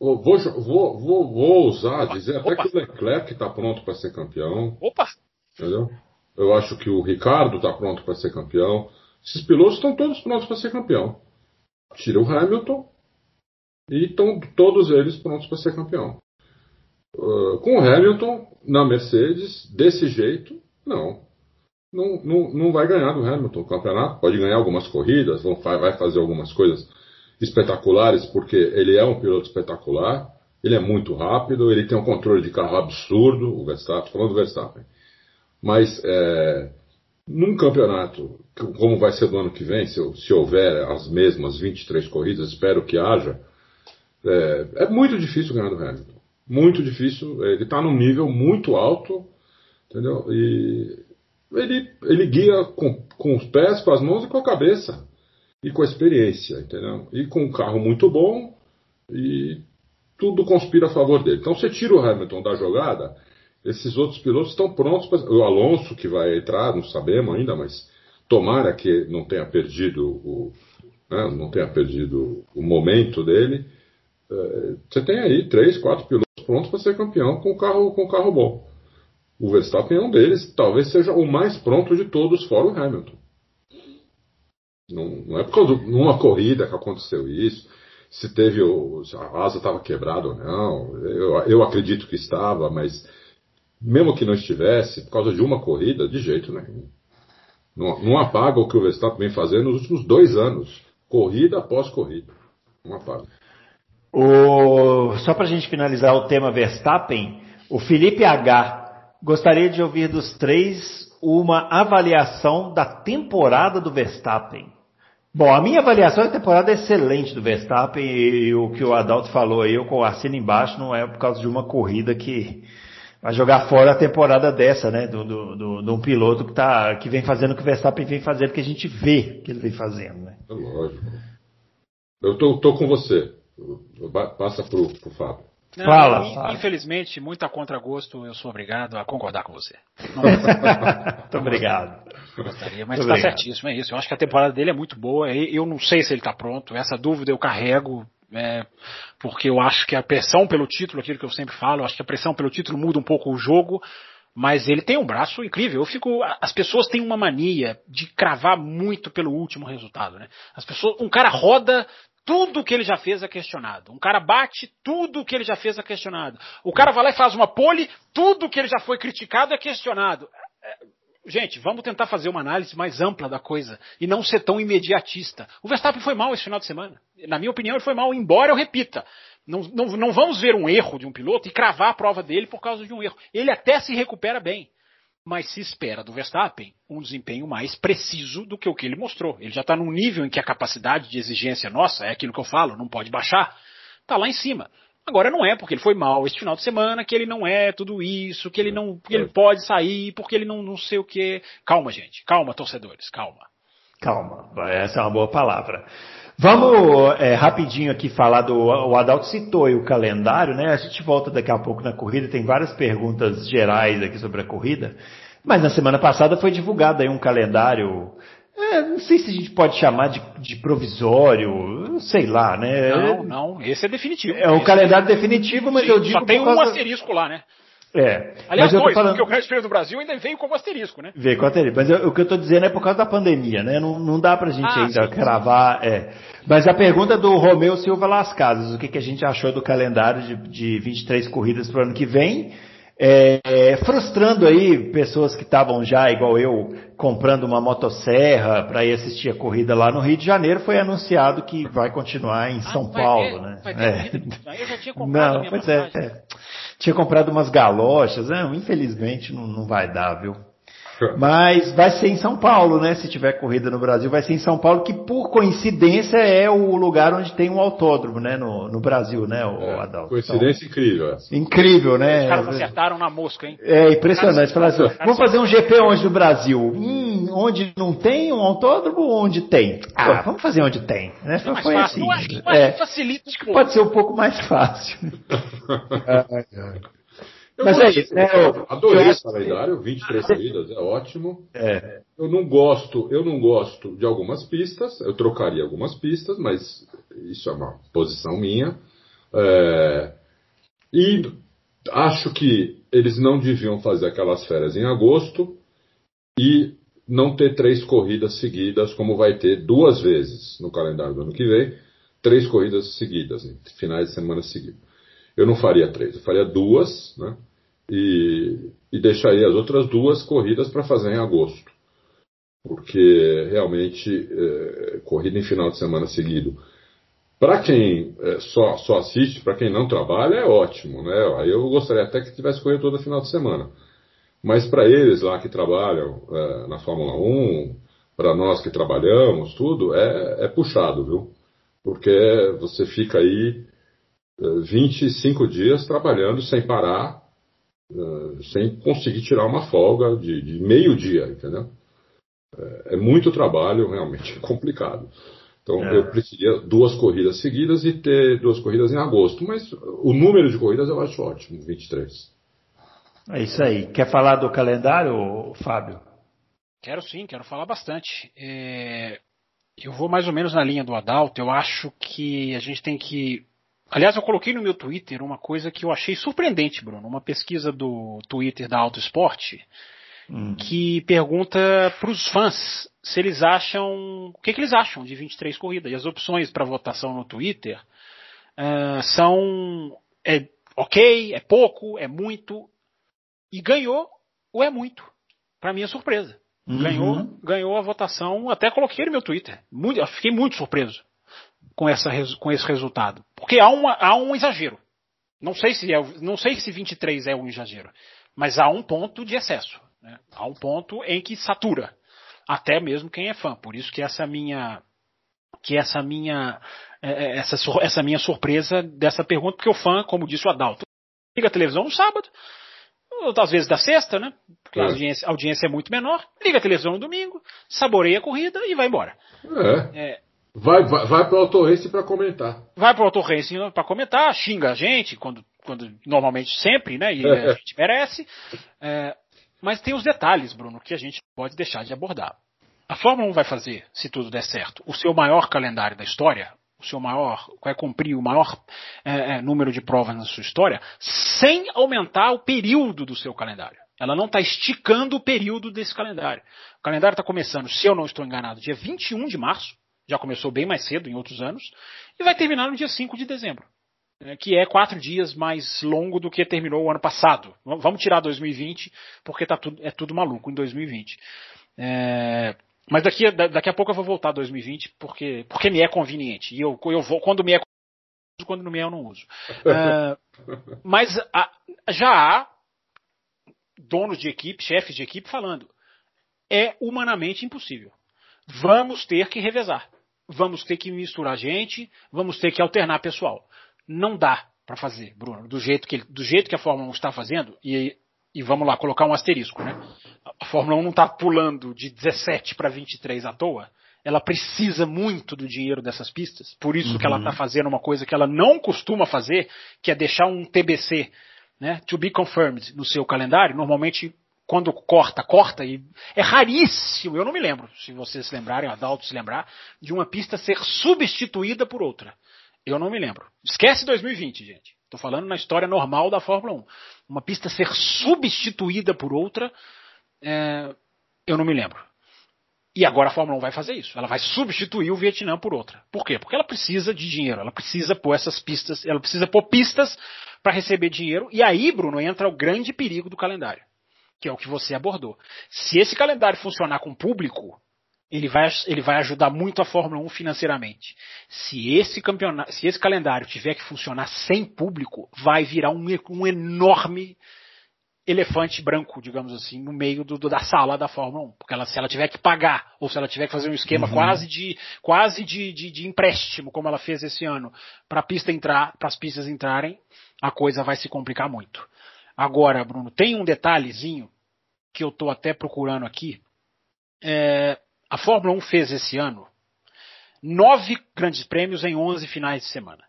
[SPEAKER 2] Vou, vou, vou, vou, vou usar dizer até que o Leclerc está pronto para ser campeão.
[SPEAKER 3] Opa!
[SPEAKER 2] Entendeu? Eu acho que o Ricardo está pronto para ser campeão. Esses pilotos estão todos prontos para ser campeão. Tira o Hamilton e estão todos eles prontos para ser campeão. Uh, com o Hamilton na Mercedes, desse jeito, não. Não, não. não vai ganhar do Hamilton o campeonato. Pode ganhar algumas corridas, vai fazer algumas coisas espetaculares, porque ele é um piloto espetacular, ele é muito rápido, ele tem um controle de carro absurdo, o Verstappen, falando do Verstappen. Mas é, num campeonato, como vai ser do ano que vem, se, se houver as mesmas 23 corridas, espero que haja, é, é muito difícil ganhar do Hamilton. Muito difícil. Ele está num nível muito alto, entendeu? E ele, ele guia com, com os pés, com as mãos e com a cabeça. E com a experiência, entendeu? E com um carro muito bom e tudo conspira a favor dele. Então você tira o Hamilton da jogada, esses outros pilotos estão prontos para. O Alonso que vai entrar, não sabemos ainda, mas tomara que não tenha perdido o, né, não tenha perdido o momento dele. É, você tem aí três, quatro pilotos prontos para ser campeão com carro com carro bom. O Verstappen é um deles, talvez seja o mais pronto de todos, fora o Hamilton. Não, não é por causa de uma corrida que aconteceu isso se teve a asa estava quebrada ou não. Eu, eu acredito que estava, mas mesmo que não estivesse, por causa de uma corrida, de jeito nenhum. Não, não apaga o que o Verstappen vem fazendo nos últimos dois anos. Corrida após corrida. Não apaga.
[SPEAKER 1] O... Só para a gente finalizar o tema Verstappen, o Felipe H. gostaria de ouvir dos três uma avaliação da temporada do Verstappen. Bom, a minha avaliação da temporada é excelente do Verstappen e o que o Adalto falou aí, eu assino embaixo, não é por causa de uma corrida que vai jogar fora a temporada dessa, né? Do, do, do, de um piloto que, tá, que vem fazendo o que o Verstappen vem fazendo, que a gente vê que ele vem fazendo, né?
[SPEAKER 2] É lógico. Eu tô, tô com você. Passa pro, pro Fábio.
[SPEAKER 3] Não, Fala, Infelizmente, muito a contragosto, eu sou obrigado a concordar com você. [laughs]
[SPEAKER 1] muito obrigado.
[SPEAKER 3] Gostaria, mas está certíssimo, é isso. Eu acho que a temporada dele é muito boa. Eu não sei se ele está pronto. Essa dúvida eu carrego. É, porque eu acho que a pressão pelo título, aquilo que eu sempre falo, eu acho que a pressão pelo título muda um pouco o jogo, mas ele tem um braço incrível. Eu fico, as pessoas têm uma mania de cravar muito pelo último resultado, né? As pessoas, um cara roda tudo que ele já fez é questionado. Um cara bate, tudo que ele já fez é questionado. O cara vai lá e faz uma pole, tudo que ele já foi criticado é questionado. Gente, vamos tentar fazer uma análise mais ampla da coisa e não ser tão imediatista. O Verstappen foi mal esse final de semana. Na minha opinião, ele foi mal, embora eu repita. Não, não, não vamos ver um erro de um piloto e cravar a prova dele por causa de um erro. Ele até se recupera bem. Mas se espera do Verstappen um desempenho mais preciso do que o que ele mostrou. Ele já está num nível em que a capacidade de exigência nossa, é aquilo que eu falo, não pode baixar, está lá em cima. Agora não é porque ele foi mal este final de semana, que ele não é tudo isso, que ele não, que ele pode sair, porque ele não, não sei o que. Calma, gente. Calma, torcedores. Calma.
[SPEAKER 1] Calma. Essa é uma boa palavra. Vamos é, rapidinho aqui falar do. O Adalto citou o calendário, né? A gente volta daqui a pouco na corrida. Tem várias perguntas gerais aqui sobre a corrida. Mas na semana passada foi divulgado aí um calendário é, não sei se a gente pode chamar de, de provisório, sei lá, né?
[SPEAKER 3] Não, não, esse é definitivo.
[SPEAKER 1] É o calendário definitivo, mas Sim, eu digo.
[SPEAKER 3] Só tem um asterisco lá, né?
[SPEAKER 1] É.
[SPEAKER 3] Aliás, mas eu dois, falando... porque o Grande Prêmio do Brasil ainda veio como asterisco, né?
[SPEAKER 1] Veio com asterisco. Mas eu, o que eu estou dizendo é por causa da pandemia, né? Não, não dá pra gente ah, ainda sim, cravar. Sim. É. Mas a pergunta do Romeu Silva Las Casas, o que, que a gente achou do calendário de, de 23 corridas para o ano que vem? É, frustrando aí pessoas que estavam já, igual eu, comprando uma motosserra para ir assistir a corrida lá no Rio de Janeiro, foi anunciado que vai continuar em ah, São Paulo, ter, né?
[SPEAKER 3] Vai ter é. Eu já tinha comprado não, pois é,
[SPEAKER 1] é, Tinha comprado umas galochas, né? infelizmente não, não vai dar, viu? Mas vai ser em São Paulo, né? Se tiver corrida no Brasil, vai ser em São Paulo, que por coincidência é o lugar onde tem um autódromo, né? No, no Brasil, né, o
[SPEAKER 2] É,
[SPEAKER 1] Adalto?
[SPEAKER 2] coincidência incrível essa.
[SPEAKER 1] Então, incrível, né?
[SPEAKER 3] Os caras acertaram na mosca, hein?
[SPEAKER 1] É impressionante. Falar assim, vamos fazer um GP onde no Brasil? Hum, onde não tem um autódromo, onde tem? Ah, vamos fazer onde tem. Né?
[SPEAKER 3] É mais
[SPEAKER 1] Foi assim.
[SPEAKER 3] Acho, eu acho
[SPEAKER 1] É,
[SPEAKER 3] que facilita
[SPEAKER 1] pode ser um pouco mais fácil. [laughs] [laughs]
[SPEAKER 2] Eu
[SPEAKER 1] Mas é isso, né?
[SPEAKER 2] eu adorei esse calendário, 23 corridas, é ótimo.
[SPEAKER 1] É.
[SPEAKER 2] Eu não gosto, eu não gosto de algumas pistas, eu trocaria algumas pistas, mas isso é uma posição minha. É, e acho que eles não deviam fazer aquelas férias em agosto e não ter três corridas seguidas, como vai ter duas vezes no calendário do ano que vem, três corridas seguidas, finais de semana seguidos. Eu não faria três, eu faria duas, né? E, e deixaria as outras duas corridas para fazer em agosto porque realmente é, corrida em final de semana seguido. Para quem é, só, só assiste, para quem não trabalha, é ótimo, né? Aí eu gostaria até que tivesse corrida todo final de semana. Mas para eles lá que trabalham é, na Fórmula 1, para nós que trabalhamos, tudo, é, é puxado, viu? Porque você fica aí 25 dias trabalhando sem parar, é, sem conseguir tirar uma folga de, de meio dia, entendeu? É muito trabalho, realmente [laughs] complicado. Então
[SPEAKER 1] É.
[SPEAKER 2] eu preferia duas corridas seguidas e ter duas corridas em agosto. Mas o número de corridas eu acho ótimo, 23.
[SPEAKER 1] É isso aí. Quer falar do calendário, Fábio?
[SPEAKER 3] Quero sim, quero falar bastante. É, eu vou mais ou menos na linha do Adalto. Eu acho que a gente tem que. Aliás, eu coloquei no meu Twitter uma coisa que eu achei surpreendente, Bruno. Uma pesquisa do Twitter da Auto Esporte
[SPEAKER 1] Hum.
[SPEAKER 3] que pergunta para os fãs se eles acham. O que, que eles acham de 23 corridas. E as opções para votação no Twitter ah, são. É ok, é pouco, é muito. E ganhou o é muito. Para minha surpresa.
[SPEAKER 1] Uhum.
[SPEAKER 3] Ganhou, ganhou a votação, até coloquei no meu Twitter. Muito, fiquei muito surpreso com, essa, com esse resultado. Porque há, uma, há um exagero. Não sei, se é, não sei se 23 é um exagero, mas há um ponto de excesso. né? Há um ponto em que satura. Até mesmo quem é fã. Por isso que essa minha. Que essa minha. é, é, Essa, essa minha surpresa dessa pergunta, porque o fã, como disse o Adalto, liga a televisão no sábado, ou às vezes da sexta, né? Porque a
[SPEAKER 2] É.
[SPEAKER 3] audiência, a audiência é muito menor, liga a televisão no domingo, saboreia a corrida e vai embora.
[SPEAKER 2] É.
[SPEAKER 3] É,
[SPEAKER 2] Vai, vai, vai para o Auto Race para comentar.
[SPEAKER 3] vai pro Auto Racing para comentar, xinga a gente, quando, quando normalmente sempre, né? E a [laughs] gente merece. É, mas tem os detalhes, Bruno, que a gente pode deixar de abordar. A Fórmula 1 vai fazer, se tudo der certo, o seu maior calendário da história, o seu maior, vai cumprir o maior é, é, número de provas na sua história, sem aumentar o período do seu calendário. Ela não está esticando o período desse calendário. O calendário está começando, se eu não estou enganado, dia 21 de março, já começou bem mais cedo em outros anos, e vai terminar no dia 5 de dezembro, né, que é quatro dias mais longo do que terminou o ano passado. Vamos tirar 2020, porque tá tudo, é tudo maluco em 2020. É, mas daqui, daqui a pouco eu vou voltar a 2020, porque, porque me é conveniente. E eu, eu vou, quando me é conveniente, quando não me é, eu não uso. É, [laughs] mas a- já há donos de equipe, chefes de equipe falando, é humanamente impossível. Vamos ter que revezar. Vamos ter que misturar gente, vamos ter que alternar pessoal. Não dá para fazer, Bruno, do jeito, que, ele- do jeito que a Fórmula 1 está fazendo, e, e vamos lá, colocar um asterisco, né? A Fórmula 1 não está pulando de 17 para 23 à toa. Ela precisa muito do dinheiro dessas pistas, por isso que ela está fazendo uma coisa que ela não costuma fazer, que é deixar um TBC, né, to be confirmed, no seu calendário. Normalmente, quando corta, corta, e é raríssimo, eu não me lembro, se vocês se lembrarem, o Adalto se lembrar, de uma pista ser substituída por outra. Eu não me lembro. Esquece 2020, gente. Estou falando na história normal da Fórmula 1. Uma pista ser substituída por outra, é, eu não me lembro. E agora a Fórmula 1 vai fazer isso. Ela vai substituir o Vietnã por outra. Por quê? Porque ela precisa de dinheiro. Ela precisa pôr essas pistas, ela precisa pôr pistas para receber dinheiro. E aí, Bruno, entra o grande perigo do calendário, que é o que você abordou. Se esse calendário funcionar com público, ele vai, ele vai ajudar muito a Fórmula 1 financeiramente. Se esse campeonato, se esse calendário tiver que funcionar sem público, vai virar um, um enorme elefante branco, digamos assim, no meio do, do, da sala da Fórmula 1. Porque ela, se ela tiver que pagar, ou se ela tiver que fazer um esquema uhum. quase, de, quase de, de, de, empréstimo, como ela fez esse ano, para pista entrar, para as pistas entrarem, a coisa vai se complicar muito. Agora, Bruno, tem um detalhezinho que eu estou até procurando aqui. É, a Fórmula 1 fez esse ano nove grandes prêmios em 11 finais de semana.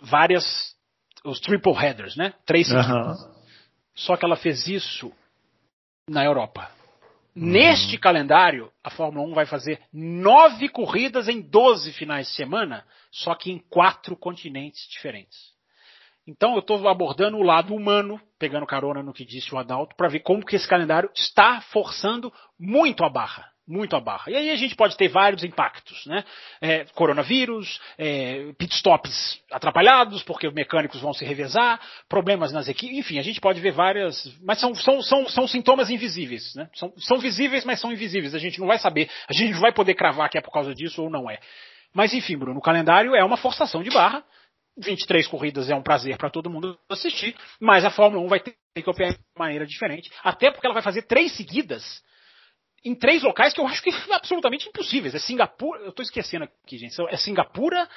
[SPEAKER 3] Várias, os triple headers, né? Três uhum. Só que ela fez isso na Europa. Uhum. Neste calendário, a Fórmula 1 vai fazer nove corridas em 12 finais de semana, só que em quatro continentes diferentes. Então eu estou abordando o lado humano, pegando carona no que disse o Adalto, para ver como que esse calendário está forçando muito a barra muito a barra. E aí a gente pode ter vários impactos, né? É, coronavírus, é, pitstops atrapalhados, porque os mecânicos vão se revezar, problemas nas equipes, enfim, a gente pode ver várias, mas são, são, são, são sintomas invisíveis, né? São, são visíveis, mas são invisíveis. A gente não vai saber, a gente não vai poder cravar que é por causa disso ou não é. Mas enfim, Bruno, o calendário é uma forçação de barra. 23 corridas é um prazer para todo mundo assistir, mas a Fórmula 1 vai ter que operar de maneira diferente, até porque ela vai fazer três seguidas em três locais que eu acho que são absolutamente impossíveis. É Singapura, eu estou esquecendo aqui, gente. É Singapura,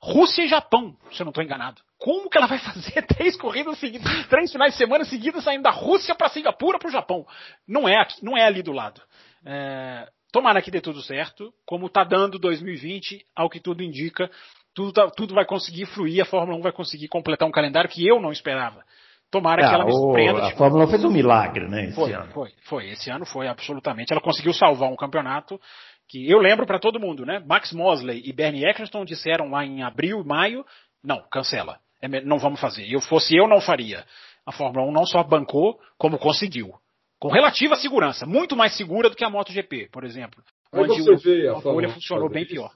[SPEAKER 3] Rússia e Japão, se eu não estou enganado. Como que ela vai [laughs] fazer três corridas seguidas, três finais de semana seguidas saindo da Rússia para Singapura para o Japão? Não é aqui, não é ali do lado. É, tomara que dê tudo certo, como está dando 2020, ao que tudo indica, tudo, tá, tudo vai conseguir fluir, a Fórmula 1 vai conseguir completar um calendário que eu não esperava. Tomara ah, que ela me surpreenda.
[SPEAKER 1] A Fórmula fez um milagre, né?
[SPEAKER 3] Esse foi, ano. foi, foi. Esse ano foi absolutamente. Ela conseguiu salvar um campeonato que eu lembro para todo mundo, né? Max Mosley e Bernie Eccleston disseram lá em abril e maio, não, cancela. É, não vamos fazer. Eu fosse eu não faria. A Fórmula 1 não só bancou, como conseguiu. Com relativa segurança, muito mais segura do que a MotoGP, por exemplo.
[SPEAKER 2] Mas onde você vê a, a Fórmula
[SPEAKER 3] funcionou bem pior.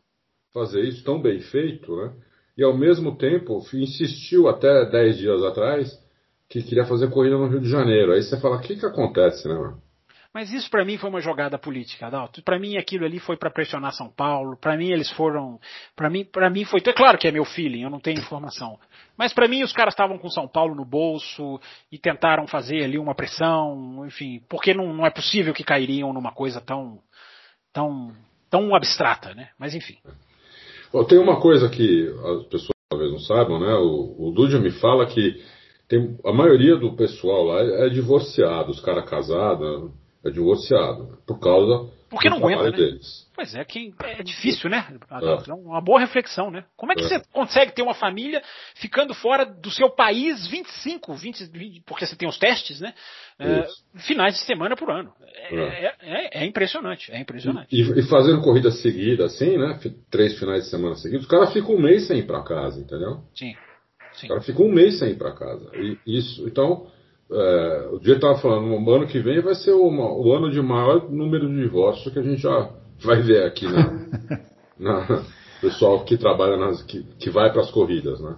[SPEAKER 2] Fazer isso tão bem feito, né? E ao mesmo tempo insistiu até 10 dias atrás que queria fazer corrida no Rio de Janeiro. Aí você fala, o que que acontece, né, mano?
[SPEAKER 3] Mas isso para mim foi uma jogada política, Adalto. Para mim aquilo ali foi para pressionar São Paulo. Para mim eles foram, para mim, para mim foi, é claro que é meu feeling, eu não tenho informação. Mas para mim os caras estavam com São Paulo no bolso e tentaram fazer ali uma pressão, enfim, porque não, não é possível que cairiam numa coisa tão, tão, tão abstrata, né? Mas enfim.
[SPEAKER 2] Tem uma coisa que as pessoas talvez não saibam, né? O, o Dudio me fala que tem, a maioria do pessoal lá é divorciado, os caras casados é divorciado, por causa
[SPEAKER 3] Porque não aguenta, né? deles. Pois é, que é difícil, né? É. Uma boa reflexão, né? Como é que é. você consegue ter uma família ficando fora do seu país 25, 20, 20 porque você tem os testes, né? É, finais de semana por ano. É, é. é, é impressionante, é impressionante.
[SPEAKER 2] E, e, fazendo corrida seguida assim, né? Três finais de semana seguidos, os caras ficam um mês sem ir pra casa, entendeu?
[SPEAKER 3] Sim.
[SPEAKER 2] Sim. O cara fica um mês sem ir para casa. E isso, então, é, o dia estava falando, o ano que vem vai ser uma, o ano de maior número de divórcios que a gente já vai ver aqui na, [laughs] na pessoal que trabalha nas, que, que vai para as corridas, né?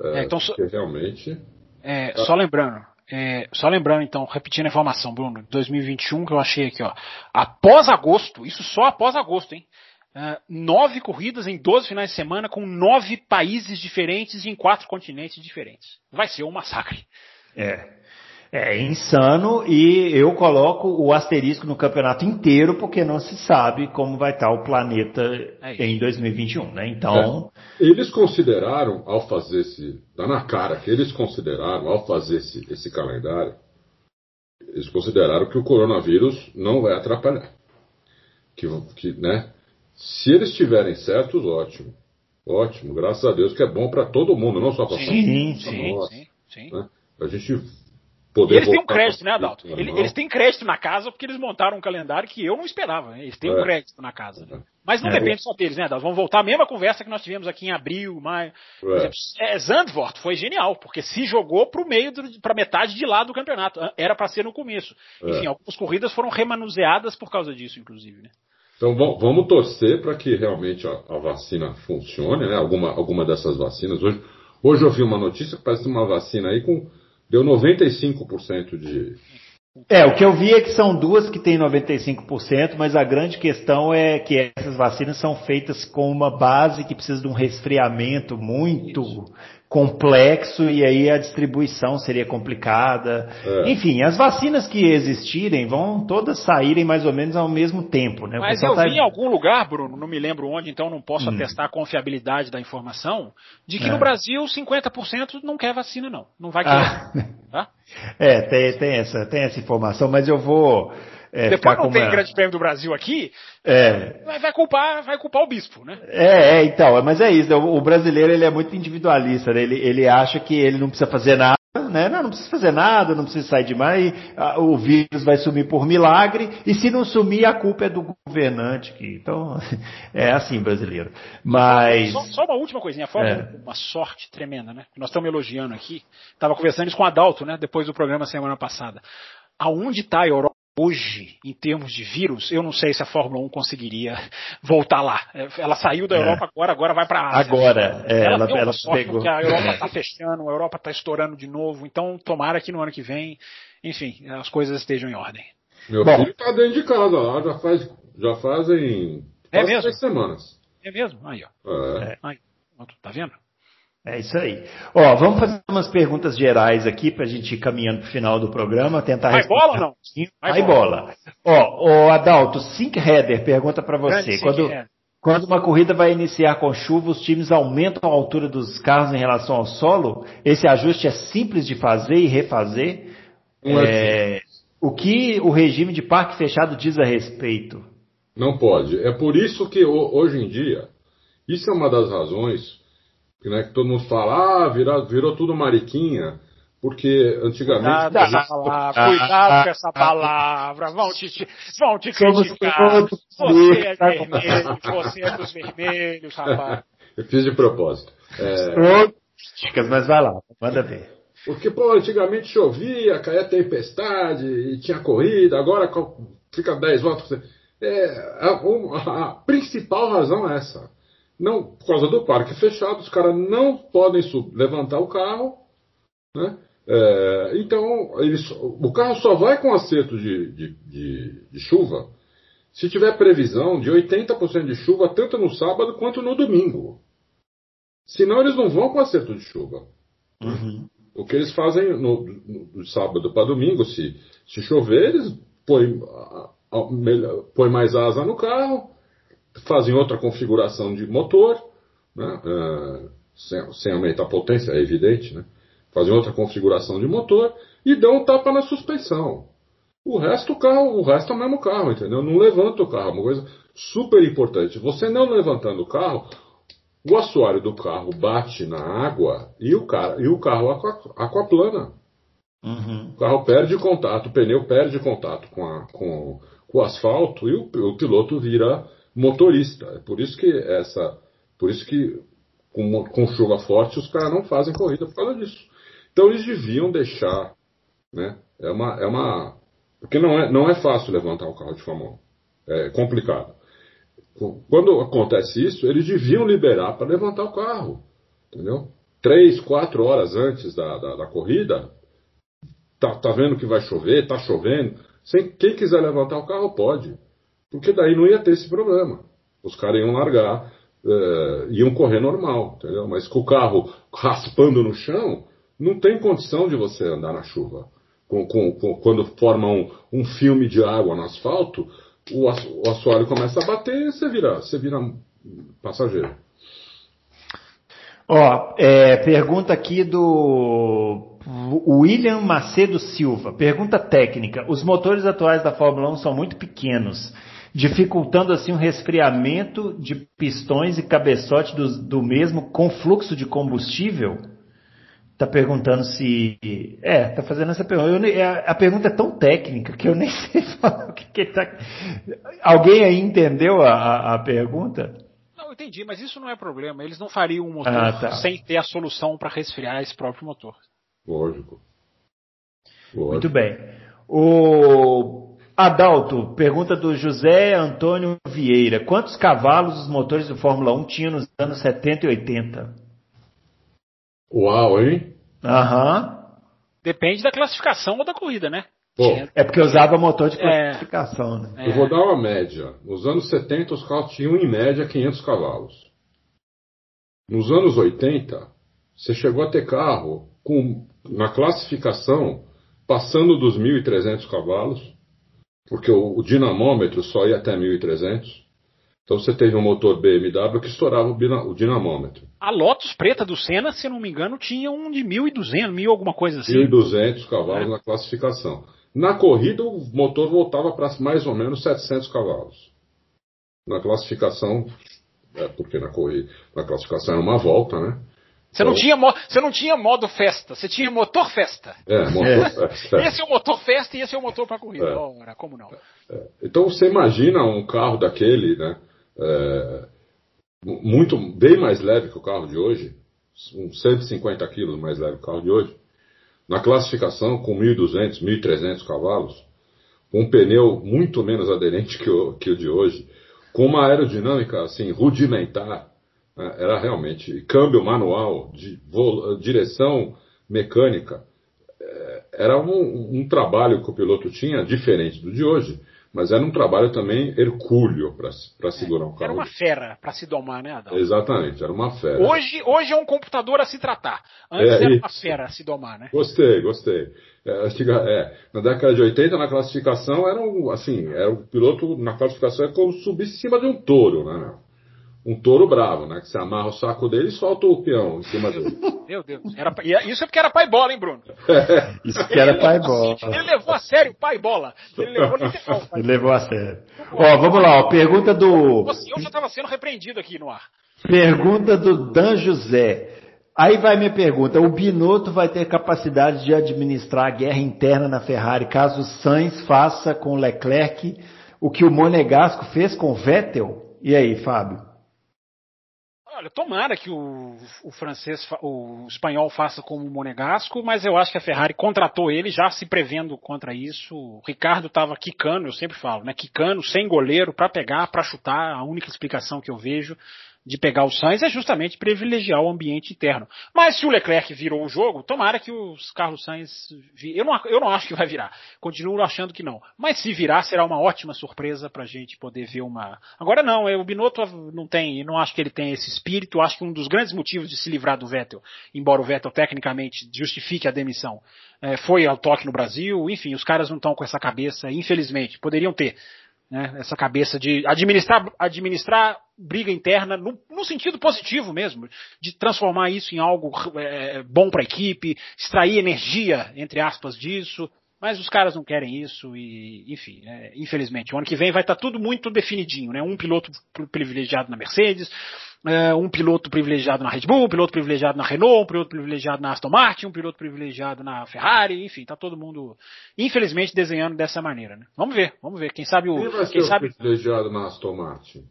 [SPEAKER 3] É, é, então,
[SPEAKER 2] realmente.
[SPEAKER 3] É, tá. Só lembrando, é, só lembrando, então, repetindo a informação, Bruno, 2021 que eu achei aqui, ó. Após agosto, isso só após agosto, hein? Uh, nove corridas em 12 finais de semana com nove países diferentes e em quatro continentes diferentes. Vai ser um massacre.
[SPEAKER 1] É. É insano e eu coloco o asterisco no campeonato inteiro porque não se sabe como vai estar o planeta é em 2021, né? Então.
[SPEAKER 2] É. Eles consideraram, ao fazer esse. Dá na cara que eles consideraram, ao fazer esse, esse calendário, eles consideraram que o coronavírus não vai atrapalhar. Que, que, né, se eles estiverem certos, ótimo. Ótimo, graças a Deus, que é bom para todo mundo, não só para
[SPEAKER 3] sim, sim, nós, sim, sim.
[SPEAKER 2] Né? A gente poder.
[SPEAKER 3] E eles têm um crédito, né, Adalto? Eles, eles, têm crédito na casa porque eles montaram um calendário que eu não esperava. Né? Eles têm é. um crédito na casa. Né? Mas não é. depende só deles, né, Adalto? Vamos voltar à mesma conversa que nós tivemos aqui em abril, maio. Por é. exemplo, é, Zandvoort foi genial, porque se jogou para o meio, para metade de lá do campeonato. Era para ser no começo. É. Enfim, algumas corridas foram remanuseadas por causa disso, inclusive, né?
[SPEAKER 2] Então vamos torcer para que realmente a, a, vacina funcione, né? Alguma, alguma dessas vacinas. Hoje, hoje eu vi uma notícia que parece uma vacina aí com. Deu 95% de,
[SPEAKER 1] É, o que eu vi é que são duas que têm 95%, mas a grande questão é que essas vacinas são feitas com uma base que precisa de um resfriamento muito Isso complexo e aí a distribuição seria complicada. É. Enfim, as vacinas que existirem vão todas saírem mais ou menos ao mesmo tempo, né?
[SPEAKER 3] Mas eu tá... vi em algum lugar, Bruno, não me lembro onde, então não posso hum. atestar a confiabilidade da informação, de que é. no Brasil 50% não quer vacina não, não vai querer.
[SPEAKER 1] Ah. [laughs] É, tem, tem, essa, tem essa informação, mas eu vou
[SPEAKER 3] é, Depois não tem grande prêmio do Brasil aqui, é. vai, culpar, vai culpar o bispo, né?
[SPEAKER 1] É, é, então, mas é isso, o brasileiro ele é muito individualista, né? ele, ele acha que ele não precisa fazer nada, né? Não, não precisa fazer nada, não precisa sair demais, o vírus vai sumir por milagre, e se não sumir, a culpa é do governante. Que, então, [laughs] é assim brasileiro. Mas.
[SPEAKER 3] Só, só uma última coisinha, fora é. uma sorte tremenda, né? Nós estamos elogiando aqui. Estava conversando isso com o Adalto, né? Depois do programa semana passada. Aonde está a Europa? Hoje, em termos de vírus, eu não sei se a Fórmula 1 conseguiria voltar lá. Ela saiu da é. Europa agora, agora vai para a
[SPEAKER 1] Ásia. Agora, é, ela, ela, ela pegou.
[SPEAKER 3] a Europa está [laughs] fechando, a Europa está estourando de novo, então tomara que no ano que vem, enfim, as coisas estejam em ordem.
[SPEAKER 2] Meu Bom, filho está dentro de casa lá, já faz, já fazem
[SPEAKER 3] é mesmo? três
[SPEAKER 2] semanas.
[SPEAKER 3] É mesmo? Aí, ó. É. Aí, tá vendo?
[SPEAKER 1] É isso aí. Ó, vamos fazer umas perguntas gerais aqui para a gente ir caminhando para o final do programa, tentar
[SPEAKER 3] Vai bola ou não?
[SPEAKER 1] Vai, Vai bola. bola. Ó, o Adalto, Sink Header pergunta para você. Quando, quando uma corrida vai iniciar com chuva, os times aumentam a altura dos carros em relação ao solo? Esse ajuste é simples de fazer e refazer? É, o que o regime de parque fechado diz a respeito?
[SPEAKER 2] Não pode. É por isso que hoje em dia, isso é uma das razões né, que todo mundo fala, ah, virou, virou tudo mariquinha, porque antigamente...
[SPEAKER 3] Cuidado, gente... palavra, cuidado com essa palavra, vão te, vão te criticar, você é vermelho, você é dos vermelhos, rapaz. [laughs]
[SPEAKER 2] Eu fiz de propósito.
[SPEAKER 1] É... Mas vai lá, manda ver.
[SPEAKER 2] Porque, pô, antigamente chovia, caía tempestade, e tinha corrida, agora fica 10 voltas. É, a, a, a principal razão é essa. Não, por causa do parque fechado, os caras não podem levantar o carro. Né? É, então, eles, o carro só vai com acerto de, de, de, de chuva se tiver previsão de 80% de chuva tanto no sábado quanto no domingo. Senão eles não vão com acerto de chuva. Uhum. O que eles fazem no, no, no sábado para domingo, se, se chover, eles põem, põem mais asa no carro, fazem outra configuração de motor, né, uh, sem, sem, aumentar a potência, é evidente, né, fazem outra configuração de motor e dão um tapa na suspensão. O resto o carro, o resto é o mesmo carro, entendeu? Não levanta o carro, uma coisa super importante. Você não levantando o carro, o assoalho do carro bate na água e o, cara, e o carro aquaplana. Uhum. O carro perde contato, o pneu perde contato com, a, com, com o asfalto e o, o piloto vira motorista. É por isso que essa, por isso que com, com chuva forte os caras não fazem corrida por causa disso. Então eles deviam deixar, né? É uma, é uma, porque não é, não é fácil levantar um carro de Fórmula 1. É complicado. Quando acontece isso, eles deviam liberar para levantar o carro, entendeu? Três, quatro horas antes da, da, da corrida, tá, tá vendo que vai chover, tá chovendo. Sem, quem quiser levantar o carro pode. Porque daí não ia ter esse problema. Os caras iam largar, uh, iam correr normal, entendeu? Mas com o carro raspando no chão, não tem condição de você andar na chuva. Com, com, com, quando forma um, um, filme de água no asfalto, o, o assoalho começa a bater e você vira, você vira passageiro.
[SPEAKER 1] Ó, é, pergunta aqui do William Macedo Silva. Pergunta técnica. Os motores atuais da Fórmula 1 são muito pequenos dificultando assim o resfriamento de pistões e cabeçote do, do mesmo com fluxo de combustível? Está perguntando se. É, está fazendo essa pergunta. Eu, a, a, pergunta é tão técnica que eu [laughs] nem sei falar o que, que está. Alguém aí entendeu a, a, pergunta?
[SPEAKER 3] Não, eu entendi, mas isso não é problema. Eles não fariam um motor ah, tá. sem ter a solução para resfriar esse próprio motor.
[SPEAKER 2] Lógico.
[SPEAKER 1] Lógico. Muito bem. O Adalto, pergunta do José Antônio Vieira. Quantos cavalos os motores do Fórmula 1 tinham nos anos 70 e 80?
[SPEAKER 2] Uau, hein?
[SPEAKER 1] Aham.
[SPEAKER 3] Depende da classificação ou da corrida, né?
[SPEAKER 2] Pô,
[SPEAKER 1] É porque usava motor de
[SPEAKER 3] É.
[SPEAKER 1] classificação, né?
[SPEAKER 2] Eu vou dar uma média. Nos anos 70, os carros tinham em média 500 cavalos. Nos anos 80, você chegou a ter carro com, na classificação passando dos 1.300 cavalos, porque o, o dinamômetro só ia até 1.300. Então você teve um motor BMW que estourava o, o dinamômetro.
[SPEAKER 3] A Lotus preta do Senna, se não me engano, tinha um de 1.200, 1.000 alguma coisa assim.
[SPEAKER 2] 1.200 cavalos na classificação. Na corrida, o motor voltava para mais ou menos 700 cavalos. Na classificação, é, porque na corrida, na classificação era uma volta, né?
[SPEAKER 3] Você não,
[SPEAKER 2] Então-
[SPEAKER 3] tinha mo- você não tinha modo festa, você tinha motor festa.
[SPEAKER 2] É, motor, é,
[SPEAKER 3] Esse é o motor festa e esse é o motor para corrida.
[SPEAKER 2] É.
[SPEAKER 3] Ora, como não?
[SPEAKER 2] Então você imagina um carro daquele, né? é, muito bem mais leve que o carro de hoje, uns 150 quilos mais leve que o carro de hoje, na classificação com 1.200, 1.300 cavalos, com um pneu muito menos aderente que o, que o de hoje, com uma aerodinâmica assim rudimentar, era realmente câmbio manual, de direção mecânica, é, era um, um trabalho que o piloto tinha diferente do de hoje, mas era um trabalho também hercúleo para segurar um
[SPEAKER 3] Era
[SPEAKER 2] carro.
[SPEAKER 3] uma fera para se domar, né, Adão?
[SPEAKER 2] Exatamente, era uma fera.
[SPEAKER 3] Hoje, hoje é um computador a se tratar. Antes
[SPEAKER 2] É,
[SPEAKER 3] era uma fera a se domar, né?
[SPEAKER 2] Gostei, gostei. É, é, na década de 80, na classificação, era um, assim, era o piloto na classificação é como subir em cima de um touro, né? Um touro bravo, né? Que você amarra o saco dele e solta o peão em cima dele. [laughs]
[SPEAKER 3] Meu Deus. Era, e isso é porque era pai bola, hein, Bruno? [laughs]
[SPEAKER 1] Isso que era pai bola.
[SPEAKER 3] Ele levou a sério o pai bola. Ele levou literal.
[SPEAKER 1] Ele levou a sério. Ó, vamos lá, ó, pergunta do.
[SPEAKER 3] Eu já estava sendo repreendido aqui no ar.
[SPEAKER 1] Pergunta do Dan José. Aí vai minha pergunta: o Binotto vai ter capacidade de administrar a guerra interna na Ferrari caso o Sainz faça com o Leclerc o que o Monegasco fez com o Vettel? E aí, Fábio?
[SPEAKER 3] Olha, tomara que o, o francês, o espanhol faça como o Monegasco, mas eu acho que a Ferrari contratou ele já se prevendo contra isso. O Ricardo estava quicando, eu sempre falo, né? Quicando, sem goleiro, para pegar, para chutar. A única explicação que eu vejo de pegar o Sainz é justamente privilegiar o ambiente interno. Mas se o Leclerc virou o jogo, tomara que os Carlos Sainz. vi- Eu não, eu não acho que vai virar. Continuo achando que não. Mas se virar, será uma ótima surpresa pra gente poder ver uma. Agora não, é, o Binotto não tem, não acho que ele tem esse espírito. Acho que um dos grandes motivos de se livrar do Vettel, embora o Vettel tecnicamente justifique a demissão, é, foi ao toque no Brasil. Enfim, os caras não estão com essa cabeça, infelizmente. Poderiam ter né, essa cabeça de administrar, administrar briga interna no, no sentido positivo mesmo, de transformar isso em algo é, bom para a equipe, extrair energia, entre aspas, disso. Mas os caras não querem isso e, enfim, é, infelizmente, o ano que vem vai estar tudo muito definidinho, né? Um piloto pri- privilegiado na Mercedes, é, um piloto privilegiado na Red Bull, um piloto privilegiado na Renault, um piloto privilegiado na Aston Martin, um piloto privilegiado na Ferrari, enfim, tá todo mundo, infelizmente, desenhando dessa maneira, né? Vamos ver, vamos ver. Quem sabe
[SPEAKER 2] Quem
[SPEAKER 3] o,
[SPEAKER 2] vai ser
[SPEAKER 3] quem
[SPEAKER 2] o
[SPEAKER 3] sabe,
[SPEAKER 2] privilegiado na Aston Martin?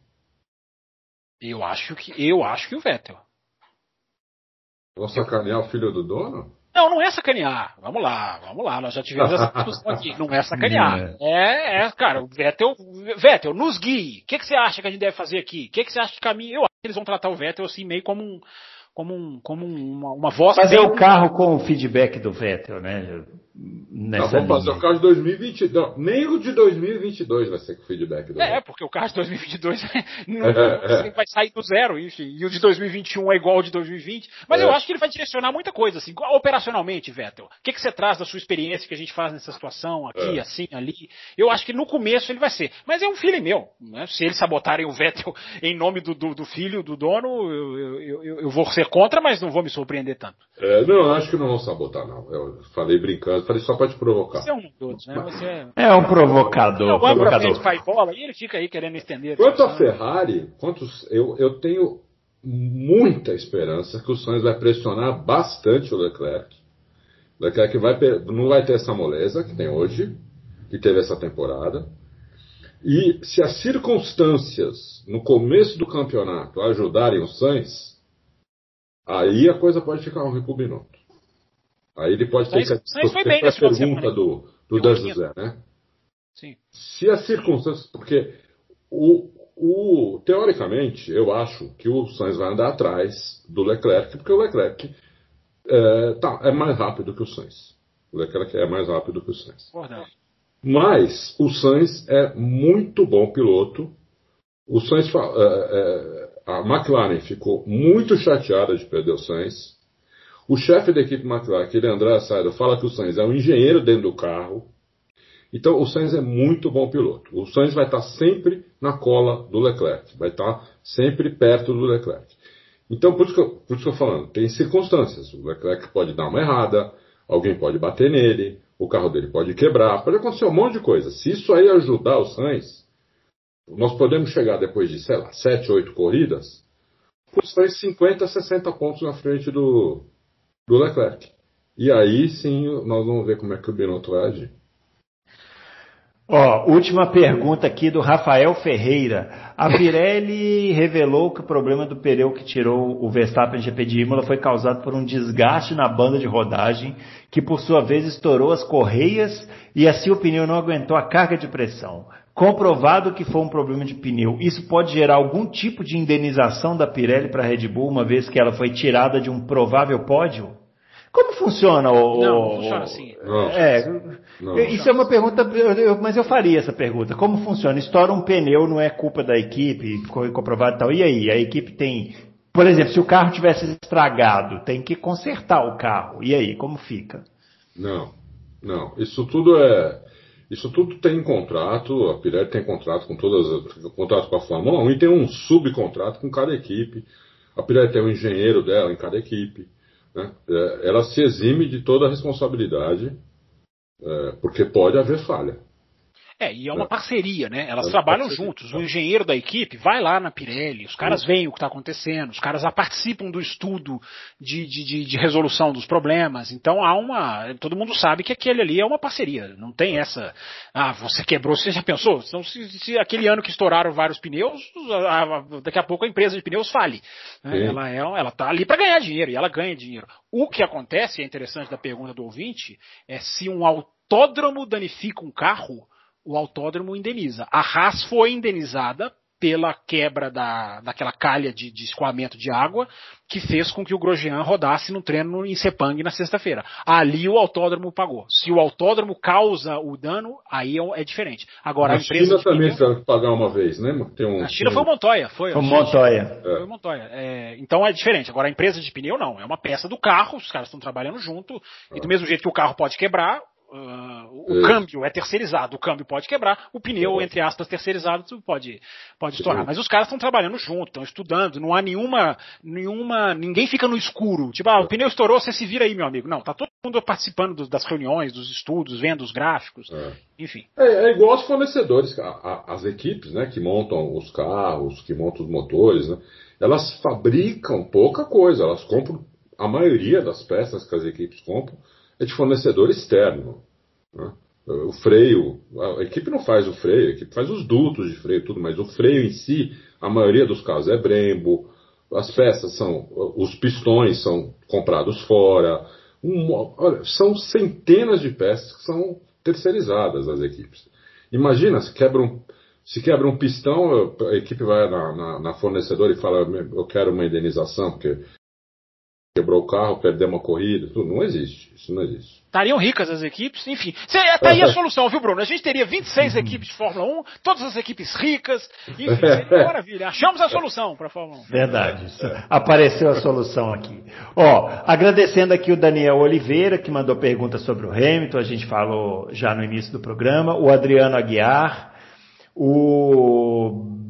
[SPEAKER 3] eu acho que, eu acho que o Vettel.
[SPEAKER 2] Vão sacanear o filho do dono?
[SPEAKER 3] Não, não é sacanear. Vamos lá, vamos lá. Nós já tivemos essa discussão aqui. Não é sacanear. [laughs] É, é, cara, o Vettel, Vettel, nos guie. O que, que você acha que a gente deve fazer aqui? O que, que você acha de caminho? Eu acho que eles vão tratar o Vettel assim, meio como um, como um, como um- uma, uma voz.
[SPEAKER 1] Fazer
[SPEAKER 3] bem-
[SPEAKER 1] o carro com o feedback do Vettel, né?
[SPEAKER 2] Não,
[SPEAKER 1] Nessa
[SPEAKER 2] vamos fazer o carro de 2022. Nem o de 2022 vai ser com feedback do
[SPEAKER 3] É, porque o carro de 2022 [laughs] não, você vai sair do zero, enfim. E o de 2021 é igual ao de 2020. Mas
[SPEAKER 2] É.
[SPEAKER 3] eu acho que ele vai direcionar muita coisa, assim, operacionalmente, Vettel. O que, que você traz da sua experiência que a gente faz nessa situação, aqui,
[SPEAKER 2] É.
[SPEAKER 3] assim, ali? Eu acho que no começo ele vai ser. Mas é um filho meu. Né? Se eles sabotarem o Vettel [laughs] em nome do, do, do filho do dono, eu, eu, eu, eu vou ser contra, mas não vou me surpreender tanto.
[SPEAKER 2] É, não, acho que não vão sabotar, não. Eu falei brincando, falei só pra te provocar.
[SPEAKER 3] Você é um dos outros, né? Você é.
[SPEAKER 1] É um provocador,
[SPEAKER 3] Eu pra
[SPEAKER 1] provocador.
[SPEAKER 3] frente, pai bola, e ele fica aí querendo estender.
[SPEAKER 2] Quanto a. Ferrari, quantos, eu, eu tenho muita esperança que o Sainz vai pressionar bastante o Leclerc. O Leclerc vai, não vai ter essa moleza que tem hoje, que teve essa temporada. E se as circunstâncias no começo do campeonato ajudarem o Sainz, aí a coisa pode ficar pro Binotto. Aí ele pode ter
[SPEAKER 3] Sainz-
[SPEAKER 2] que
[SPEAKER 3] Sainz foi bem
[SPEAKER 2] a pergunta do, do Dan. José, né?
[SPEAKER 3] Sim.
[SPEAKER 2] se as circunstâncias. Porque o, o, teoricamente, eu acho que o Sainz vai andar atrás do Leclerc, porque o Leclerc é, tá, é mais rápido que o Sainz. O Leclerc é mais rápido que o Sainz. Mas o Sainz é muito bom piloto. O Sainz, é, é, a McLaren ficou muito chateada de perder o Sainz. O chefe da equipe McLaren, aquele André Saido, fala que o Sainz é um engenheiro dentro do carro. Então o Sainz é muito bom piloto. O Sainz vai estar sempre na cola do Leclerc, vai estar sempre perto do Leclerc. Então por isso que eu, por isso que eu falando, tem circunstâncias. O Leclerc pode dar uma errada, alguém pode bater nele, o carro dele pode quebrar, pode acontecer um monte de coisa. Se isso aí ajudar o Sainz, nós podemos chegar depois de, sei lá, 7, 8 corridas, com o Sainz 50, 60 pontos na frente do, do Leclerc. E aí sim nós vamos ver como é que o Binotto vai.
[SPEAKER 1] Ó, última pergunta aqui do Rafael Ferreira. A Pirelli [laughs] revelou que o problema do pneu que tirou o Verstappen GP de Imola foi causado por um desgaste na banda de rodagem, que por sua vez estourou as correias e assim o pneu não aguentou a carga de pressão. Comprovado que foi um problema de pneu, isso pode gerar algum tipo de indenização da Pirelli para a Red Bull, uma vez que ela foi tirada de um provável pódio? Como funciona o.
[SPEAKER 3] Não, não funciona assim.
[SPEAKER 1] Não, é, não, isso é uma pergunta, eu, mas eu faria essa pergunta. Como funciona? Estoura um pneu, não é culpa da equipe, ficou comprovado e tal. E aí? A equipe tem. Por exemplo, se o carro tivesse estragado, tem que consertar o carro. E aí, como fica?
[SPEAKER 2] Não, não. Isso tudo é. Isso tudo tem contrato, a Pirelli tem contrato com todas as. contrato com a Fórmula 1 e tem um subcontrato com cada equipe. A Pirelli tem um engenheiro dela em cada equipe. Né? É, ela se exime de toda a responsabilidade, é, porque pode haver falha.
[SPEAKER 3] É, e é uma é. parceria, né? Elas é trabalham parceria, juntos. O engenheiro da equipe vai lá na Pirelli, os caras veem o que está acontecendo, os caras participam do estudo de, de, de, de, resolução dos problemas. Então há uma. Todo mundo sabe que aquele ali é uma parceria. Não tem essa. Ah, você quebrou, você já pensou? Então, se, se aquele ano que estouraram vários pneus, daqui a pouco a empresa de pneus fale. Né? Ela, é, ela tá ali para ganhar dinheiro e ela ganha dinheiro. O que acontece, é interessante da pergunta do ouvinte, é se um autódromo danifica um carro o autódromo indeniza. A Haas foi indenizada pela quebra da, daquela calha de, de escoamento de água que fez com que o Grosjean rodasse no treino em Sepang na sexta-feira. Ali o autódromo pagou. Se o autódromo causa o dano, aí é, é diferente. Agora, a, a empresa.
[SPEAKER 2] China também que pagar uma vez, né?
[SPEAKER 3] Tem um, a China tem... foi o Montoya. Foi,
[SPEAKER 1] foi o Montoya.
[SPEAKER 3] Foi o Montoya. É, então é diferente. Agora, a empresa de pneu não. É uma peça do carro, os caras estão trabalhando junto. E do mesmo jeito que o carro pode quebrar, Uh, o é. câmbio é terceirizado, o câmbio pode quebrar, o pneu, é. entre aspas, terceirizado pode, pode estourar. Mas os caras estão trabalhando junto, estão estudando, não há nenhuma, nenhuma. Ninguém fica no escuro. Tipo, ah, o pneu estourou, você se vira aí, meu amigo. Não, tá todo mundo participando do, das reuniões, dos estudos, vendo os gráficos, é. enfim.
[SPEAKER 2] É, é, igual os fornecedores, a, a, as equipes né, que montam os carros, que montam os motores, né, elas fabricam pouca coisa, elas compram a maioria das peças que as equipes compram é de fornecedor externo. Né? O freio, a equipe não faz o freio, a equipe faz os dutos de freio tudo, mas o freio em si, a maioria dos casos é Brembo, as peças são, os pistões são comprados fora, um, olha, são centenas de peças que são terceirizadas das equipes. Imagina se quebra um, se quebra um pistão, a equipe vai na, na, na fornecedora e fala, eu quero uma indenização, porque quebrou o carro, perdeu uma corrida, tudo. Não existe. Isso não existe.
[SPEAKER 3] Estariam ricas as equipes, enfim. Tá aí a [laughs] solução, viu, Bruno? A gente teria 26 equipes de Fórmula 1, todas as equipes ricas, enfim, seria [laughs] maravilha. Achamos a solução para a Fórmula 1.
[SPEAKER 1] Verdade. Apareceu a solução aqui. Ó, agradecendo aqui o Daniel Oliveira, que mandou perguntas sobre o Hamilton, a gente falou já no início do programa, o Adriano Aguiar, o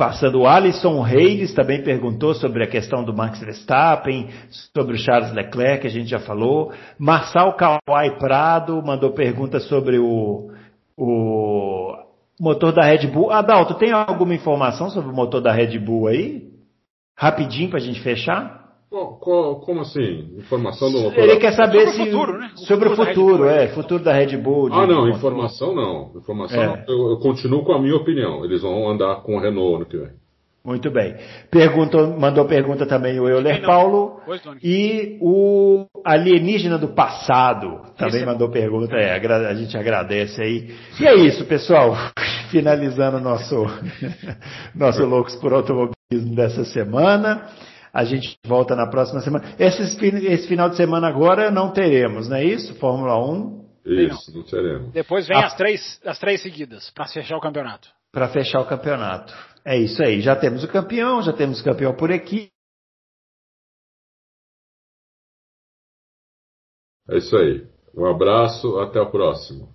[SPEAKER 1] Passando o Alisson Reis também perguntou sobre a questão do Max Verstappen, sobre o Charles Leclerc, que a gente já falou. Marçal Kawai Prado mandou pergunta sobre o, o motor da Red Bull. Adalto, tem alguma informação sobre o motor da Red Bull aí? Rapidinho para a gente fechar?
[SPEAKER 2] Como assim? Informação do motor?
[SPEAKER 1] Ele quer saber sobre se. O futuro, né? O sobre futuro o futuro, é. Futuro da Red Bull.
[SPEAKER 2] Ah, não, informação não. Informação é. eu, eu, continuo com a minha opinião. Eles vão andar com o Renault ano que vem.
[SPEAKER 1] Muito bem. Perguntou, mandou pergunta também o Euler Paulo. Pois, e o alienígena do passado também mandou pergunta. É, a gente agradece aí. E é isso, pessoal. [laughs] Finalizando nosso, [laughs] nosso Loucos por Automobilismo dessa semana. A gente volta na próxima semana. Esse, esse final de semana agora não teremos, não é isso? Fórmula 1.
[SPEAKER 2] Isso, não teremos.
[SPEAKER 3] Depois vem ah. as, três, as três seguidas, para fechar o campeonato.
[SPEAKER 1] Para fechar o campeonato. É isso aí. Já temos o campeão, já temos o campeão por equipe.
[SPEAKER 2] É isso aí. Um abraço, até o próximo.